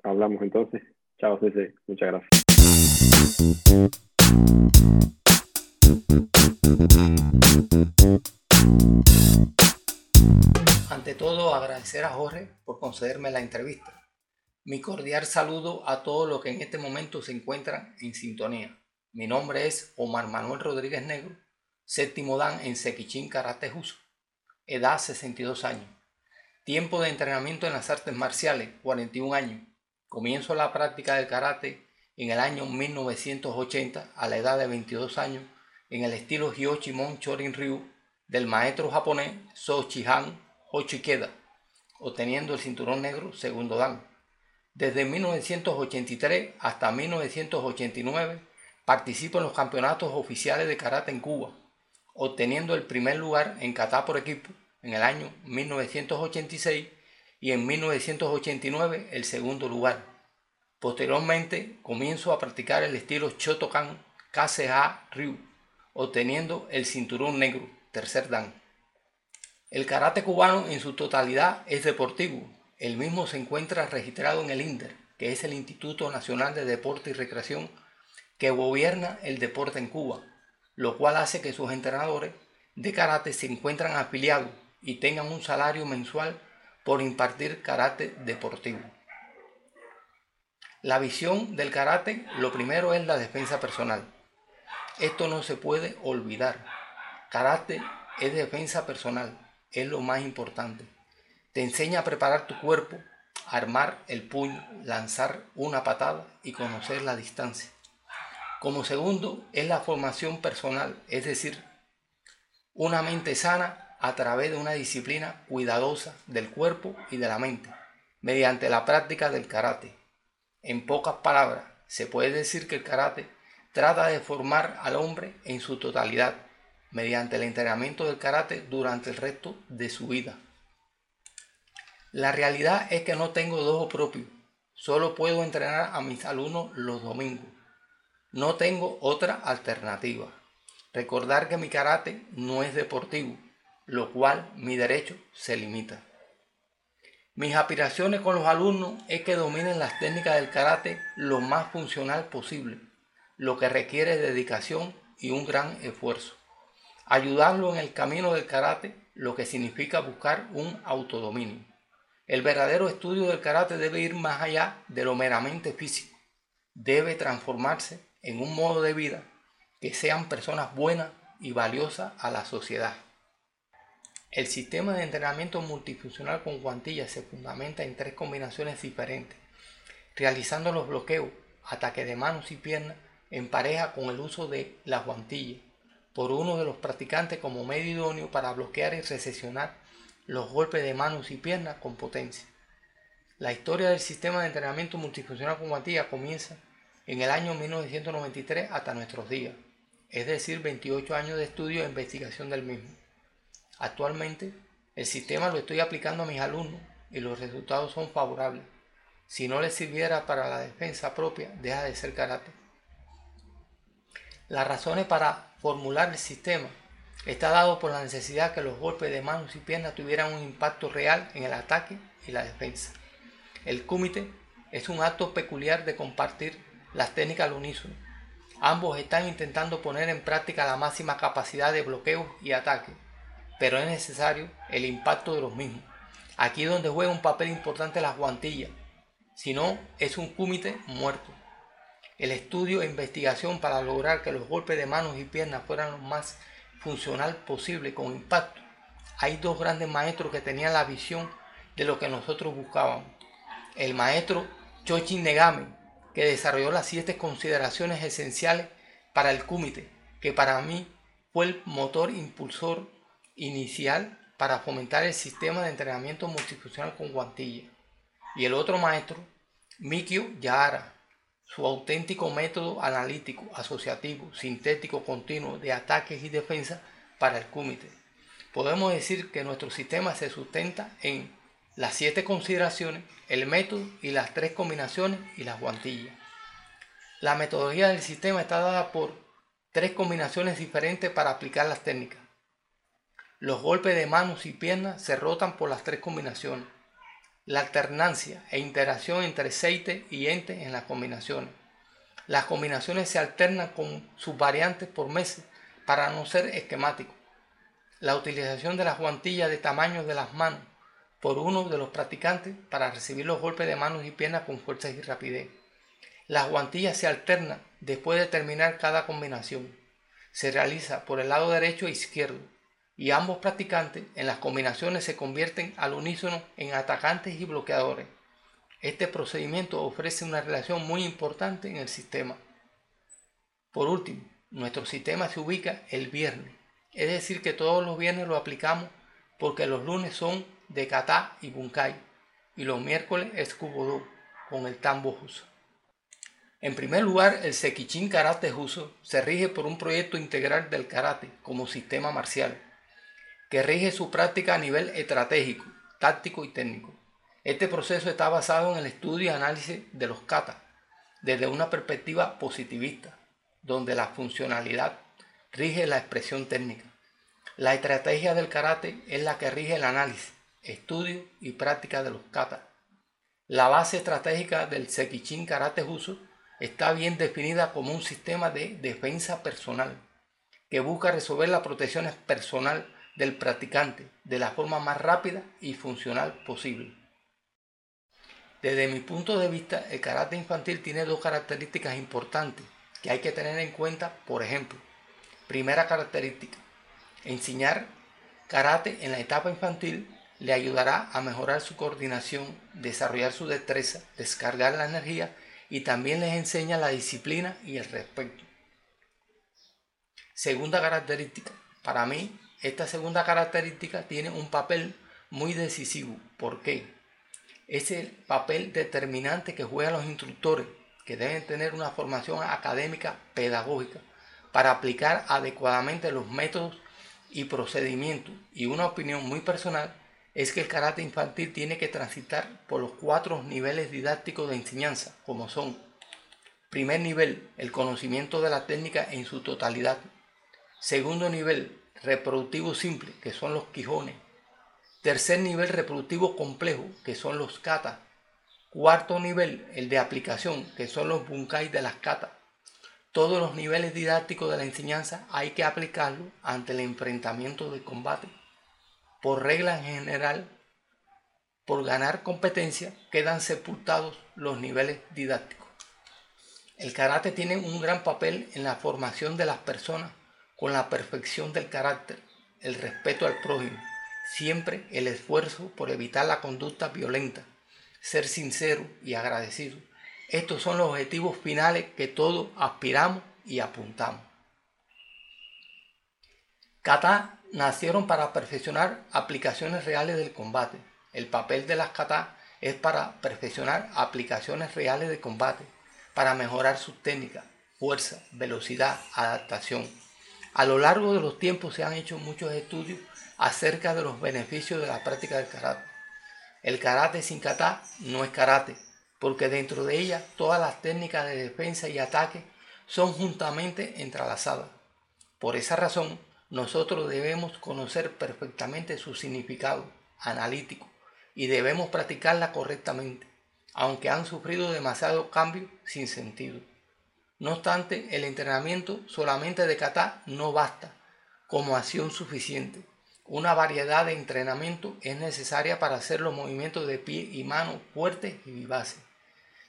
Hablamos entonces. Chao, Sensei. Muchas gracias. Ante todo, agradecer a Jorge por concederme la entrevista. Mi cordial saludo a todos los que en este momento se encuentran en sintonía. Mi nombre es Omar Manuel Rodríguez Negro, séptimo dan en Sequichín Karate Juso. Edad 62 años. Tiempo de entrenamiento en las artes marciales, 41 años. Comienzo la práctica del karate en el año 1980 a la edad de 22 años en el estilo Hyochimon Chorin Ryu del maestro japonés Sochihan Hochikeda, obteniendo el cinturón negro segundo dan. Desde 1983 hasta 1989 participó en los campeonatos oficiales de karate en Cuba, obteniendo el primer lugar en kata por equipo en el año 1986 y en 1989 el segundo lugar. Posteriormente comienzo a practicar el estilo Shotokan KCA Ryu obteniendo el cinturón negro, tercer dan. El karate cubano en su totalidad es deportivo. El mismo se encuentra registrado en el INDER, que es el Instituto Nacional de Deporte y Recreación que gobierna el deporte en Cuba, lo cual hace que sus entrenadores de karate se encuentran afiliados y tengan un salario mensual por impartir karate deportivo. La visión del karate, lo primero es la defensa personal. Esto no se puede olvidar. Karate es defensa personal, es lo más importante. Te enseña a preparar tu cuerpo, armar el puño, lanzar una patada y conocer la distancia. Como segundo, es la formación personal, es decir, una mente sana a través de una disciplina cuidadosa del cuerpo y de la mente, mediante la práctica del karate. En pocas palabras, se puede decir que el karate trata de formar al hombre en su totalidad mediante el entrenamiento del karate durante el resto de su vida. La realidad es que no tengo dojo propio, solo puedo entrenar a mis alumnos los domingos. No tengo otra alternativa. Recordar que mi karate no es deportivo, lo cual mi derecho se limita. Mis aspiraciones con los alumnos es que dominen las técnicas del karate lo más funcional posible lo que requiere dedicación y un gran esfuerzo. Ayudarlo en el camino del karate, lo que significa buscar un autodominio. El verdadero estudio del karate debe ir más allá de lo meramente físico. Debe transformarse en un modo de vida que sean personas buenas y valiosas a la sociedad. El sistema de entrenamiento multifuncional con guantillas se fundamenta en tres combinaciones diferentes, realizando los bloqueos, ataque de manos y piernas en pareja con el uso de la guantilla por uno de los practicantes como medio idóneo para bloquear y recesionar los golpes de manos y piernas con potencia. La historia del sistema de entrenamiento multifuncional con guantilla comienza en el año 1993 hasta nuestros días, es decir, 28 años de estudio e investigación del mismo. Actualmente, el sistema lo estoy aplicando a mis alumnos y los resultados son favorables. Si no les sirviera para la defensa propia, deja de ser karate. Las razones para formular el sistema está dado por la necesidad que los golpes de manos y piernas tuvieran un impacto real en el ataque y la defensa. El kumite es un acto peculiar de compartir las técnicas al unísono. Ambos están intentando poner en práctica la máxima capacidad de bloqueo y ataque, pero es necesario el impacto de los mismos. Aquí donde juega un papel importante las guantillas. sino es un kumite muerto. El estudio e investigación para lograr que los golpes de manos y piernas fueran lo más funcional posible con impacto. Hay dos grandes maestros que tenían la visión de lo que nosotros buscábamos. El maestro Chochin Negame, que desarrolló las siete consideraciones esenciales para el kumite, que para mí fue el motor impulsor inicial para fomentar el sistema de entrenamiento multifuncional con guantilla. Y el otro maestro, Mikio Yahara, su auténtico método analítico, asociativo, sintético, continuo de ataques y defensa para el kumite. Podemos decir que nuestro sistema se sustenta en las siete consideraciones, el método y las tres combinaciones y las guantillas. La metodología del sistema está dada por tres combinaciones diferentes para aplicar las técnicas. Los golpes de manos y piernas se rotan por las tres combinaciones. La alternancia e interacción entre aceite y ente en las combinaciones. Las combinaciones se alternan con sus variantes por meses para no ser esquemáticos. La utilización de las guantillas de tamaño de las manos por uno de los practicantes para recibir los golpes de manos y piernas con fuerza y rapidez. Las guantillas se alternan después de terminar cada combinación. Se realiza por el lado derecho e izquierdo y ambos practicantes en las combinaciones se convierten al unísono en atacantes y bloqueadores. Este procedimiento ofrece una relación muy importante en el sistema. Por último, nuestro sistema se ubica el viernes, es decir que todos los viernes lo aplicamos porque los lunes son de kata y bunkai y los miércoles es kubodo con el tambo juso. En primer lugar, el Sekichin Karate Juso se rige por un proyecto integral del karate como sistema marcial, que rige su práctica a nivel estratégico, táctico y técnico. Este proceso está basado en el estudio y análisis de los kata desde una perspectiva positivista, donde la funcionalidad rige la expresión técnica. La estrategia del karate es la que rige el análisis, estudio y práctica de los kata. La base estratégica del Sekichin Karate Juso está bien definida como un sistema de defensa personal que busca resolver la protección personal del practicante de la forma más rápida y funcional posible. Desde mi punto de vista, el karate infantil tiene dos características importantes que hay que tener en cuenta. Por ejemplo, primera característica, enseñar karate en la etapa infantil le ayudará a mejorar su coordinación, desarrollar su destreza, descargar la energía y también les enseña la disciplina y el respeto. Segunda característica, para mí esta segunda característica tiene un papel muy decisivo. ¿Por qué? Es el papel determinante que juegan los instructores, que deben tener una formación académica pedagógica para aplicar adecuadamente los métodos y procedimientos. Y una opinión muy personal es que el karate infantil tiene que transitar por los cuatro niveles didácticos de enseñanza, como son, primer nivel, el conocimiento de la técnica en su totalidad, segundo nivel, reproductivo simple, que son los quijones, tercer nivel reproductivo complejo, que son los katas, cuarto nivel, el de aplicación, que son los bunkai de las katas. Todos los niveles didácticos de la enseñanza hay que aplicarlo ante el enfrentamiento de combate por regla en general, por ganar competencia, quedan sepultados los niveles didácticos. El karate tiene un gran papel en la formación de las personas con la perfección del carácter, el respeto al prójimo, siempre el esfuerzo por evitar la conducta violenta, ser sincero y agradecido. Estos son los objetivos finales que todos aspiramos y apuntamos. Kata nacieron para perfeccionar aplicaciones reales del combate. El papel de las kata es para perfeccionar aplicaciones reales de combate, para mejorar su técnica, fuerza, velocidad, adaptación. A lo largo de los tiempos se han hecho muchos estudios acerca de los beneficios de la práctica del karate. El karate sin kata no es karate, porque dentro de ella todas las técnicas de defensa y ataque son juntamente entrelazadas. Por esa razón, nosotros debemos conocer perfectamente su significado analítico y debemos practicarla correctamente, aunque han sufrido demasiado cambio sin sentido. No obstante, el entrenamiento solamente de kata no basta como acción suficiente. Una variedad de entrenamiento es necesaria para hacer los movimientos de pie y mano fuertes y vivaces.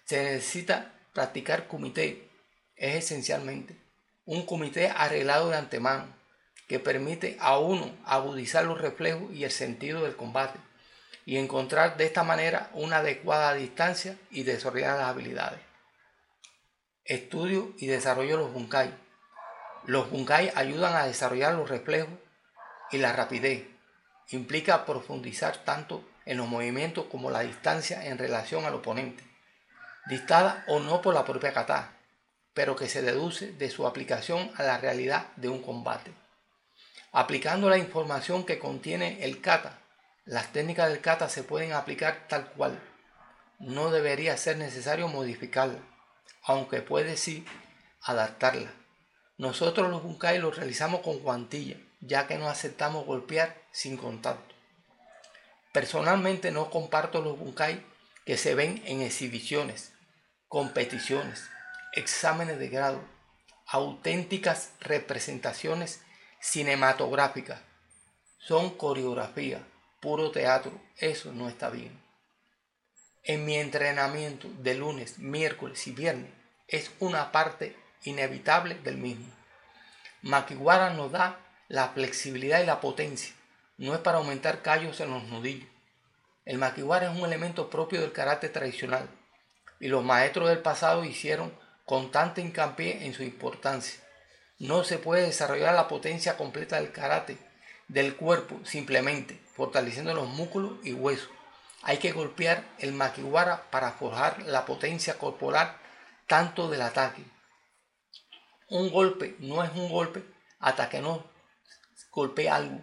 Se necesita practicar comité, es esencialmente un comité arreglado de antemano que permite a uno agudizar los reflejos y el sentido del combate y encontrar de esta manera una adecuada distancia y desarrollar las habilidades. Estudio y desarrollo de los bunkai. Los bunkai ayudan a desarrollar los reflejos y la rapidez. Implica profundizar tanto en los movimientos como la distancia en relación al oponente, dictada o no por la propia kata, pero que se deduce de su aplicación a la realidad de un combate. Aplicando la información que contiene el kata, las técnicas del kata se pueden aplicar tal cual. No debería ser necesario modificarla, aunque puede sí adaptarla. Nosotros los bunkai los realizamos con guantilla, ya que no aceptamos golpear sin contacto. Personalmente no comparto los bunkai que se ven en exhibiciones, competiciones, exámenes de grado, auténticas representaciones cinematográficas. Son coreografía, puro teatro. Eso no está bien. En mi entrenamiento de lunes, miércoles y viernes es una parte inevitable del mismo. Makiwara nos da la flexibilidad y la potencia no es para aumentar callos en los nudillos. El maquiwara es un elemento propio del karate tradicional y los maestros del pasado hicieron constante hincapié en su importancia. No se puede desarrollar la potencia completa del karate del cuerpo simplemente fortaleciendo los músculos y huesos. Hay que golpear el makiwara para forjar la potencia corporal tanto del ataque. Un golpe no es un golpe hasta que no golpee algo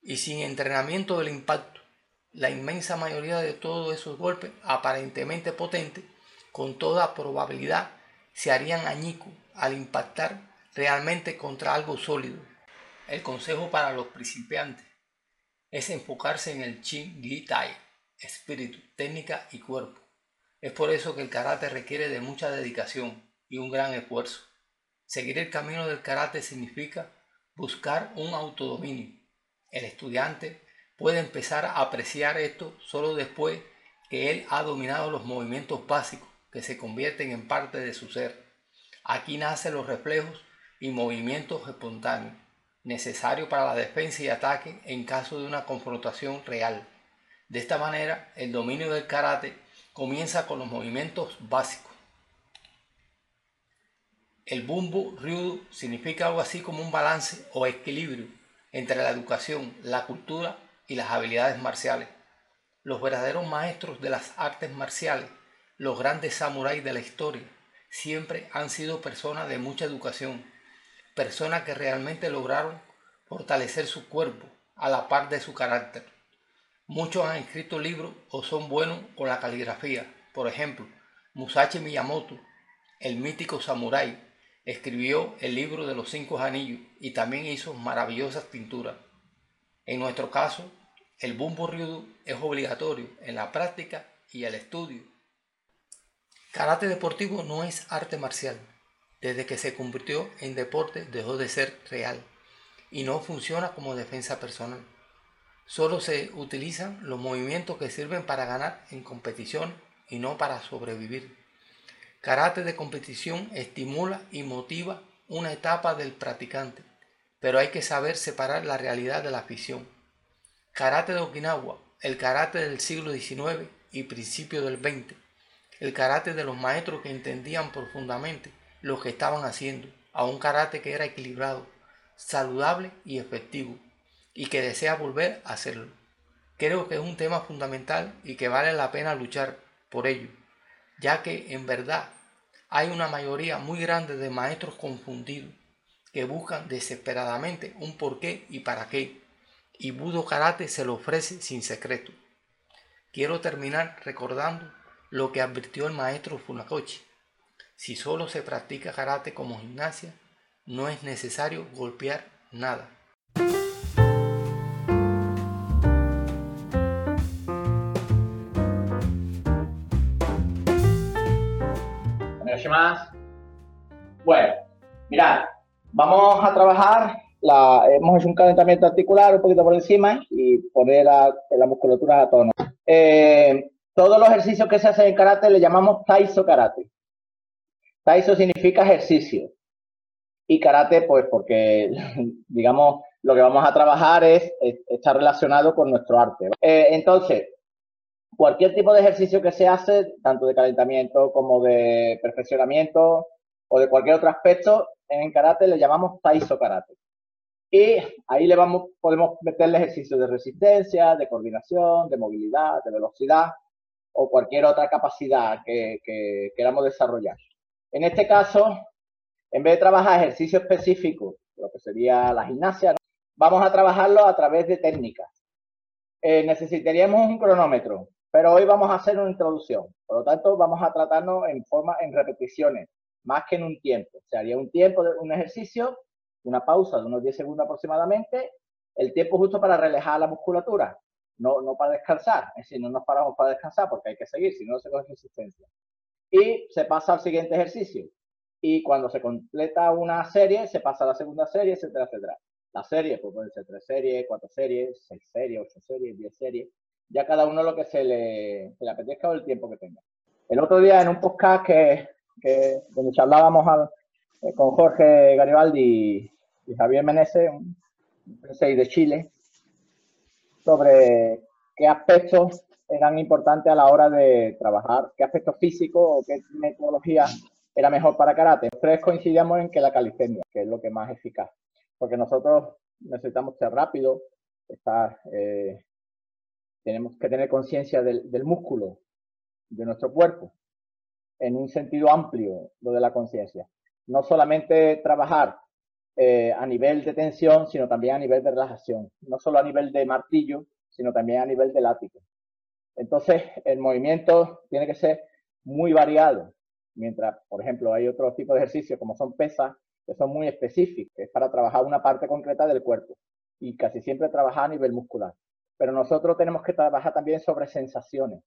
y sin entrenamiento del impacto. La inmensa mayoría de todos esos golpes, aparentemente potentes, con toda probabilidad se harían añicos al impactar realmente contra algo sólido. El consejo para los principiantes es enfocarse en el Chin Gi Tai, espíritu, técnica y cuerpo. Es por eso que el karate requiere de mucha dedicación y un gran esfuerzo. Seguir el camino del karate significa buscar un autodominio, el estudiante puede empezar a apreciar esto solo después que él ha dominado los movimientos básicos que se convierten en parte de su ser. Aquí nacen los reflejos y movimientos espontáneos, necesarios para la defensa y ataque en caso de una confrontación real. De esta manera, el dominio del karate comienza con los movimientos básicos. El bumbu ryudo significa algo así como un balance o equilibrio entre la educación, la cultura y las habilidades marciales. Los verdaderos maestros de las artes marciales, los grandes samuráis de la historia, siempre han sido personas de mucha educación, personas que realmente lograron fortalecer su cuerpo a la par de su carácter. Muchos han escrito libros o son buenos con la caligrafía. Por ejemplo, Musashi Miyamoto, el mítico samurái, escribió el libro de los cinco anillos y también hizo maravillosas pinturas. En nuestro caso, el bumbo ryudo es obligatorio en la práctica y el estudio. Karate deportivo no es arte marcial. Desde que se convirtió en deporte dejó de ser real y no funciona como defensa personal. Solo se utilizan los movimientos que sirven para ganar en competición y no para sobrevivir. Karate de competición estimula y motiva una etapa del practicante, pero hay que saber separar la realidad de la afición. Karate de Okinawa, el karate del siglo XIX y principio del XX, el karate de los maestros que entendían profundamente lo que estaban haciendo, a un karate que era equilibrado, saludable y efectivo, y que desea volver a hacerlo. Creo que es un tema fundamental y que vale la pena luchar por ello ya que en verdad hay una mayoría muy grande de maestros confundidos que buscan desesperadamente un por qué y para qué, y Budo Karate se lo ofrece sin secreto. Quiero terminar recordando lo que advirtió el maestro Funakoshi. Si solo se practica karate como gimnasia, no es necesario golpear nada. Más. Bueno, mirad, vamos a trabajar, la, hemos hecho un calentamiento articular un poquito por encima y poner la, la musculatura a tono. Eh, todos los ejercicios que se hacen en karate le llamamos taiso karate. Taiso significa ejercicio. Y karate, pues porque, *laughs* digamos, lo que vamos a trabajar es, estar relacionado con nuestro arte. Eh, entonces, cualquier tipo de ejercicio que se hace, tanto de calentamiento como de perfeccionamiento o de cualquier otro aspecto, en karate le llamamos taiso karate. Y ahí le vamos, podemos meterle ejercicios de resistencia, de coordinación, de movilidad, de velocidad o cualquier otra capacidad que, queramos desarrollar. En este caso, en vez de trabajar ejercicio específico, lo que sería la gimnasia, vamos a trabajarlo a través de técnicas. Eh, necesitaríamos un cronómetro, pero hoy vamos a hacer una introducción. Por lo tanto, vamos a tratarnos en forma, en repeticiones, más que en un tiempo. O sea, haría un tiempo de un ejercicio, una pausa de unos 10 segundos aproximadamente, el tiempo justo para relajar la musculatura no, no para descansar, es decir, no nos paramos para descansar porque hay que seguir, si no se coge resistencia. Y se pasa al siguiente ejercicio. Y cuando se completa una serie, se pasa a la segunda serie, etcétera, etcétera. La serie, pues pueden ser tres series, cuatro series, seis series, ocho series, diez series. Ya cada uno lo que se le, le apetezca o el tiempo que tenga. El otro día en un podcast que, que donde charlábamos eh, con Jorge Garibaldi y, Javier Menezes, un de Chile, sobre qué aspectos eran importantes a la hora de trabajar, qué aspectos físicos o qué metodología era mejor para karate. Tres coincidíamos en que la calistenia, que es lo que más eficaz, porque nosotros necesitamos ser rápidos, estar, eh, tenemos que tener conciencia del, músculo de nuestro cuerpo, en un sentido amplio, lo de la conciencia. No solamente trabajar eh, a nivel de tensión, sino también a nivel de relajación. No solo a nivel de martillo, sino también a nivel de látigo. Entonces, el movimiento tiene que ser muy variado. Mientras, por ejemplo, hay otro tipo de ejercicios como son pesas, que son muy específicos, es para trabajar una parte concreta del cuerpo y casi siempre trabajar a nivel muscular. Pero nosotros tenemos que trabajar también sobre sensaciones,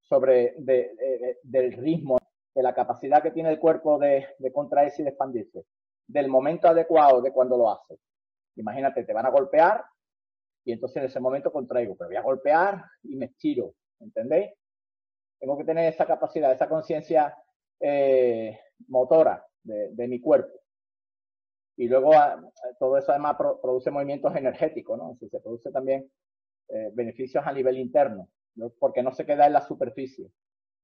sobre del ritmo, de la capacidad que tiene el cuerpo de, de contraerse y de expandirse del momento adecuado de cuando lo haces. Imagínate, te van a golpear y entonces en ese momento contraigo, pero voy a golpear y me estiro, ¿entendéis? Tengo que tener esa capacidad, esa conciencia eh, motora de, mi cuerpo. Y luego ah, todo eso además produce movimientos energéticos, ¿no? Se produce también eh, beneficios a nivel interno, porque no se queda en la superficie,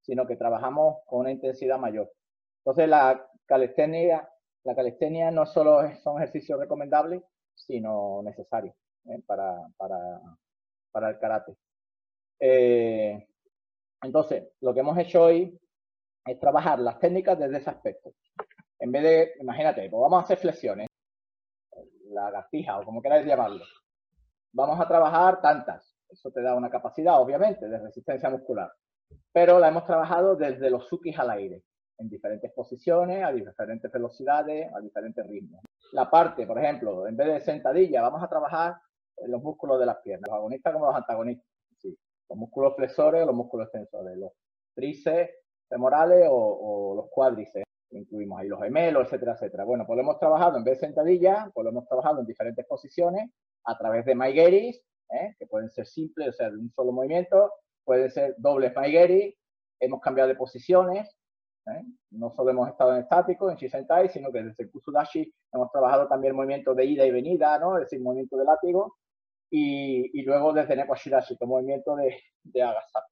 sino que trabajamos con una intensidad mayor. Entonces la calistenia la calistenia no solo son ejercicios recomendables, sino necesarios ¿eh? para, para, el karate. Eh, entonces, lo que hemos hecho hoy es trabajar las técnicas desde ese aspecto. En vez de, imagínate, pues vamos a hacer flexiones, la lagartija o como queráis llamarlo. Vamos a trabajar tantas. Eso te da una capacidad, obviamente, de resistencia muscular. Pero la hemos trabajado desde los sukis al aire en diferentes posiciones, a diferentes velocidades, a diferentes ritmos. La parte, por ejemplo, en vez de sentadilla, vamos a trabajar los músculos de las piernas, los agonistas como los antagonistas. Los músculos flexores o los músculos extensores, los tríceps femorales o, los cuádriceps. Incluimos ahí los gemelos, etcétera, etcétera. Bueno, pues lo hemos trabajado en vez de sentadilla, pues lo hemos trabajado en diferentes posiciones a través de Maigeris, ¿eh? que pueden ser simples, o sea, de un solo movimiento, pueden ser dobles Maigeris, hemos cambiado de posiciones, ¿eh? No solo hemos estado en estático, en Shisentai, sino que desde el Kusudashi hemos trabajado también el movimiento de ida y venida, ¿no? es decir, movimiento de látigo, y, y luego desde Nekoshirashi, que movimiento de, de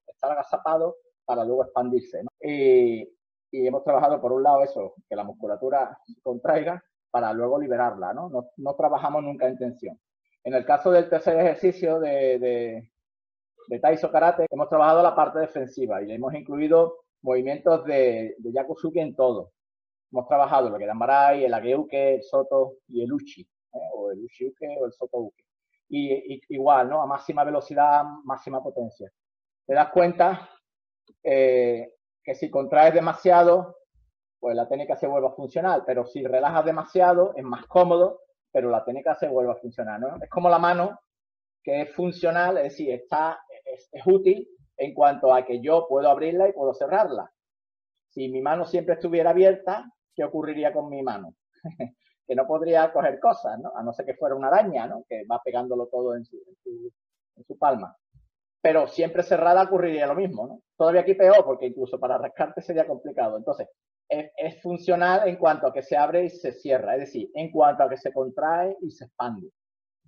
estar agazapado para luego expandirse. Y, y, hemos trabajado por un lado eso, que la musculatura contraiga para luego liberarla, ¿no? No, no trabajamos nunca en tensión. En el caso del tercer ejercicio de, de, de Taiso Karate, hemos trabajado la parte defensiva y le hemos incluido movimientos de, de Yakusuke en todo. Hemos trabajado lo que Marai, el Ageuke, el Soto y el Uchi, ¿eh? o el Uchiuke o el Soto Uke. Y, igual, ¿no? A máxima velocidad, máxima potencia. Te das cuenta eh, que si contraes demasiado, pues la técnica se vuelve a funcionar, pero si relajas demasiado es más cómodo, pero la técnica se vuelve a funcionar, ¿no? Es como la mano, que es funcional, es decir, está, es útil, en cuanto a que yo puedo abrirla y puedo cerrarla. Si mi mano siempre estuviera abierta, ¿qué ocurriría con mi mano? *laughs* que no podría coger cosas, ¿no? A no ser que fuera una araña, ¿no? Que va pegándolo todo en su, en su, palma. Pero siempre cerrada ocurriría lo mismo. Todavía aquí peor, porque incluso para rascarte sería complicado. Entonces, es, funcional en cuanto a que se abre y se cierra, es decir, en cuanto a que se contrae y se expande.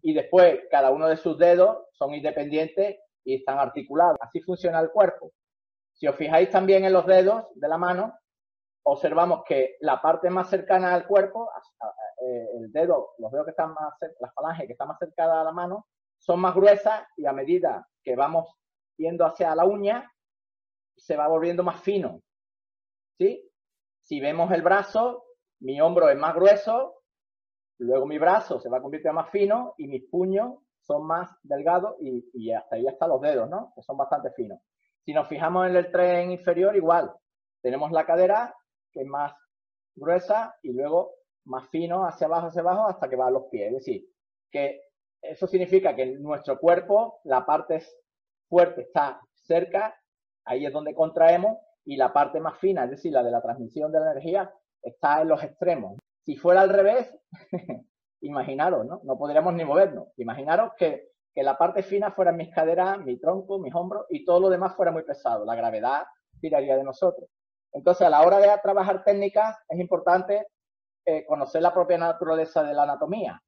Y después, cada uno de sus dedos son independientes y están articulados. Así funciona el cuerpo. Si os fijáis también en los dedos de la mano, observamos que la parte más cercana al cuerpo, eh, el dedo, los dedos que están más, las falanges que están más cercanas a la mano, son más gruesas y a medida que vamos yendo hacia la uña, se va volviendo más fino. ¿Sí? Si vemos el brazo, mi hombro es más grueso, luego mi brazo se va a convertir más fino y mis puños son más delgados y, hasta ahí hasta los dedos, ¿no? Que son bastante finos. Si nos fijamos en el tren inferior, igual. Tenemos la cadera, que es más gruesa, y luego más fino hacia abajo, hacia abajo, hasta que va a los pies. Es decir, que eso significa que nuestro cuerpo, la parte fuerte está cerca, ahí es donde contraemos, y la parte más fina, es decir, la de la transmisión de la energía, está en los extremos. Si fuera al revés, *laughs* imaginaros, ¿no? No podríamos ni movernos. Imaginaros que, que la parte fina fuera mis caderas, mi tronco, mis hombros y todo lo demás fuera muy pesado. La gravedad tiraría de nosotros. Entonces, a la hora de trabajar técnicas, es importante eh, conocer la propia naturaleza de la anatomía.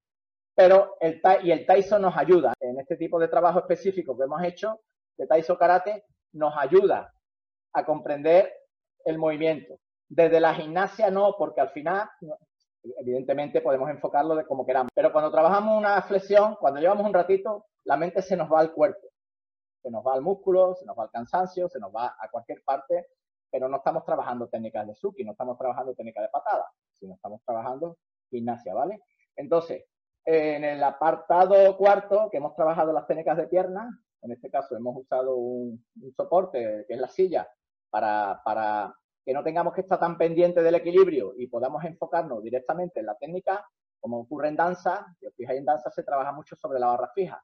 Pero el, y el Taiso nos ayuda. En este tipo de trabajo específico que hemos hecho, de Taiso Karate, nos ayuda a comprender el movimiento. Desde la gimnasia no, porque al final, evidentemente podemos enfocarlo de como queramos, pero cuando trabajamos una flexión, cuando llevamos un ratito, la mente se nos va al cuerpo, se nos va al músculo, se nos va al cansancio, se nos va a cualquier parte, pero no estamos trabajando técnicas de suki, no estamos trabajando técnicas de patada, sino estamos trabajando gimnasia, ¿vale? Entonces, en el apartado cuarto, que hemos trabajado las técnicas de pierna, en este caso hemos usado un, un soporte que es la silla para, que no tengamos que estar tan pendientes del equilibrio y podamos enfocarnos directamente en la técnica, como ocurre en danza, si os fijáis en danza se trabaja mucho sobre la barra fija.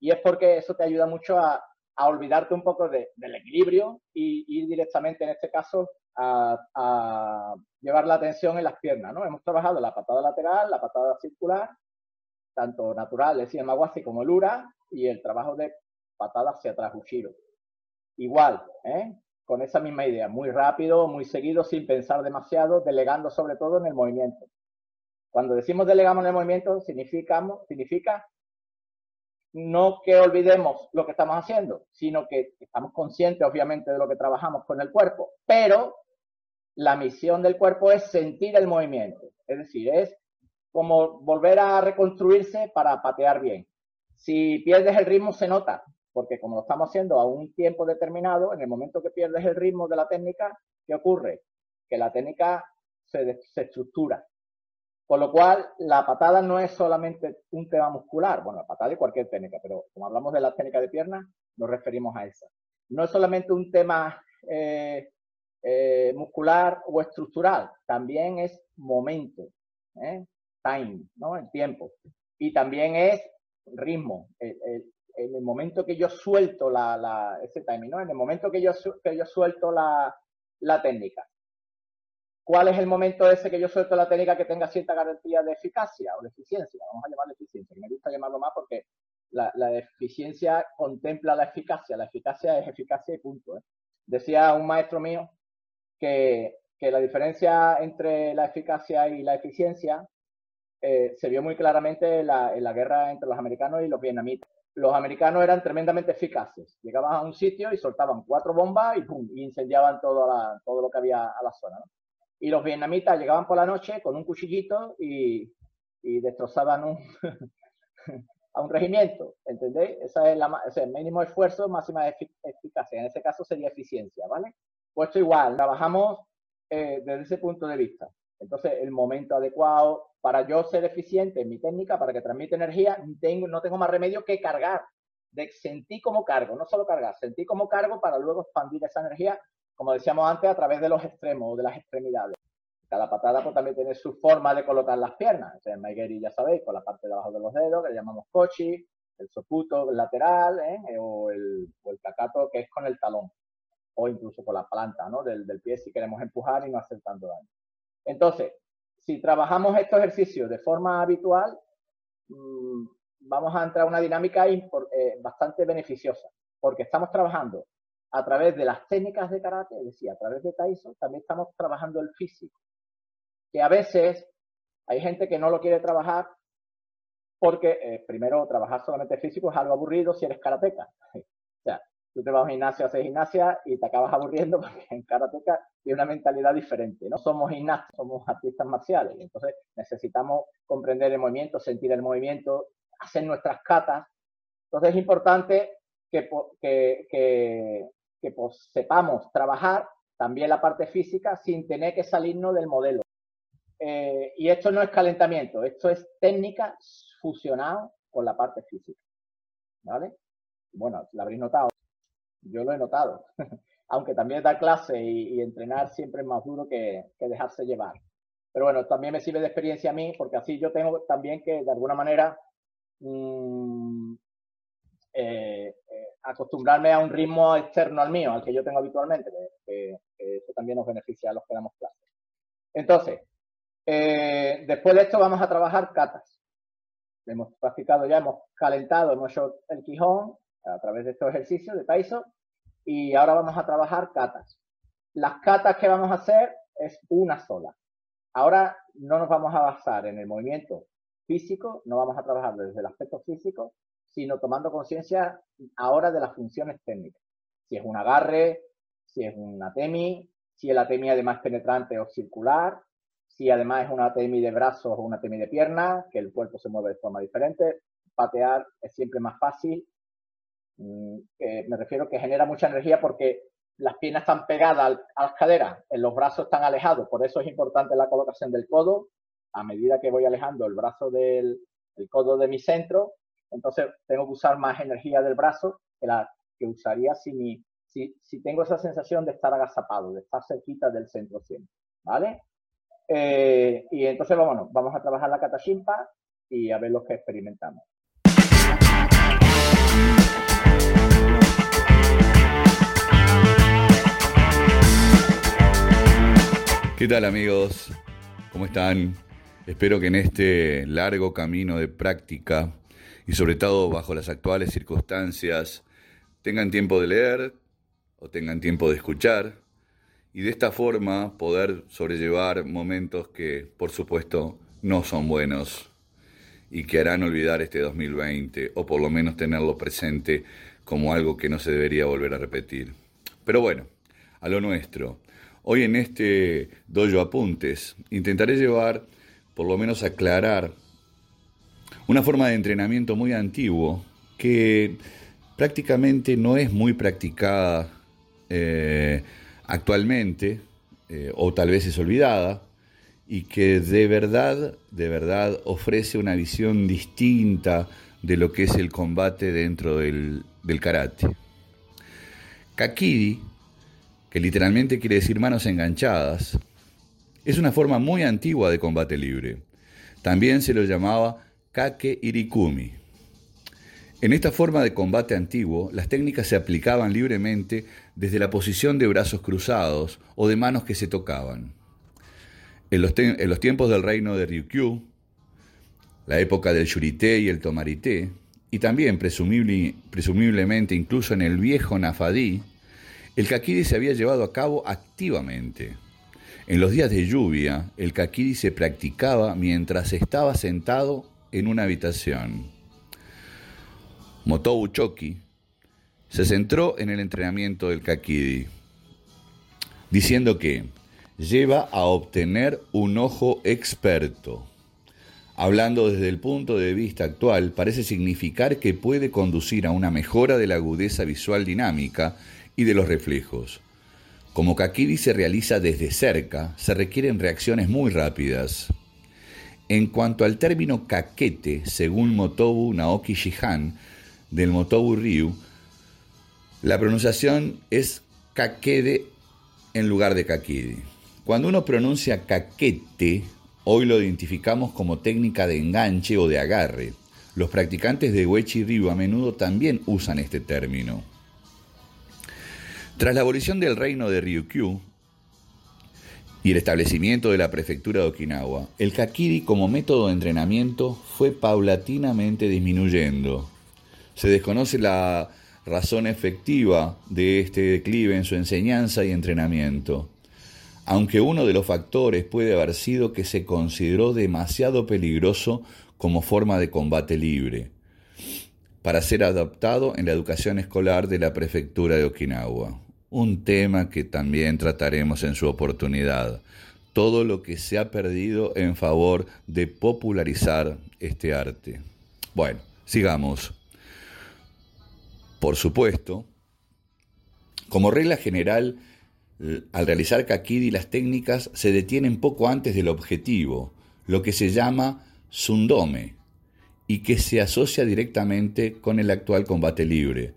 Y es porque eso te ayuda mucho a, olvidarte un poco del equilibrio y ir directamente, en este caso, a, llevar la atención en las piernas. ¿no? Hemos trabajado la patada lateral, la patada circular, tanto natural, es decir, el maguasi como el ura, y el trabajo de patada hacia atrás, Ushiro. Igual, ¿eh? con esa misma idea, muy rápido, muy seguido, sin pensar demasiado, delegando sobre todo en el movimiento. Cuando decimos delegamos en el movimiento, significa, significa no que olvidemos lo que estamos haciendo, sino que estamos conscientes, obviamente, de lo que trabajamos con el cuerpo, pero la misión del cuerpo es sentir el movimiento, es decir, es como volver a reconstruirse para patear bien. Si pierdes el ritmo, se nota, porque como lo estamos haciendo a un tiempo determinado, en el momento que pierdes el ritmo de la técnica, ¿qué ocurre? Que la técnica se, estructura. Con lo cual, la patada no es solamente un tema muscular, bueno, la patada de cualquier técnica, pero como hablamos de la técnica de pierna, nos referimos a esa. No es solamente un tema eh, eh, muscular o estructural, también es momento, ¿eh? Time, ¿no? El tiempo. Y también es ritmo, en el momento que yo suelto la, ese timing, ¿no? En el momento que yo, que yo suelto la, técnica. ¿Cuál es el momento ese que yo suelto la técnica que tenga cierta garantía de eficacia o de eficiencia? Vamos a llamarlo eficiencia, me gusta llamarlo más porque la, eficiencia contempla la eficacia, la eficacia es eficacia y punto. ¿eh? Decía un maestro mío que, la diferencia entre la eficacia y la eficiencia eh, se vio muy claramente en la, en la guerra entre los americanos y los vietnamitas los americanos eran tremendamente eficaces. Llegaban a un sitio y soltaban cuatro bombas y ¡pum! Y incendiaban todo, todo lo que había a la zona. Y los vietnamitas llegaban por la noche con un cuchillito y, destrozaban un, *laughs* a un regimiento. ¿Entendéis? Esa es la, ese el mínimo esfuerzo, máxima eficacia. En ese caso sería eficiencia, ¿vale? Puesto igual, trabajamos eh, desde ese punto de vista. Entonces, el momento adecuado para yo ser eficiente en mi técnica, para que transmita energía, no tengo más remedio que cargar. De sentir como cargo, no solo cargar, sentir como cargo para luego expandir esa energía, como decíamos antes, a través de los extremos o de las extremidades. Cada patada pues, también tiene su forma de colocar las piernas. O sea, el Maigeri ya sabéis, con la parte de abajo de los dedos, que le llamamos kochi, el soputo lateral, ¿eh? o, el, o el cacato, que es con el talón, o incluso con la planta ¿no? del, del pie si queremos empujar y no hacer tanto daño. Entonces, si trabajamos estos ejercicios de forma habitual, mm, vamos a entrar a una dinámica eh, bastante beneficiosa. porque estamos trabajando a través de las técnicas de karate, es decir, a través de Taiso, también estamos trabajando el físico. Que a veces hay gente que no lo quiere trabajar porque, eh, primero, trabajar solamente físico es algo aburrido si eres karateca. *laughs* o sea, tú te vas a un gimnasio, haces gimnasia y te acabas aburriendo *laughs* porque en karateca tiene una mentalidad diferente. No somos gimnastas, somos artistas marciales. Entonces necesitamos comprender el movimiento, sentir el movimiento, hacer nuestras catas. Entonces es importante que, que, que pues, sepamos trabajar también la parte física sin tener que salirnos del modelo. Eh, y esto no es calentamiento, esto es técnica fusionada con la parte física. ¿Vale? Bueno, lo habréis notado. Yo lo he notado. *laughs* Aunque también dar clase y, entrenar siempre es más duro que, dejarse llevar. Pero bueno, también me sirve de experiencia a mí, porque así yo tengo también que, de alguna manera, mm, eh, acostumbrarme a un ritmo externo al mío, al que yo tengo habitualmente, que, eso también nos beneficia a los que damos clases. Entonces, eh, después de esto vamos a trabajar catas. Hemos practicado ya, hemos calentado, hemos hecho el quijón a través de estos ejercicios de Taiso y ahora vamos a trabajar catas. Las catas que vamos a hacer es una sola. Ahora no nos vamos a basar en el movimiento físico, no vamos a trabajar desde el aspecto físico, sino tomando conciencia ahora de las funciones técnicas. Si es un agarre, si es una temi, si el atemi además penetrante o circular, si además es una atemi de brazos o una atemi de pierna, que el cuerpo se mueve de forma diferente. Patear es siempre más fácil. Mm, me refiero que genera mucha energía porque las piernas están pegadas a las caderas, en los brazos están alejados, por eso es importante la colocación del codo. A medida que voy alejando el brazo del el codo de mi centro, entonces tengo que usar más energía del brazo que la que usaría si, tengo esa sensación de estar agazapado, de estar cerquita del centro siempre. ¿Vale? Eh, y entonces vamos a trabajar la katashimpa y a ver lo que experimentamos. ¿Qué tal amigos? ¿Cómo están? Espero que en este largo camino de práctica y sobre todo bajo las actuales circunstancias tengan tiempo de leer o tengan tiempo de escuchar y de esta forma poder sobrellevar momentos que por supuesto no son buenos y que harán olvidar este 2020 o por lo menos tenerlo presente como algo que no se debería volver a repetir. Pero bueno, a lo nuestro. Hoy en este dojo apuntes intentaré llevar, por lo menos aclarar una forma de entrenamiento muy antiguo que prácticamente no es muy practicada eh, actualmente, eh, o tal vez es olvidada, y que de verdad, de verdad ofrece una visión distinta de lo que es el combate dentro del, del karate. Kakiri, que literalmente quiere decir manos enganchadas, es una forma muy antigua de combate libre. También se lo llamaba Kake Irikumi. En esta forma de combate antiguo, las técnicas se aplicaban libremente desde la posición de brazos cruzados o de manos que se tocaban. En los, tiempos del reino de Ryukyu, la época del Shurite y el Tomarite, y también presumiblemente incluso en el viejo Nafadí, el kakiri se había llevado a cabo activamente. En los días de lluvia, el kakiri se practicaba mientras estaba sentado en una habitación. Motobu Choki se centró en el entrenamiento del Kakidi, diciendo que lleva a obtener un ojo experto. Hablando desde el punto de vista actual, parece significar que puede conducir a una mejora de la agudeza visual dinámica y de los reflejos. Como Kakidi se realiza desde cerca, se requieren reacciones muy rápidas. En cuanto al término caquete, según Motobu Naoki Shihan del Motobu Ryu, la pronunciación es kakede en lugar de kakidi. Cuando uno pronuncia caquete, hoy lo identificamos como técnica de enganche o de agarre. Los practicantes de Wechi Ryu a menudo también usan este término. Tras la abolición del reino de Ryukyu, y el establecimiento de la prefectura de Okinawa, el kakiri como método de entrenamiento fue paulatinamente disminuyendo. Se desconoce la razón efectiva de este declive en su enseñanza y entrenamiento, aunque uno de los factores puede haber sido que se consideró demasiado peligroso como forma de combate libre, para ser adaptado en la educación escolar de la prefectura de Okinawa. Un tema que también trataremos en su oportunidad. Todo lo que se ha perdido en favor de popularizar este arte. Bueno, sigamos. Por supuesto, como regla general, al realizar kakidi las técnicas se detienen poco antes del objetivo, lo que se llama sundome, y que se asocia directamente con el actual combate libre,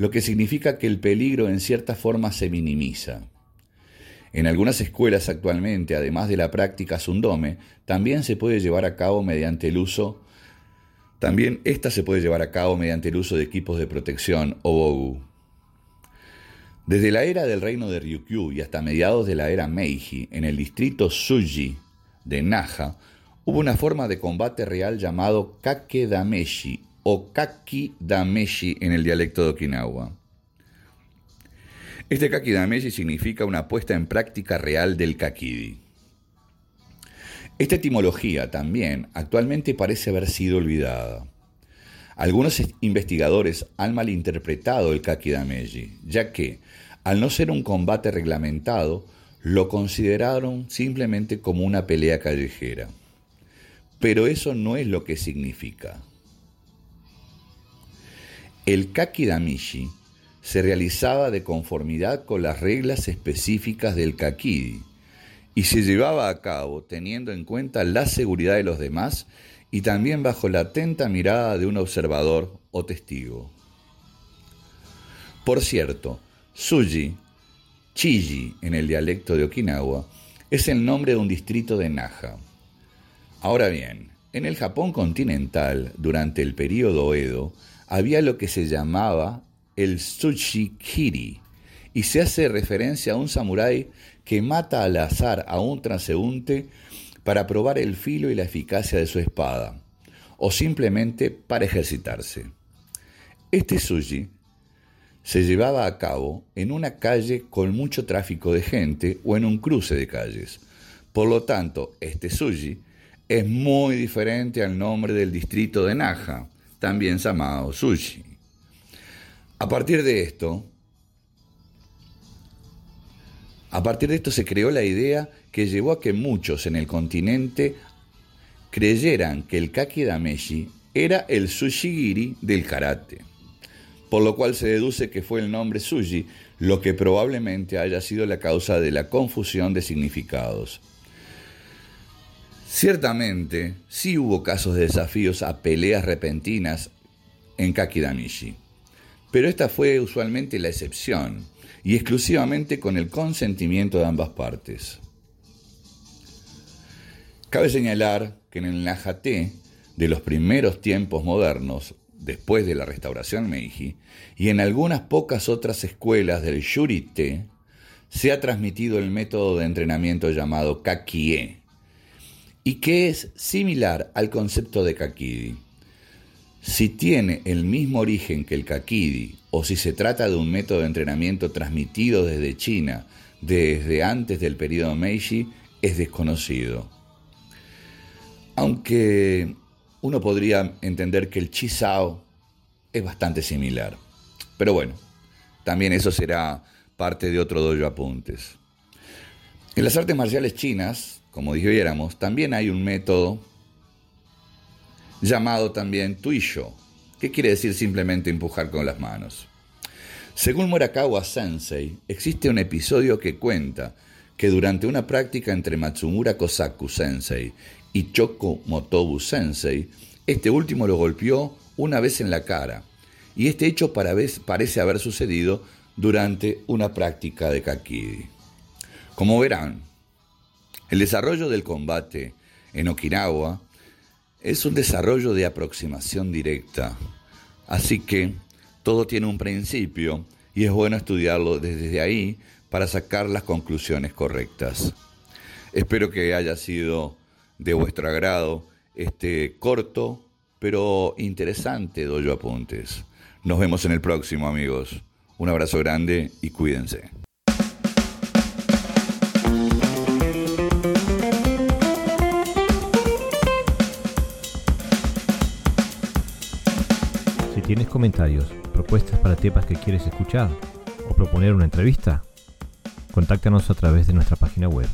lo que significa que el peligro en cierta forma se minimiza. En algunas escuelas actualmente, además de la práctica sundome, también se puede llevar a cabo mediante el uso también esta se puede llevar a cabo mediante el uso de equipos de protección o bogu. Desde la era del reino de Ryukyu y hasta mediados de la era Meiji, en el distrito Suji de Naha, hubo una forma de combate real llamado Kakedameshi o Kaki-dameshi en el dialecto de Okinawa. Este Kaki-dameshi significa una puesta en práctica real del Kakidi. Esta etimología también actualmente parece haber sido olvidada. Algunos investigadores han malinterpretado el Kakidameji, ya que, al no ser un combate reglamentado, lo consideraron simplemente como una pelea callejera. Pero eso no es lo que significa. El Kakidamishi se realizaba de conformidad con las reglas específicas del Kakidi, y se llevaba a cabo teniendo en cuenta la seguridad de los demás y también bajo la atenta mirada de un observador o testigo. Por cierto, Suji, Chiji en el dialecto de Okinawa, es el nombre de un distrito de Naha. Ahora bien, en el Japón continental, durante el período Edo, había lo que se llamaba el Tsuchikiri, y se hace referencia a un samurái que mata al azar a un transeúnte para probar el filo y la eficacia de su espada, o simplemente para ejercitarse. Este sushi se llevaba a cabo en una calle con mucho tráfico de gente o en un cruce de calles. Por lo tanto, este sushi es muy diferente al nombre del distrito de Naja, también llamado sushi. A partir de esto, a partir de esto se creó la idea que llevó a que muchos en el continente creyeran que el kaki dameshi era el sushigiri del karate, por lo cual se deduce que fue el nombre sushi lo que probablemente haya sido la causa de la confusión de significados. Ciertamente, sí hubo casos de desafíos a peleas repentinas en kaki dameshi, pero esta fue usualmente la excepción y exclusivamente con el consentimiento de ambas partes. Cabe señalar que en el Najate de los primeros tiempos modernos, después de la restauración Meiji, y en algunas pocas otras escuelas del Shurite, se ha transmitido el método de entrenamiento llamado Kakie, y que es similar al concepto de Kakidi. Si tiene el mismo origen que el Kakidi o si se trata de un método de entrenamiento transmitido desde China desde antes del periodo Meiji es desconocido. Aunque uno podría entender que el Sao es bastante similar. Pero bueno, también eso será parte de otro dojo apuntes. En las artes marciales chinas, como dijéramos, también hay un método llamado también Tuisho, que quiere decir simplemente empujar con las manos. Según Murakawa Sensei, existe un episodio que cuenta que durante una práctica entre Matsumura Kosaku Sensei y Choko Motobu Sensei, este último lo golpeó una vez en la cara, y este hecho parece haber sucedido durante una práctica de Kakidi. Como verán, el desarrollo del combate en Okinawa es un desarrollo de aproximación directa. Así que todo tiene un principio y es bueno estudiarlo desde ahí para sacar las conclusiones correctas. Espero que haya sido de vuestro agrado este corto pero interesante dojo apuntes. Nos vemos en el próximo, amigos. Un abrazo grande y cuídense. Tienes comentarios, propuestas para temas que quieres escuchar o proponer una entrevista, contáctanos a través de nuestra página web